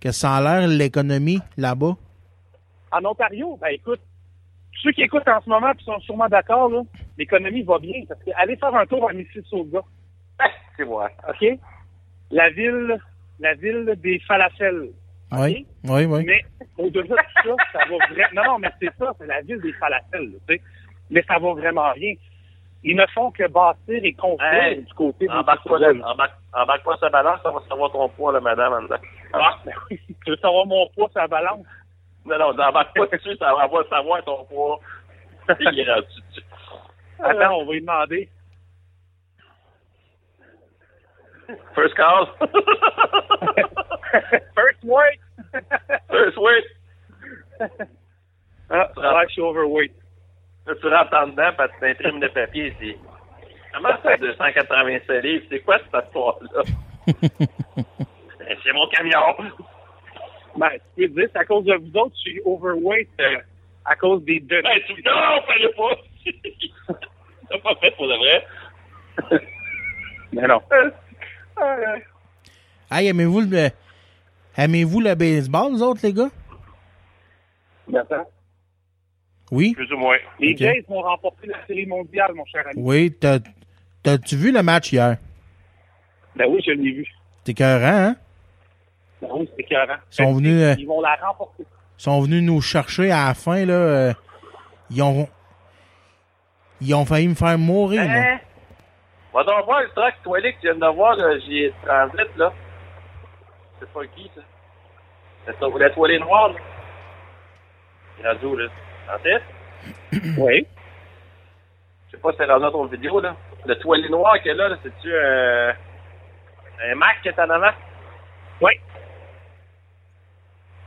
Qu'est-ce que ça a l'air l'économie là-bas? En Ontario, ben écoute, ceux qui écoutent en ce moment puis sont sûrement d'accord, là, l'économie va bien. Parce que allez faire un tour à Mississauga. C'est moi. OK? La ville, la ville des falafels. Oui, oui, oui. Mais au-delà de ça, ça va vraiment. Non, non, mais c'est ça, c'est la ville des falafels, tu sais. Mais ça va vraiment bien. Ils ne font que bâtir et construire Hey, du côté de Embarque pas, embarque, pas sa balance, ça va savoir ton poids, là, madame, en. Ah, ben oui. Tu veux savoir mon poids sur la balance? Non, non, embarque pas dessus, ça va savoir ton poids. Attends, on va lui demander. First call. First weight! First weight. Ah, ouais, je suis overweight. Là, tu rentres en dedans, puis tu t'imprimes le papier, c'est... Comment ça, 287 livres? C'est quoi cette histoire-là? C'est mon camion! Ben, tu peux dire, c'est à cause de vous autres, je suis overweight euh, à cause des deux. Ben, tu... Non, fallait pas! T'as pas fait pour de vrai? Mais non. Hey, aimez-vous le, aimez-vous le baseball, vous autres, les gars? Attends. Oui? Plus ou moins. Les Ok. Jays vont remporter la série mondiale, mon cher ami. Oui, t'as, t'as-tu vu le match hier? Ben oui, je l'ai vu. T'es écœurant, hein? Ben oui, c'est écœurant. Ils sont venus, euh, Ils vont la remporter. Ils sont venus nous chercher à la fin, là. euh, ils ont, ils ont failli me faire mourir. Hein? Va donc voir le truck toilette que tu viens de voir, là, j'y ai transit, là. C'est pas qui, ça? C'est ça, la toilette noire, là. C'est où, là? En tête? Oui. Je sais pas si c'est rendu dans ton vidéo, là. Le toilette noir qu'il y a là, là c'est-tu euh, un Mac qui est en avant? Oui.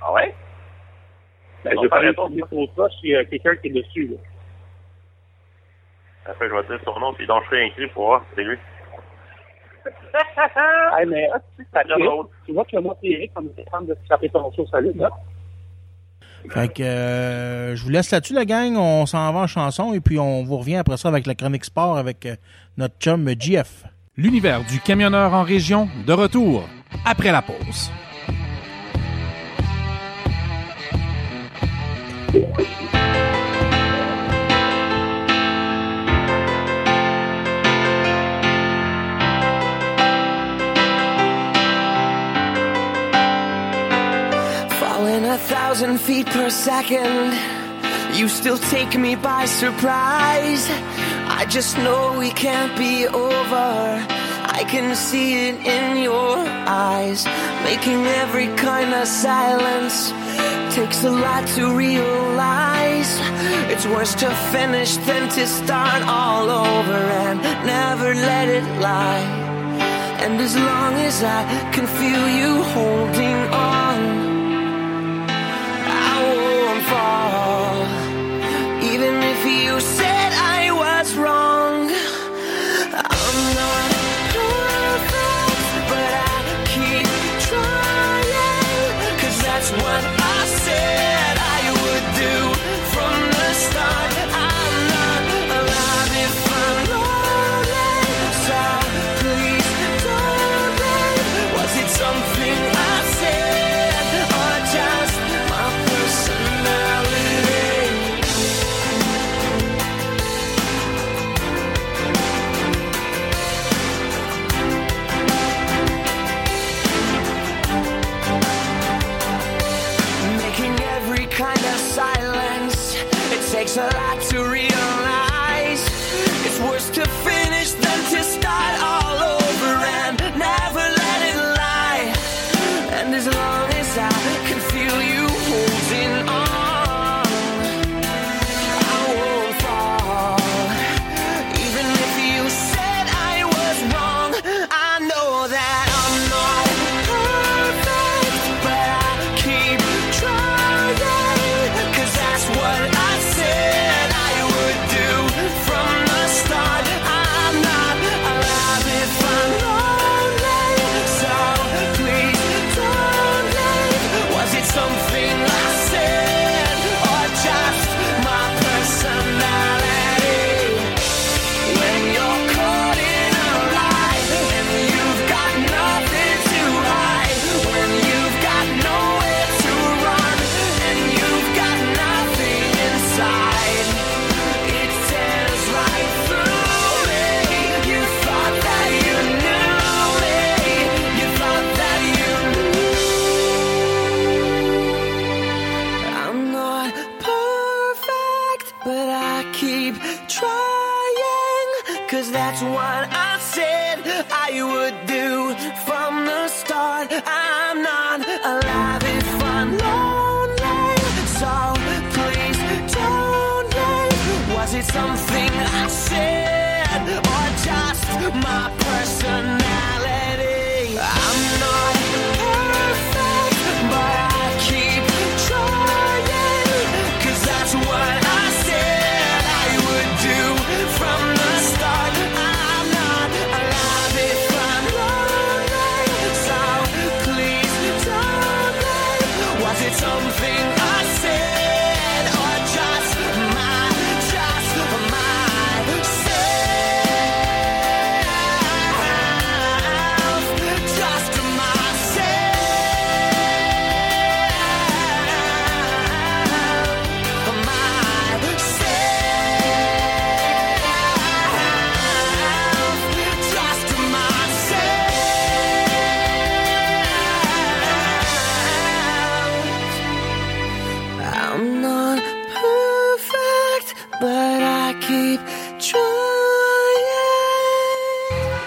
Ah ouais? Ben, je vais un répondre. tour de ça euh, quelqu'un qui est dessus. Là. Après, je vais dire son nom, puis donc je ferai écrit pour voir, c'est lui. hey, mais tu vois que moi et Eric, on était train de se taper ton salut, là. Fait que euh, je vous laisse là-dessus, la gang. On s'en va en chanson et puis on vous revient après ça avec la chronique sport avec euh, notre chum GF. L'univers du camionneur en région, de retour après la pause. Thousand feet per second. You still take me by surprise. I just know we can't be over. I can see it in your eyes. Making every kind of silence takes a lot to realize. It's worse to finish than to start all over and never let it lie. And as long as I can feel you holding on,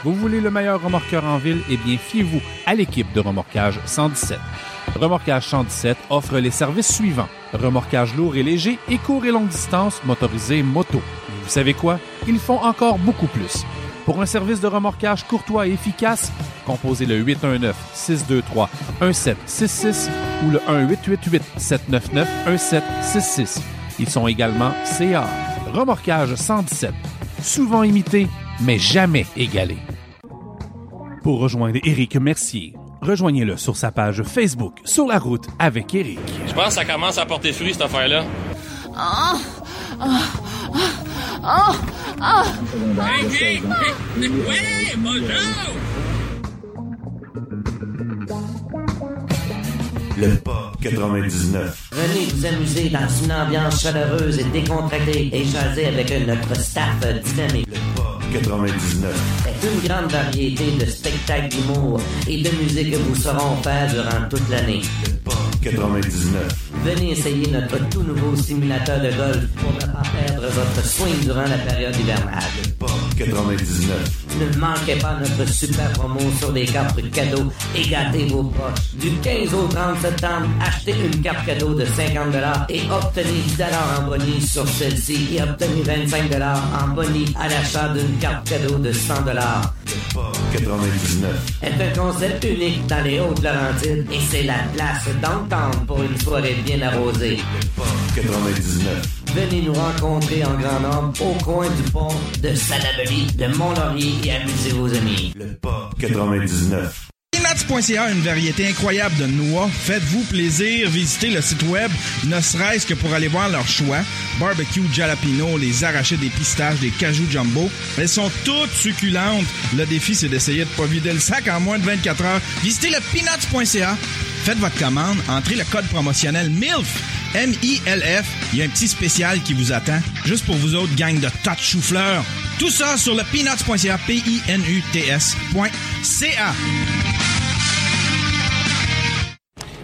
Vous voulez le meilleur remorqueur en ville? Eh bien, fiez-vous à l'équipe de Remorquage 117. Remorquage 117 offre les services suivants. Remorquage lourd et léger et court et longue distance motorisé moto. Vous savez quoi? Ils font encore beaucoup plus. Pour un service de remorquage courtois et efficace, composez le 819-623-1766 ou le 1-888-799-1766. Ils sont également CA. Remorquage 117. Souvent imité, mais jamais égalé. Pour rejoindre Éric Mercier, rejoignez-le sur sa page Facebook Sur la route avec Éric. Je pense que ça commence à porter fruit, cette affaire-là. Hey, hey, hey, ouais, bonjour! Le Pop 99. Venez vous amuser dans une ambiance chaleureuse et décontractée et jaser avec notre staff dynamique. 99. C'est une grande variété de spectacles d'humour et de musique que vous saurons faire durant toute l'année. 99. Venez essayer notre tout nouveau simulateur de golf pour ne pas perdre votre swing durant la période hivernale. 99. Ne manquez pas notre super promo sur les cartes cadeaux et gâtez vos poches. Du 15 au 30 septembre, achetez une carte cadeau de 50 et obtenez 10 en bonus sur celle-ci et obtenez 25 en bonus à l'achat d'une carte cadeau de 100 99. est un concept unique dans les Hautes-Laurentides et c'est la place pour une soirée bien arrosée. 99. Venez nous rencontrer en grand nombre au coin du pont de Salaberry, de Mont-Laurier et amusez vos amis. 99. Peanuts.ca, une variété incroyable de noix. Faites-vous plaisir, visitez le site web, ne serait-ce que pour aller voir leur choix. Barbecue, jalapeno, les arrachés des pistaches, des cajou jumbo. Elles sont toutes succulentes. Le défi, c'est d'essayer de pas vider le sac en moins de 24 heures. Visitez le peanuts.ca. Faites votre commande, entrez le code promotionnel MILF. M-I-L-F. Il y a un petit spécial qui vous attend, juste pour vous autres, gang de tas de chou-fleurs. Tout ça sur le peanuts.ca, P-I-N-U-T-S.ca.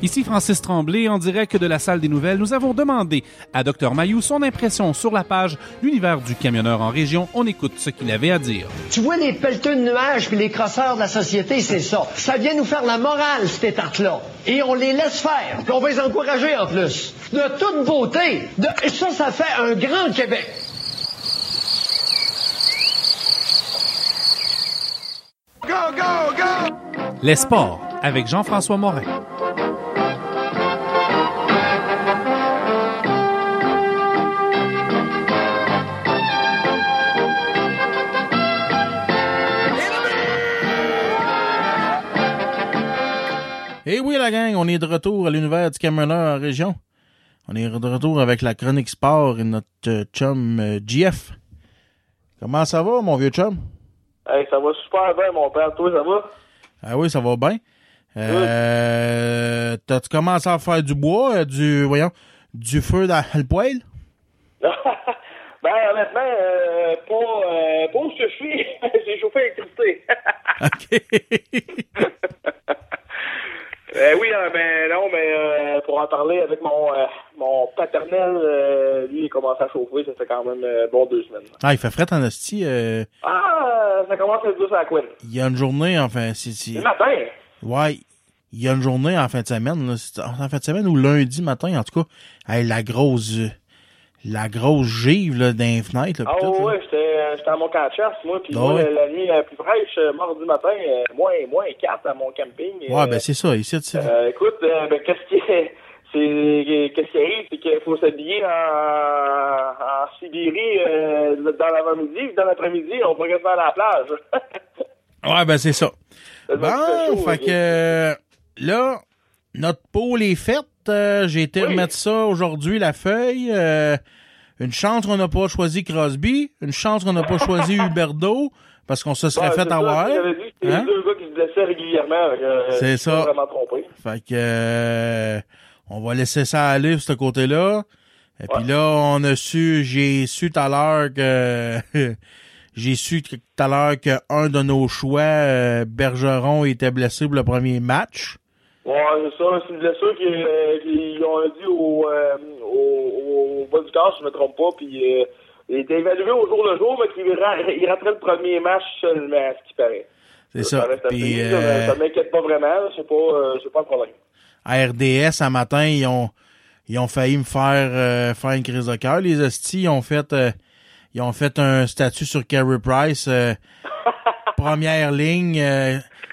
Ici Francis Tremblay, en direct de la salle des nouvelles. Nous avons demandé à Dr Mayou son impression sur la page L'univers du camionneur en région. On écoute ce qu'il avait à dire. Tu vois les pelleteux de nuages puis les crosseurs de la société, c'est ça. Ça vient nous faire la morale, ces tartes-là. Et on les laisse faire. Puis on va les encourager en plus. De toute beauté. De... Et ça, ça fait un grand Québec. Go, go, go! Les sports avec Jean-François Morin. Et oui, la gang, on est de retour à l'univers du camionneur en région. On est de retour avec la chronique sport et notre euh, chum euh, GF. Comment ça va, mon vieux chum? Hey, ça va super bien, mon père. Toi, ça va? Ah oui, ça va bien. Euh, T'as-tu commencé à faire du bois, euh, du, voyons, du feu dans le poêle? ben, honnêtement, euh, pas, euh, je suis. J'ai chauffé l'électricité. Euh, oui, euh, ben non, mais euh, pour en parler avec mon, euh, mon paternel, euh, lui, il commence à chauffer, ça fait quand même euh, bon deux semaines. Ah, il fait fret en hostie. euh, Ah, ça commence à être douce à la couine. il y a une journée, enfin, c'est... c'est- Le matin, Ouais. Il y a une journée en fin de semaine, là. En fin de semaine ou lundi matin, en tout cas. Hey, la grosse, la grosse give, là, fenêtres, là, ah là. ouais, j'étais j'étais à mon camp de chasse, moi, puis Ah ouais. la nuit la plus fraîche, euh, mardi matin, euh, moins, moins 4 à mon camping. Ouais, euh, ben, c'est ça, ici, c'est Euh, écoute, euh, ben, qu'est-ce qui est, c'est, qu'est-ce qui arrive, c'est qu'il faut s'habiller en, en Sibérie euh, dans l'avant-midi, puis dans l'après-midi, on faire à la plage. Ouais, ben, c'est ça. Bon, fait que, euh, là, notre pôle est faite. Euh, J'ai été remettre ça aujourd'hui, la feuille. Euh, une chance qu'on n'a pas choisi Crosby. Une chance qu'on n'a pas choisi Huberdo. Parce qu'on se serait Ouais, fait ça, avoir. J'avais que Hein? deux gars qui se blessaient régulièrement. euh, C'est ça. vraiment trompé. Fait que euh, on va laisser ça aller sur ce côté-là. Et puis là, on a su, j'ai su tout à l'heure que j'ai su tout à l'heure qu'un de nos choix, Bergeron, était blessé pour le premier match. Ouais, c'est ça. C'est une blessure qu'ils euh, ont dit au, euh, au, au bas du corps, si je me trompe pas. Puis, euh, il était évalué au jour le jour, mais qu'il il raterait le premier match seulement, à ce qui paraît. C'est ça. là, euh, ça m'inquiète pas vraiment. C'est pas, euh, c'est pas un problème. à RDS, un matin, ils ont ils ont failli me faire euh, faire une crise de cœur. Les hosties, ils ont fait euh, ils ont fait un statut sur Carey Price. euh, première ligne.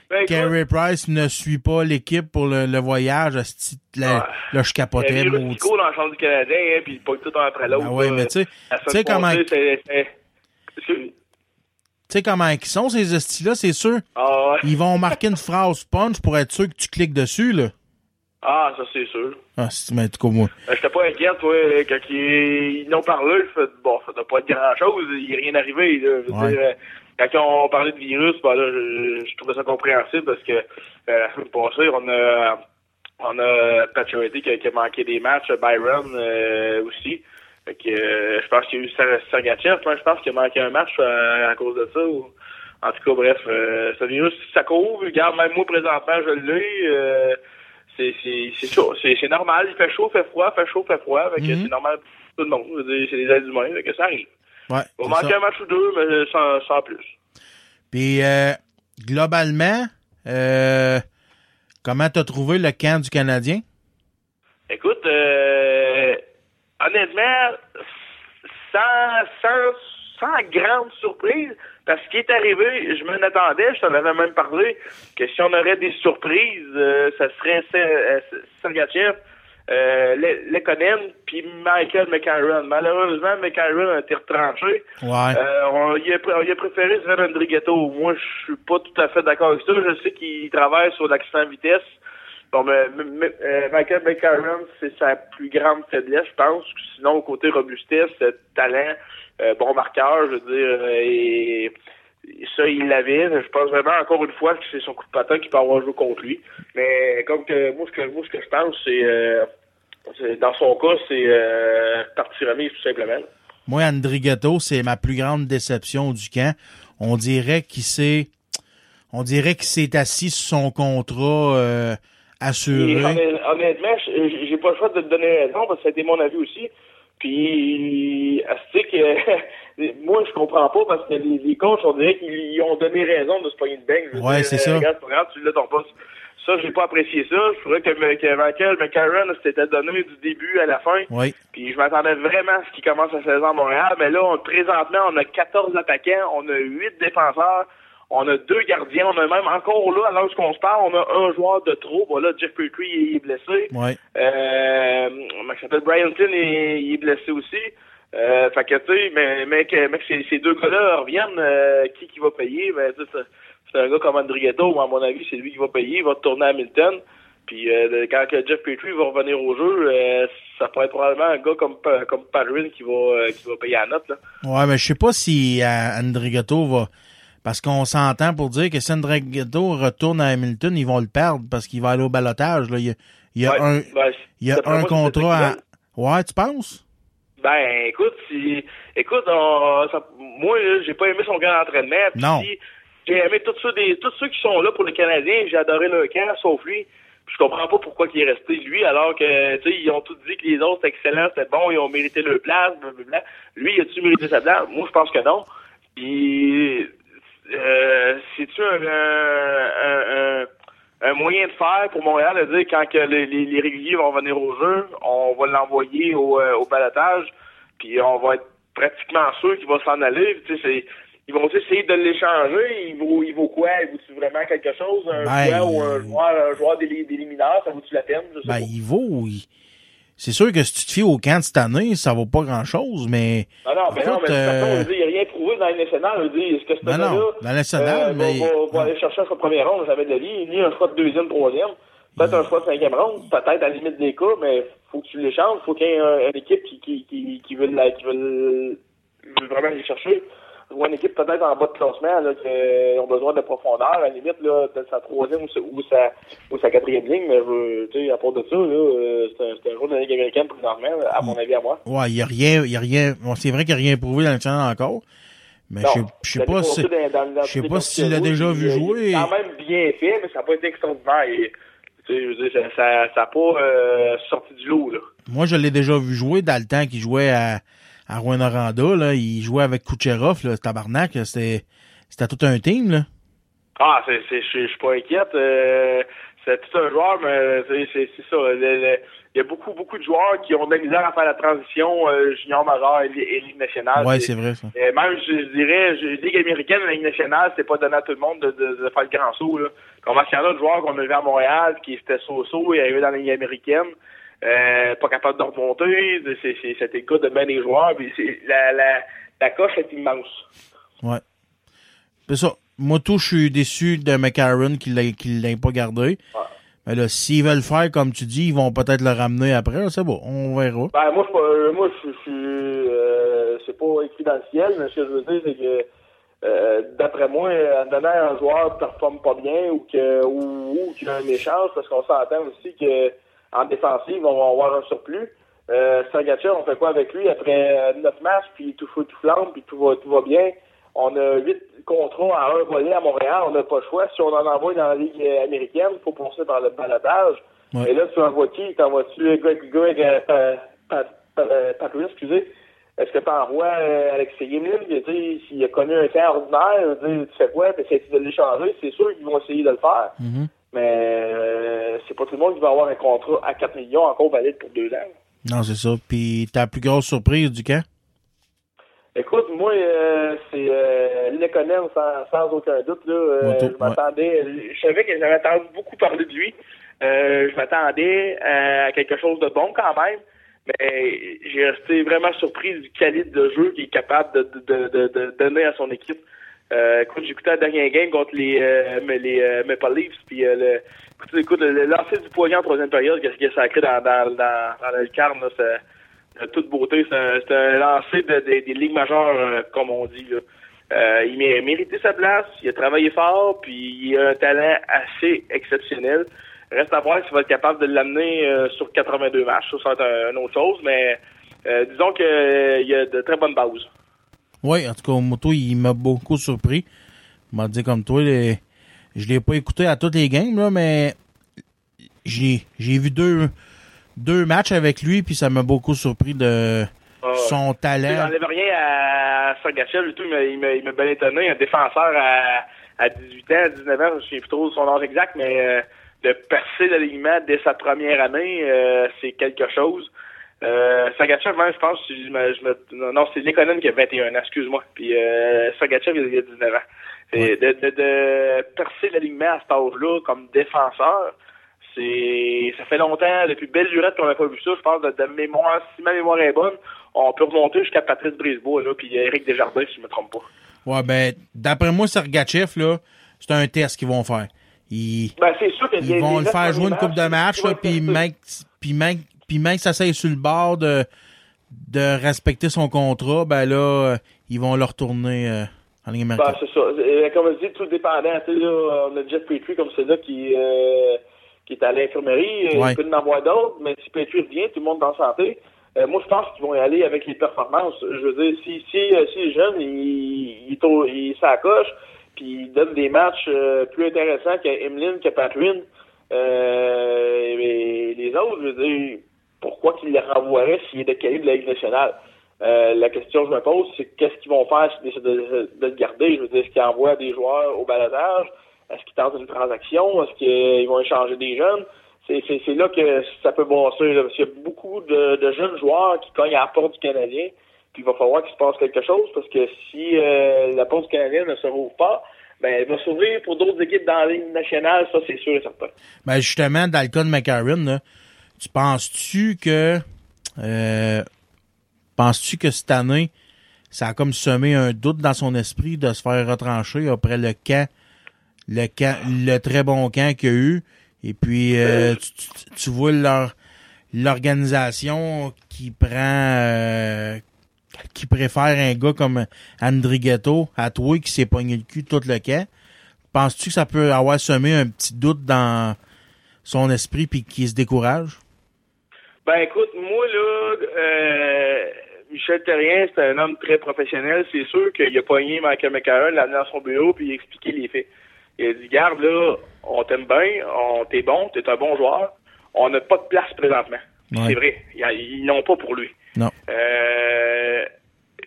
Ben, Carey Price ne suit pas l'équipe pour le, le voyage. hostie, Là, là, je Il y capotais. a dans la chambre du Canadien, hein, puis pas tout un après l'autre. Ah ouais, mais tu sais- tu sais comment- Tu sais comment ils sont, ces hosties-là, c'est sûr. Ah ouais. Ils vont marquer une phrase punch pour être sûr que tu cliques dessus, là. Ah, ça, c'est sûr. Ah, c'est, mais en tout cas, moi. Euh, J'étais pas inquiète, toi, quand ils, ils n'ont parlé, je fais, bon, ça doit pas être grand-chose, il est rien arrivé, là. Je veux Ouais. dire, euh, quand on parlait de virus, ben là, je, je trouvais ça compréhensible parce que euh, la semaine passée, on a, on a qui, a- qui a manqué des matchs, Byron euh, aussi. Fait que, euh, je pense qu'il y a eu Ser- Sergachev, moi, je pense qu'il a manqué un match euh, à cause de ça. ou- En tout cas, bref, euh, ce virus, ça couvre. Regarde, même moi, présentement, je l'ai. Euh, c'est c'est c'est chaud. C'est c'est normal. Il fait chaud, fait froid, fait chaud, fait froid. Fait que Mhm. c'est normal pour tout le monde. Je veux dire, C'est des êtres humains. Fait que ça arrive. Ouais. On c'est va manquer ça. un match ou deux, mais sans, sans plus. Puis, euh, globalement, euh, comment t'as trouvé le camp du Canadien? Écoute, euh, honnêtement, sans, sans, sans grande surprise, parce qu'il est arrivé, je m'en attendais, je t'en avais même parlé, que si on aurait des surprises, euh, ça serait Ser- euh, Sergachev, euh, Le- Lekonen, puis Michael McCarron. Malheureusement, McCarron a été retranché. Ouais. Euh, on, il, a, pr- il a préféré Sven Andrighetto. Moi, je suis pas tout à fait d'accord avec ça. Je sais qu'il travaille sur l'accent vitesse. Bon, mais, euh, Michael McCarron, c'est sa plus grande faiblesse, je pense. Sinon, au côté robustesse, euh, talent, euh, bon marqueur, je veux dire, et, ça, il l'avait. Je pense vraiment, encore une fois, que c'est son coup de patin qui peut avoir joué contre lui. Mais comme que moi, ce que, moi, ce que je pense, c'est, euh, c'est- dans son cas, c'est euh, partie remise, tout simplement. Moi, André c'est ma plus grande déception du camp. On dirait qu'il s'est, on dirait qu'il s'est assis sur son contrat euh, assuré. Et honnêt- honnêtement, j'ai pas le choix de te donner raison parce que été mon avis aussi. Puis, c'est que moi, je comprends pas parce que les, les coachs, on dirait qu'ils ont donné raison de se pogner. Je veux Ouais, c'est ça. Regarde, tu l'as ton poste. Ça, j'ai pas apprécié ça. Je trouvais que, que Michael McCarron s'était donné du début à la fin. Oui. Puis je m'attendais vraiment à ce qu'il commence la saison à Montréal. Mais là, on, présentement, on a 14 attaquants, on a 8 défenseurs, on a deux gardiens, on a même encore là, alors qu'on se parle, on a un joueur de trop. Voilà, Jeff Petrie il est blessé. Ouais. Euh, s'appelle? Bryanton il, il est blessé aussi. Euh, fait que tu sais, mais, que ces, ces deux gars-là reviennent, euh, qui qui va payer? Ben, tu sais, c'est- un gars comme Andrigetto, à mon avis, c'est lui qui va payer, il va tourner à Hamilton. Puis euh, quand que Jeff Petrie va revenir au jeu, euh, ça pourrait être probablement un gars comme Pa- comme Patterson qui va euh, qui va payer la note là. Ouais, mais je sais pas si euh, André Ghetto va, parce qu'on s'entend pour dire que si André Ghetto retourne à Hamilton, ils vont le perdre parce qu'il va aller au balotage, là. Il y a, il y a Ouais, un, ben, il y a un moi, c'est contrat à, ouais, tu penses? Ben, écoute, si, écoute, on- ça- moi, j'ai pas aimé son camp d'entraînement. puis Non. si- J'ai aimé tous ceux, des, tous ceux qui sont là pour les Canadiens. J'ai adoré leur camp, sauf lui. Je comprends pas pourquoi il est resté lui, alors que tu ils ont tous dit que les autres étaient excellents, c'était bon, ils ont mérité leur place, blablabla. Lui, a-tu mérité sa place? Moi, je pense que non. Puis, euh, c'est-tu un, un, un, moyen de faire pour Montréal de dire quand que les, les, réguliers vont venir au jeu, on va l'envoyer au, euh, au balotage, puis on va être pratiquement sûr qu'il va s'en aller. Tu sais, ils vont essayer de l'échanger. Il vaut, il vaut quoi? Il vaut-tu vraiment quelque chose? Un Ben, joueur ou un joueur, un joueur d'éliminateur, ça vaut-tu la peine? Je sais Ben, pas. il vaut. il- C'est sûr que si tu te fies au camp de cette année, ça vaut pas grand-chose, mais. Ah non, mais non, Écoute, mais toute façon, euh, il n'y a rien prouvé dans les veux dire, est-ce que ce Ben non, là dans la nationale, mais- va, va, va aller chercher un choix de première ronde, jamais de la vie, ni un choix de deuxième, troisième, peut-être un choix de cinquième ronde, peut-être à la limite des cas, mais faut que tu l'échanges, faut qu'il y ait un- une équipe qui, qui, qui, qui veut, la- qui veut, vraiment aller chercher. Ou une équipe peut-être en bas de classement, là, qui euh, ont besoin de profondeur, à la limite, là, peut-être sa troisième ou sa, ou sa, ou sa quatrième ligne, mais je, tu sais, à part de ça, là, euh, c'est un, un joueur de la Ligue américaine présentement, à mon avis, à moi. Ouais, il y a rien, il y a rien. Bon, c'est vrai qu'il n'y a rien prouvé dans le national encore. Mais je sais- je sais pas si, je sais pas si tu l'as déjà vu jouer. C'est quand même bien fait, mais ça n'a pas été extraordinaire. Et, tu sais, je veux dire, ça- ça n'a pas euh, sorti du lot, là. Moi, je l'ai déjà vu jouer dans le temps qu'il jouait à, à Rouen-Noranda, là. Il jouait avec Kucherov, là, tabarnak. C'était, c'était tout un team, là. Ah, c'est, c'est, je suis- pas inquiète. euh, c'est tout un joueur, mais c'est, ça. Il y a beaucoup, beaucoup de joueurs qui ont de la misère à faire la transition euh, junior majeur et, li- et Ligue nationale. Ouais, c'est vrai, ça. Euh, même, je, je dirais, je, Ligue américaine, la Ligue nationale, c'est pas donné à tout le monde de, de, de faire le grand saut. Là. Comment il y en a de joueurs qu'on a vu à Montréal qui étaient so-so et arrivés dans la Ligue américaine, euh, pas capable de remonter. C'est, le cas de bien des joueurs. Puis c'est, la, la, la coche est immense. Ouais. C'est ça. Moi, tout, je suis déçu de McCarron qu'il l'ait, qu'il l'ait pas gardé. Mais là, s'ils veulent faire comme tu dis, ils vont peut-être le ramener après. C'est bon, on verra. Ben, moi, je, euh, moi, je, je suis, euh, c'est pas écrit dans le ciel, mais ce que je veux dire, c'est que, euh, d'après moi, en donnant un joueur qui performe pas bien ou que, ou, ou qu'il a un échange, parce qu'on s'entend aussi que, en défensive, on va avoir un surplus. Euh, on fait quoi avec lui après euh, neuf matchs, puis tout tout flamme, puis tout va, tout va bien? On a huit contrats à un volet à Montréal, on n'a pas le choix. Si on en envoie dans la Ligue américaine, il faut passer par le balotage. Et là, tu envoies qui? T'envoies-tu Greg, Greg euh, Pa- Pa- Pa- Patrice, excusez? Est-ce que t'envoies euh, Alexis Yemlin? S'il a connu un temps ordinaire, tu fais quoi? De l'échanger? C'est sûr qu'ils vont essayer de le faire. Mais euh, c'est pas tout le monde qui va avoir un contrat à 4 millions encore valide pour deux ans. Non, c'est ça. Puis ta plus grosse surprise du camp? Écoute, moi, euh, c'est euh, Lekonen sans, sans aucun doute. Là, Euh, Moto, je m'attendais, je savais que j'avais entendu beaucoup parler de lui. Euh, je m'attendais à quelque chose de bon quand même, mais j'ai resté vraiment surpris du calibre de jeu qu'il est capable de, de, de, de donner à son équipe. Euh, écoute, écouté la dernière game contre les, euh, les euh, Maple Leafs, puis euh, le, écoute, écoute, le, lancer du poignet en troisième période, qu'est-ce qu'il a sacré dans, dans, dans, dans le carne, c'est de toute beauté. C'est un, un lancer de, de- des ligues majeures, euh, comme on dit. Là. Il a mérité sa place, il a travaillé fort, puis il a un talent assez exceptionnel. Reste à voir s'il va être capable de l'amener sur 82 matchs. Ça, ça va être un- une autre chose, mais disons qu'il y a de très bonnes bases. Oui, en tout cas, Moto, il m'a beaucoup surpris. Il m'a dit comme toi, les- je l'ai pas écouté à toutes les games, là, mais j'ai j'ai vu deux, deux matchs avec lui, puis ça m'a beaucoup surpris de son talent. J'enlève rien à Sergachev, et tout, il m'a- il m'a il m'a bien étonné. Un défenseur à, à 18 ans, 19 ans, je sais plus trop son âge exact, mais euh, de percer l'alignement dès sa première année, euh, c'est quelque chose. Euh, Sergachev, même, je pense, je me, je me- non, c'est Lekonen qui a 21 ans, excuse-moi. Puis euh, il a 19 ans. Et de, de, de percer l'alignement à cet âge-là comme défenseur, c'est ça fait longtemps, depuis belle lurette qu'on n'a pas vu ça, je pense, de, de mémoire, si ma mémoire est bonne, on peut remonter jusqu'à Patrice Brisebois, là, puis Eric Desjardins, si je me trompe pas. Ouais, ben, d'après moi, Sergachev, là, c'est un test qu'ils vont faire. Ils, Ben, c'est sûr que ils vont le faire jouer une coupe de match, puis mec, puis puis mec, ça s'aille sur le bord de, de respecter son contrat, ben là, euh, ils vont le retourner euh, en ligne Ben, américaine. c'est ça. Euh, Comme je dis, tout dépendant. Tu sais, là, on a Jeff Petrie comme c'est là qui, euh, qui est à l'infirmerie. Euh, Ouais. Il peut en avoir d'autres, mais si Petrie revient, tout le monde est en santé. Euh, moi, je pense qu'ils vont y aller avec les performances. Je veux dire, si, si, si les jeunes, ils, ils, ils s'accrochent, puis ils donnent des matchs euh, plus intéressants qu'Emeline, que Patrick, Euh, mais les autres, je veux dire, pourquoi qu'ils les renvoieraient s'il était qualifié de la Ligue nationale? Euh, la question que je me pose, c'est qu'est-ce qu'ils vont faire s'ils décident de, le garder? Je veux dire, est-ce qu'ils envoient des joueurs au balotage? Est-ce qu'ils tentent une transaction? Est-ce qu'ils vont échanger des jeunes? C'est, là que ça peut brasser, là, parce qu'il y a beaucoup de, de jeunes joueurs qui cognent à la porte du Canadien, puis il va falloir qu'il se passe quelque chose, parce que si euh, la porte du Canadien ne se rouvre pas, ben, elle va s'ouvrir pour d'autres équipes dans la Ligue nationale, ça c'est sûr et certain. Ben justement, dans le cas de là, tu penses-tu que euh, penses-tu que cette année, ça a comme semé un doute dans son esprit de se faire retrancher après le camp, le camp, le très bon camp qu'il y a eu, et puis euh, tu, tu- tu vois leur l'organisation qui prend euh, qui préfère un gars comme Andrighetto à toi qui s'est pogné le cul tout le camp. Penses-tu que ça peut avoir semé un petit doute dans son esprit puis qu'il se décourage? Ben écoute, moi là, euh, Michel Terrien, c'est un homme très professionnel. C'est sûr qu'il a pogné Michael McCarron, l'a amené dans son bureau, puis il a expliqué les faits. Il a dit, garde là, on t'aime bien, on t'es bon, t'es un bon joueur, on n'a pas de place présentement. Ouais. C'est vrai, ils, n'ont pas pour lui. Non. Euh,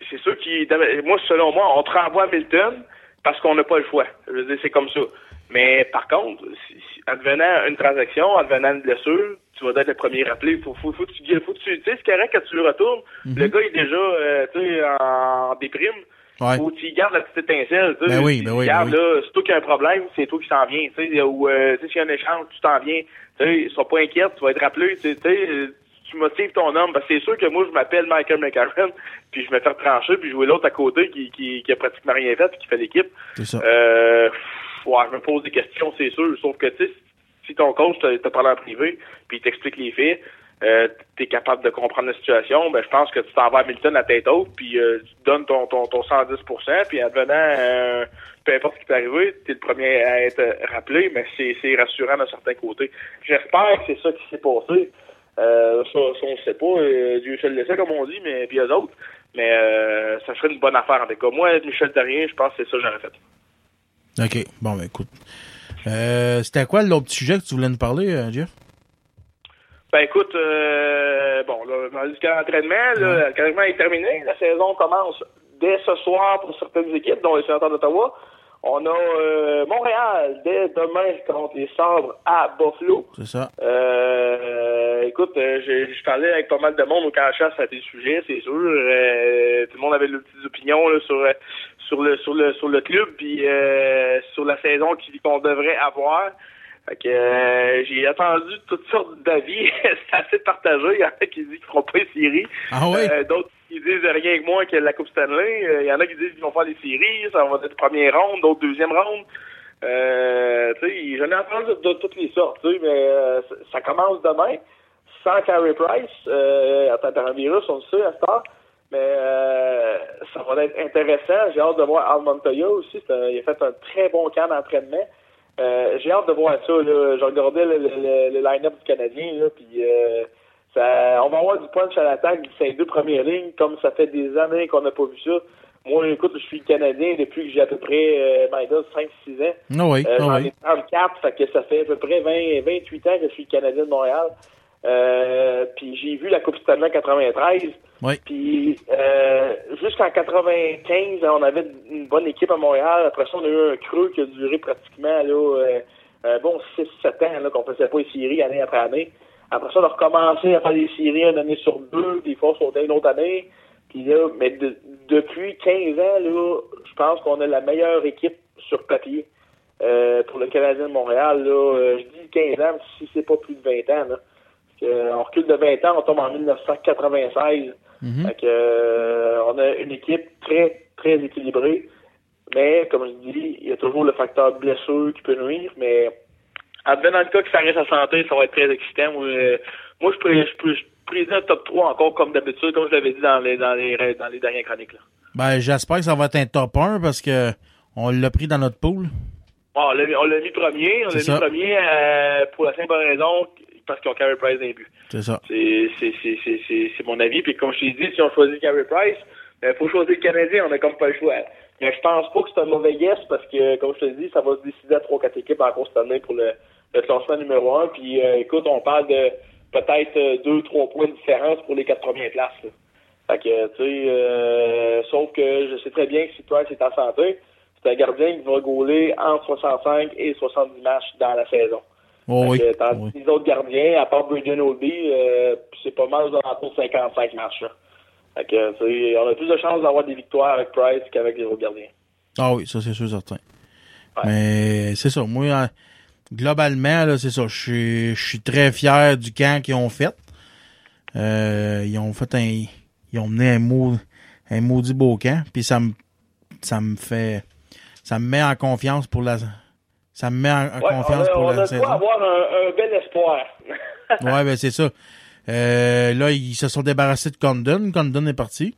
c'est sûr qu'il, moi selon moi, on te renvoie à Milton parce qu'on n'a pas le choix. Je veux dire, c'est comme ça. Mais par contre, si, si- advenant une transaction, advenant une blessure, tu vas être le premier rappelé. Faut, faut, faut tu, faut tu, sais, c'est correct quand tu le retournes. Mhm. Le gars est déjà, euh, tu sais, en déprime. Ouais. Faut que tu gardes la petite étincelle. tu sais. Ben oui, ben oui, gardes, ben là, c'est toi qui as un problème, c'est toi qui s'en viens. Tu sais, ou euh, tu sais, s'il y a un échange, tu t'en viens. Tu sais, sois pas inquiète, tu vas être rappelé. Tu sais, tu sais, euh, tu motives ton homme. Parce que c'est sûr que moi, je m'appelle Michael McCarron, puis je me fais trancher, puis jouer l'autre à côté qui, qui, qui a pratiquement rien fait, puis qui fait l'équipe. C'est ça. Euh, je me pose des questions, c'est sûr. Sauf que, tu sais, si ton coach te, te parle en privé, puis il t'explique les faits, euh, tu es capable de comprendre la situation, ben, je pense que tu t'en vas à Milton à tête haute, puis euh, tu donnes ton, ton, ton 110% puis advenant, euh, peu importe ce qui peut arriver, tu es le premier à être rappelé, mais c'est rassurant d'un certain côté. J'espère que c'est ça qui s'est passé. Euh, ça, ça, on ne sait pas. Euh, Dieu seul le sait, comme on dit, mais puis eux autres. Mais euh, ça serait une bonne affaire en tout cas. Moi, Michel Terrien, je pense que c'est ça que j'aurais fait. OK. Bon, ben écoute. Euh, C'était quoi l'autre sujet que tu voulais nous parler, euh, Jeff? Ben écoute, euh, bon, là, le camp d'entraînement, le camp est terminé. La saison commence dès ce soir pour certaines équipes, dont les sénateurs d'Ottawa. On a euh, Montréal dès demain contre les Sabres à Buffalo. C'est ça. Euh, écoute, euh, j'ai je parlais avec pas mal de monde au camp de chasse à tes sujets, c'est sûr. Euh, tout le monde avait de petites opinions là, sur euh, sur le sur le sur le club puis euh, sur la saison qu'on devrait avoir. Fait que euh, j'ai entendu toutes sortes d'avis. C'est assez partagé. Il y en a qui disent qu'ils feront pas les séries. Ah oui? Euh, D'autres qui disent rien que moins que la Coupe Stanley. Euh, Il y en a qui disent qu'ils vont faire les séries. Ça va être première ronde, d'autres deuxième ronde. Euh, j'en ai entendu de, toutes les sortes, mais euh, ça, commence demain sans Carey Price. Euh, un virus, on le sait à ce temps. Mais euh, ça va être intéressant. J'ai hâte de voir Al Montoya aussi. Il a fait un très bon camp d'entraînement. Euh, j'ai hâte de voir ça. Là. Je regardais le, line-up du Canadien, là, euh, ça, on va avoir du punch à l'attaque ces deux premières lignes, comme ça fait des années qu'on n'a pas vu ça. Moi, écoute, je suis Canadien depuis que j'ai à peu près, euh, God, 5-6 ans. Ah oui, Euh, ah j'en oui. ai 34, fait que ça fait à peu près 20, 28 ans que je suis Canadien de Montréal. Euh, puis j'ai vu la Coupe Stanley en 93. Oui. Puis euh, jusqu'en 95, on avait une bonne équipe à Montréal. Après ça, on a eu un creux qui a duré pratiquement là, euh, un bon 6-7 ans qu'on faisait pas les séries année après année. Après ça, on a recommencé à faire des séries une année sur deux, des fois sur une autre année. Puis là, mais de- depuis 15 ans, là, je pense qu'on a la meilleure équipe sur papier euh, pour le Canadien de Montréal. Là, Euh, je dis 15 ans, si c'est pas plus de 20 ans. Là. Parce que, euh, on recule de 20 ans, on tombe en 1996. Mhm. Fait que, euh, on a une équipe très, très équilibrée. Mais, comme je dis, il y a toujours le facteur blessure qui peut nuire. Mais, advenant le cas que ça reste à santé, ça va être très excitant. Moi, euh, moi je, pré, je, pré- je prédis un top 3 encore comme d'habitude, comme je l'avais dit dans les, dans les, dans les dernières chroniques. Là. Ben, j'espère que ça va être un top 1 parce que on l'a pris dans notre pool. Bon, on l'a mis- premier. On l'a mis premier euh, pour la simple raison parce qu'ils ont Carey Price d'un but. C'est ça. C'est mon avis. Puis comme je t'ai dit, si on choisit Carey Price, il faut choisir le Canadien. On a comme pas le choix. Mais je pense pas que c'est un mauvais guess parce que, comme je te dis, ça va se décider à 3-4 équipes encore cette année pour le, le classement numéro un. Puis euh, écoute, on parle de peut-être euh, deux, trois points de différence pour les quatre premières places. là. Fait que, tu sais, euh, sauf que je sais très bien que si Price est en santé, c'est un gardien qui va gauler entre 65 et 70 matchs dans la saison. Oh, oui. Que, tandis les autres gardiens, à part Braden Oldby, euh, c'est pas mal aux alentours de 55 matchs. Là. Fait que, tu sais, on a plus de chances d'avoir des victoires avec Price qu'avec les autres gardiens. Ah oui, ça c'est sûr certain. Mais c'est ça, moi, globalement, là, c'est ça. Je suis, très fier du camp qu'ils ont fait. Euh, ils ont fait un. Ils ont mené un, mot, un maudit beau camp. Puis ça me ça me fait. Ça me met en confiance pour la. Ça me met en, en Ouais, confiance on a, pour on la a saison. avoir un, un bel espoir. Ouais, ben c'est ça. Euh, là, ils se sont débarrassés de Condon. Condon est parti.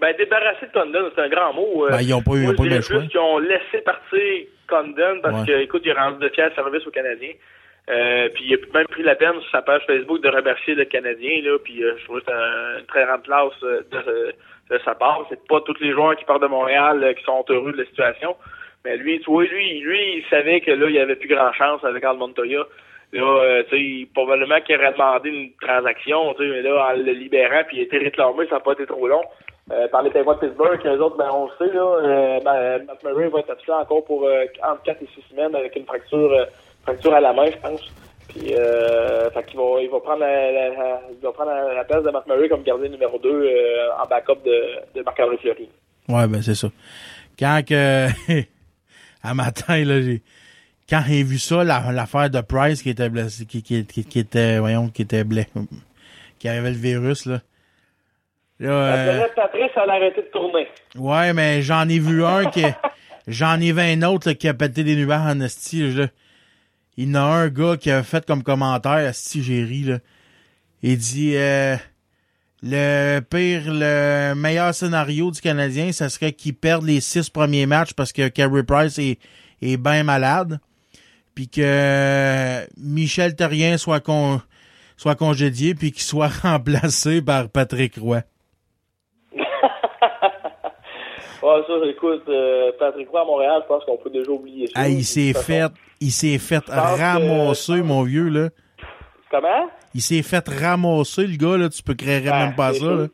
Ben, débarrasser de Condon, c'est un grand mot. Euh, Ben, ils ont pas eu- moi, ils ont pas eu le choix. qu'ils ont laissé partir Condon parce Ouais. que, écoute, il a rendu de fiers services aux Canadiens. Euh, puis il a même pris la peine sur sa page Facebook de remercier le Canadien, là, puis euh, je trouve que c'est un- une très grande place euh, de, de sa part. C'est pas tous les joueurs qui partent de Montréal qui sont heureux de la situation. Mais lui, tu vois, lui, lui, il savait que là, il avait plus grand chance avec Al Montoya. Là, tu sais, probablement qu'il aurait demandé une transaction, tu sais, mais là, en le libérant, puis il a été réclamé, ça n'a pas été trop long. Euh, par les de Pittsburgh, eux autres, ben, on le sait, là, euh, ben, Matt Murray va être absent encore pour euh, entre 4 et 6 semaines avec une fracture, fracture à la main, je pense. Puis, fait il va prendre la, prendre la, la place de Matt Murray comme gardien numéro 2 euh, en backup de, de Marc-André Fleury. Ouais, ben c'est ça. Quand que à matin, là, j'ai quand j'ai vu ça, la- l'affaire de Price qui était blessé, qui, qui était, voyons, qui était blessé, qui avait le virus, là. Là, euh, a arrêté de tourner. ouais, mais j'en ai vu un qui, j'en ai vu un autre, là, qui a pété des nuages en esti, là. Il y en a un gars qui a fait comme commentaire, esti, j'ai ri, là. Il dit, euh, le pire, le meilleur scénario du Canadien, ça serait qu'il perde les six premiers matchs parce que Carey Price est, est bien malade. Puis que Michel Terrien soit con, soit congédié puis qu'il soit remplacé par Patrick Roy. Ouais, ça, écoute, euh, Patrick Roy à Montréal, je pense qu'on peut déjà oublier ça. Ah, il s'est fait, il s'est fait que- ramasser, mon vieux, là. Comment? Il s'est fait ramasser, le gars, là. Tu peux créer même pas c'est ça, là.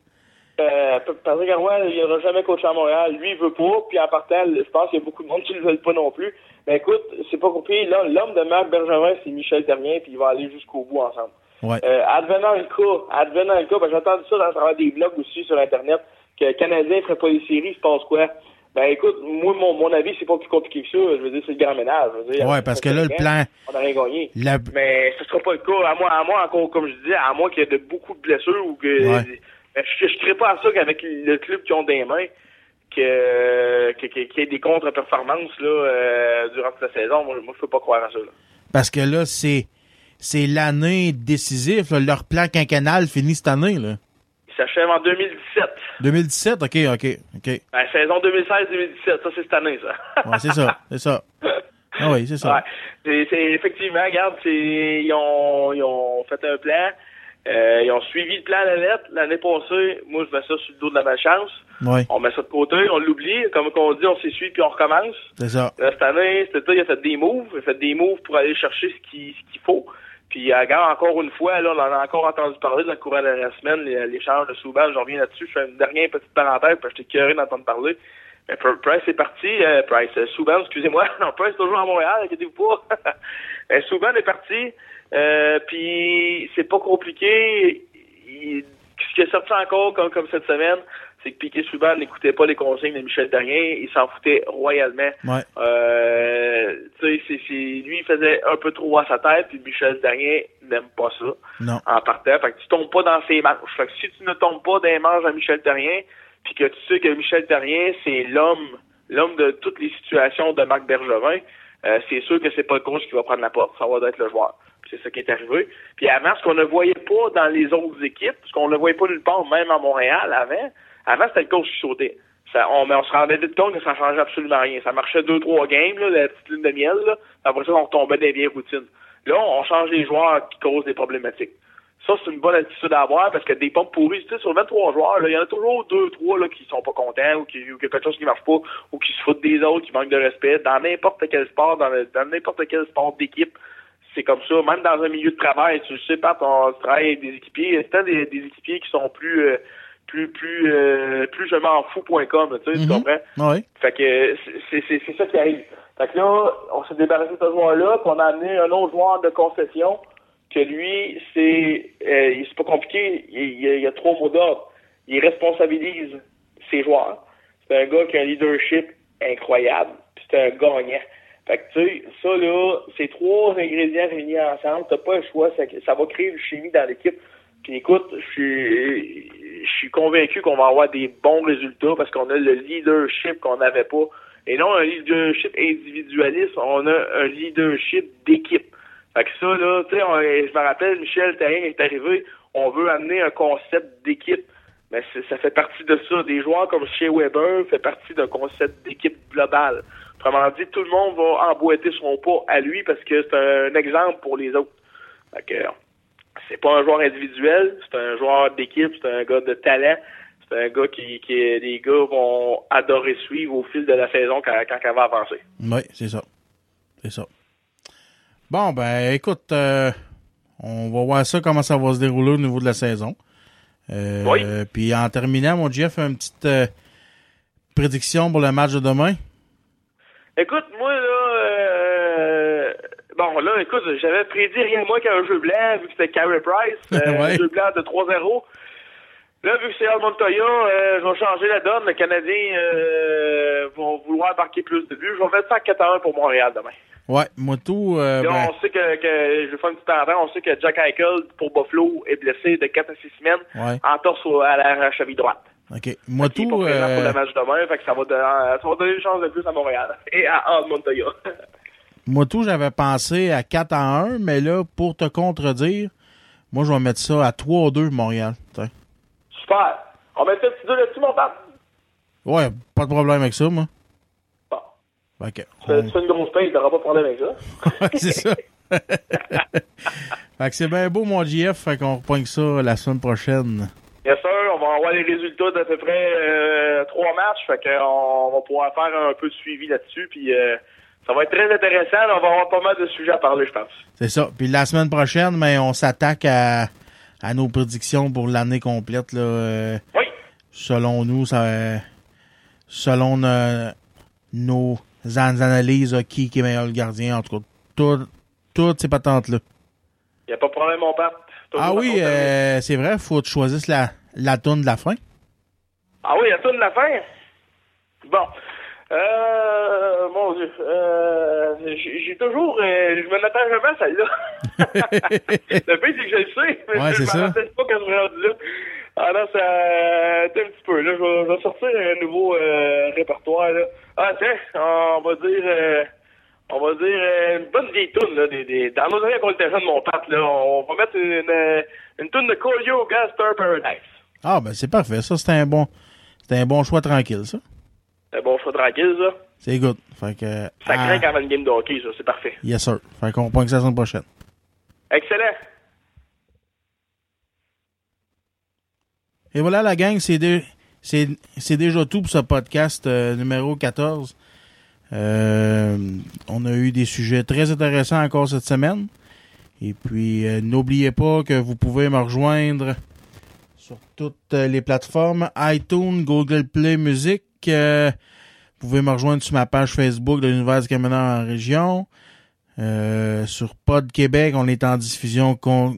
Euh, Patrick Roy, il n'aura jamais coaché à Montréal. Lui, il veut pas. Puis en partant, je pense qu'il y a beaucoup de monde qui ne le veulent pas non plus. Mais écoute, c'est pas compliqué. Là, l'homme de Marc Bergevin, c'est Michel Terrien, puis il va aller jusqu'au bout ensemble. Ouais. Euh, advenant le cas, advenant le cas, ben, j'ai entendu ça dans le travers des blogs aussi sur Internet, que le Canadien ferait pas les séries, il se passe quoi? Ben écoute, moi, mon, mon avis, c'est pas plus compliqué que ça. Je veux dire, c'est le grand ménage. Ouais, parce que là, le plan- On a rien gagné. La- Mais ce sera pas le cas, à moi, à moi encore, comme je disais, à moi qu'il y ait de beaucoup de blessures ou que. Ouais. Ben, je ne crée pas à ça qu'avec le club qui ont des mains, que, que- que- qu'il y ait des contre-performances euh, durant toute la saison. Moi, moi je peux pas croire à ça. Là. Parce que là, c'est, c'est l'année décisive, là. Leur plan quinquennal finit cette année, là. Il s'achève en 2017. 2017, ok, ok, ok. Ben, saison 2016-2017, ça c'est cette année, ça. Ouais, c'est ça, c'est ça. Ah oui, c'est ça. Ouais. C'est, c'est- effectivement, regarde, c'est, ils, ont, ils ont fait un plan. Euh, ils ont suivi le plan à la lettre. L'année passée, moi, je mets ça sur le dos de la malchance. Ouais, On met ça de côté, on l'oublie. Comme on dit, on s'essuie puis on recommence. c'est ça. Là, cette année, cet été, il a fait des moves. Il a fait des moves pour aller chercher ce ce qu'il faut. Puis, euh, regarde, encore une fois, là, on en a encore entendu parler dans le courant de la semaine, l'échange de Souban. J'en reviens là-dessus. Je fais une dernière petite parenthèse parce que j'étais curieux d'entendre parler. Mais Pr- Price est parti. Euh, Price, euh, Souban, excusez-moi. Non, Price est toujours à Montréal, inquiétez-vous pas. Euh, Souban est parti. Euh, puis, c'est pas compliqué. Il- ce qui est sorti encore, comme, comme cette semaine, c'est que Piquet Souban n'écoutait pas les consignes de Michel Darien. Il s'en foutait royalement. Ouais. Euh, tu sais, lui, il faisait un peu trop à sa tête, puis Michel Darien n'aime pas ça Non. en partant. Fait que tu tombes pas dans ses manches. Fait que si tu ne tombes pas dans les manches à Michel Terrien, puis que tu sais que Michel Terrien, c'est l'homme, l'homme de toutes les situations de Marc Bergevin, euh, c'est sûr que c'est pas le coach qui va prendre la porte. Ça va être le joueur. C'est ça qui est arrivé. Puis avant, ce qu'on ne voyait pas dans les autres équipes, ce qu'on ne voyait pas nulle part, même à Montréal avant, avant c'était le coach qui sautait. Ça, on, mais on se rendait vite compte que ça changeait absolument rien. Ça marchait deux, trois games, là, la petite lune de miel, là. Après ça, on retombait dans les vieilles routines. Là, on change les joueurs qui causent des problématiques. Ça, c'est une bonne attitude à avoir parce que des pompes pourries, tu sais, sur 23 joueurs, il y en a toujours deux, trois là, qui sont pas contents ou qui ou y a quelque chose qui marche pas ou qui se foutent des autres, qui manquent de respect. Dans n'importe quel sport, dans, n'importe quel sport d'équipe, c'est comme ça. Même dans un milieu de travail, tu sais, Pat, on travaille avec des équipiers. C'est des, des équipiers qui sont plus euh, plus plus euh, plus je m'en fous.com, tu sais, tu Mhm. comprends? Ouais. Fait que c'est ça qui arrive. Fait que là, on s'est débarrassé de ce joueur-là, puis on a amené un autre joueur de concession que lui, c'est euh, c'est pas compliqué, il, il y a- il y a trois mots d'ordre. Il responsabilise ses joueurs. C'est un gars qui a un leadership incroyable, puis c'est un gagnant. Fait que tu sais, ça là, ces trois ingrédients réunis ensemble, t'as pas le choix, ça, ça va créer une chimie dans l'équipe. Puis écoute, je suis je suis convaincu qu'on va avoir des bons résultats parce qu'on a le leadership qu'on n'avait pas. Et non un leadership individualiste, on a un leadership d'équipe. Fait que ça, là, tu sais, je me rappelle, Michel Terrien est arrivé, on veut amener un concept d'équipe. Mais ça fait partie de ça. Des joueurs comme chez Weber fait partie d'un concept d'équipe globale. Autrement dit, tout le monde va emboîter son pas à lui parce que c'est un exemple pour les autres. Fait que, c'est pas un joueur individuel, c'est un joueur d'équipe, c'est un gars de talent, c'est un gars qui, qui les gars vont adorer suivre au fil de la saison quand, quand elle va avancer. Oui, c'est ça. C'est ça. Bon, ben, écoute, euh, on va voir ça, comment ça va se dérouler au niveau de la saison. Euh, Oui. Puis en terminant, mon Jeff, une petite euh, prédiction pour le match de demain. Écoute, moi, bon, là, écoute, j'avais prédit rien de moins qu'un jeu blanc, vu que c'était Carey Price, euh, Ouais. un jeu blanc de 3-0. Là, vu que c'est Al Montoya, euh, je vais changer la donne. Les Canadiens euh, vont vouloir marquer plus de buts. Je vais mettre ça à 4 1 pour Montréal demain. Ouais, moi tout, euh, Là, ben, on sait que, que je vais faire une petite parenthèse, on sait que Jack Eichel, pour Buffalo, est blessé de 4 à 6 semaines Ouais. en torse à la cheville droite. OK. Moi tout, pour euh, le match demain, fait que ça va, donner- ça va donner une chance de plus à Montréal et à Al Montoya. moi tout, j'avais pensé à 4 à 1, mais là, pour te contredire, moi, je vais mettre ça à 3 à 2 Montréal. Super. On met un petit deux là-dessus, mon pape. Ouais, pas de problème avec ça, moi. Bon. OK. Tu fais, tu fais une grosse paye, t'auras pas de problème avec ça. c'est ça. fait que c'est bien beau, mon JF. Fait qu'on repogne ça la semaine prochaine. Bien sûr, on va avoir les résultats d'à peu près euh, trois matchs, fait qu'on va pouvoir faire un peu de suivi là-dessus, puis euh, ça va être très intéressant. On va avoir pas mal de sujets à parler, je pense. C'est ça. Puis la semaine prochaine, mais on s'attaque à, à nos prédictions pour l'année complète. Là, euh, oui. Selon nous, ça, selon no- nos an- analyses, là, qui, qui est meilleur le gardien, en tout cas, tout- toutes ces patentes-là. Il n'y a pas de problème, mon pape. Ah oui, euh, c'est vrai, faut que tu choisisses la, la tourne de la fin. Ah oui, la tourne de la fin? Bon. Euh, mon Dieu. Euh, j'ai toujours... euh, je me l'attends jamais celle-là. le pire, c'est que je le sais, mais Ouais, je c'est me ça. rappelle pas quand je suis rendu là. Non, ça... Attends un petit peu, là. Je vais, sortir un nouveau euh, répertoire, là. Ah, tiens, on va dire... euh, on va dire euh, une bonne vieille toune, là. Des, des, dans nos années, quand on était jeune, mon pape, là, on va mettre une, euh, une toune de Coolio Gaster Paradise. Ah, ben c'est parfait. Ça, c'est un bon, c'est un bon choix tranquille, ça. C'est bon choix tranquille, ça. C'est good. Fait que, Ça ah, craint avant une game de hockey, ça. C'est parfait. yes, sir. Fait qu'on repogne ça la semaine prochaine. Excellent. Et voilà, la gang, c'est dé- c'est déjà tout pour ce podcast euh, numéro 14. Euh, on a eu des sujets très intéressants encore cette semaine. Et puis, euh, n'oubliez pas que vous pouvez me rejoindre sur toutes euh, les plateformes iTunes, Google Play Music. Euh, vous pouvez me rejoindre sur ma page Facebook de l'Univers du Camionneur en région. Euh, sur Pod Québec, on est en diffusion con-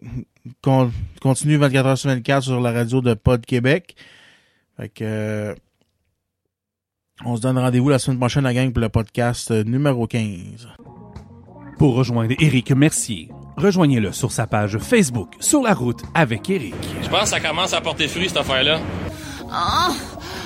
con- continue 24 heures sur 24 sur la radio de Pod Québec. Fait que euh, on se donne rendez-vous la semaine prochaine, la gang, pour le podcast numéro 15. Pour rejoindre Éric Mercier, rejoignez-le sur sa page Facebook Sur la route avec Éric. Je pense que ça commence à porter fruit, cette affaire-là. Ah! Ah!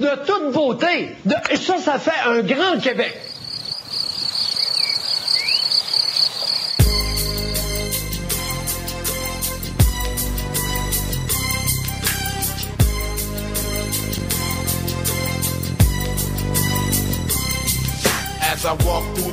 De toute beauté. Et ça, ça fait un grand Québec.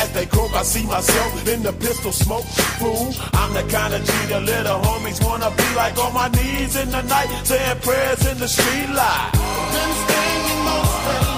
As they croak, I see myself in the pistol smoke. Fool, I'm the kind of G the little homies wanna be like on my knees in the night, saying prayers in the street light. Been most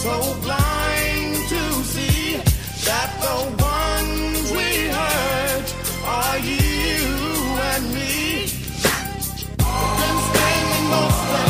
so blind to see that the ones we hurt are you and me? Been most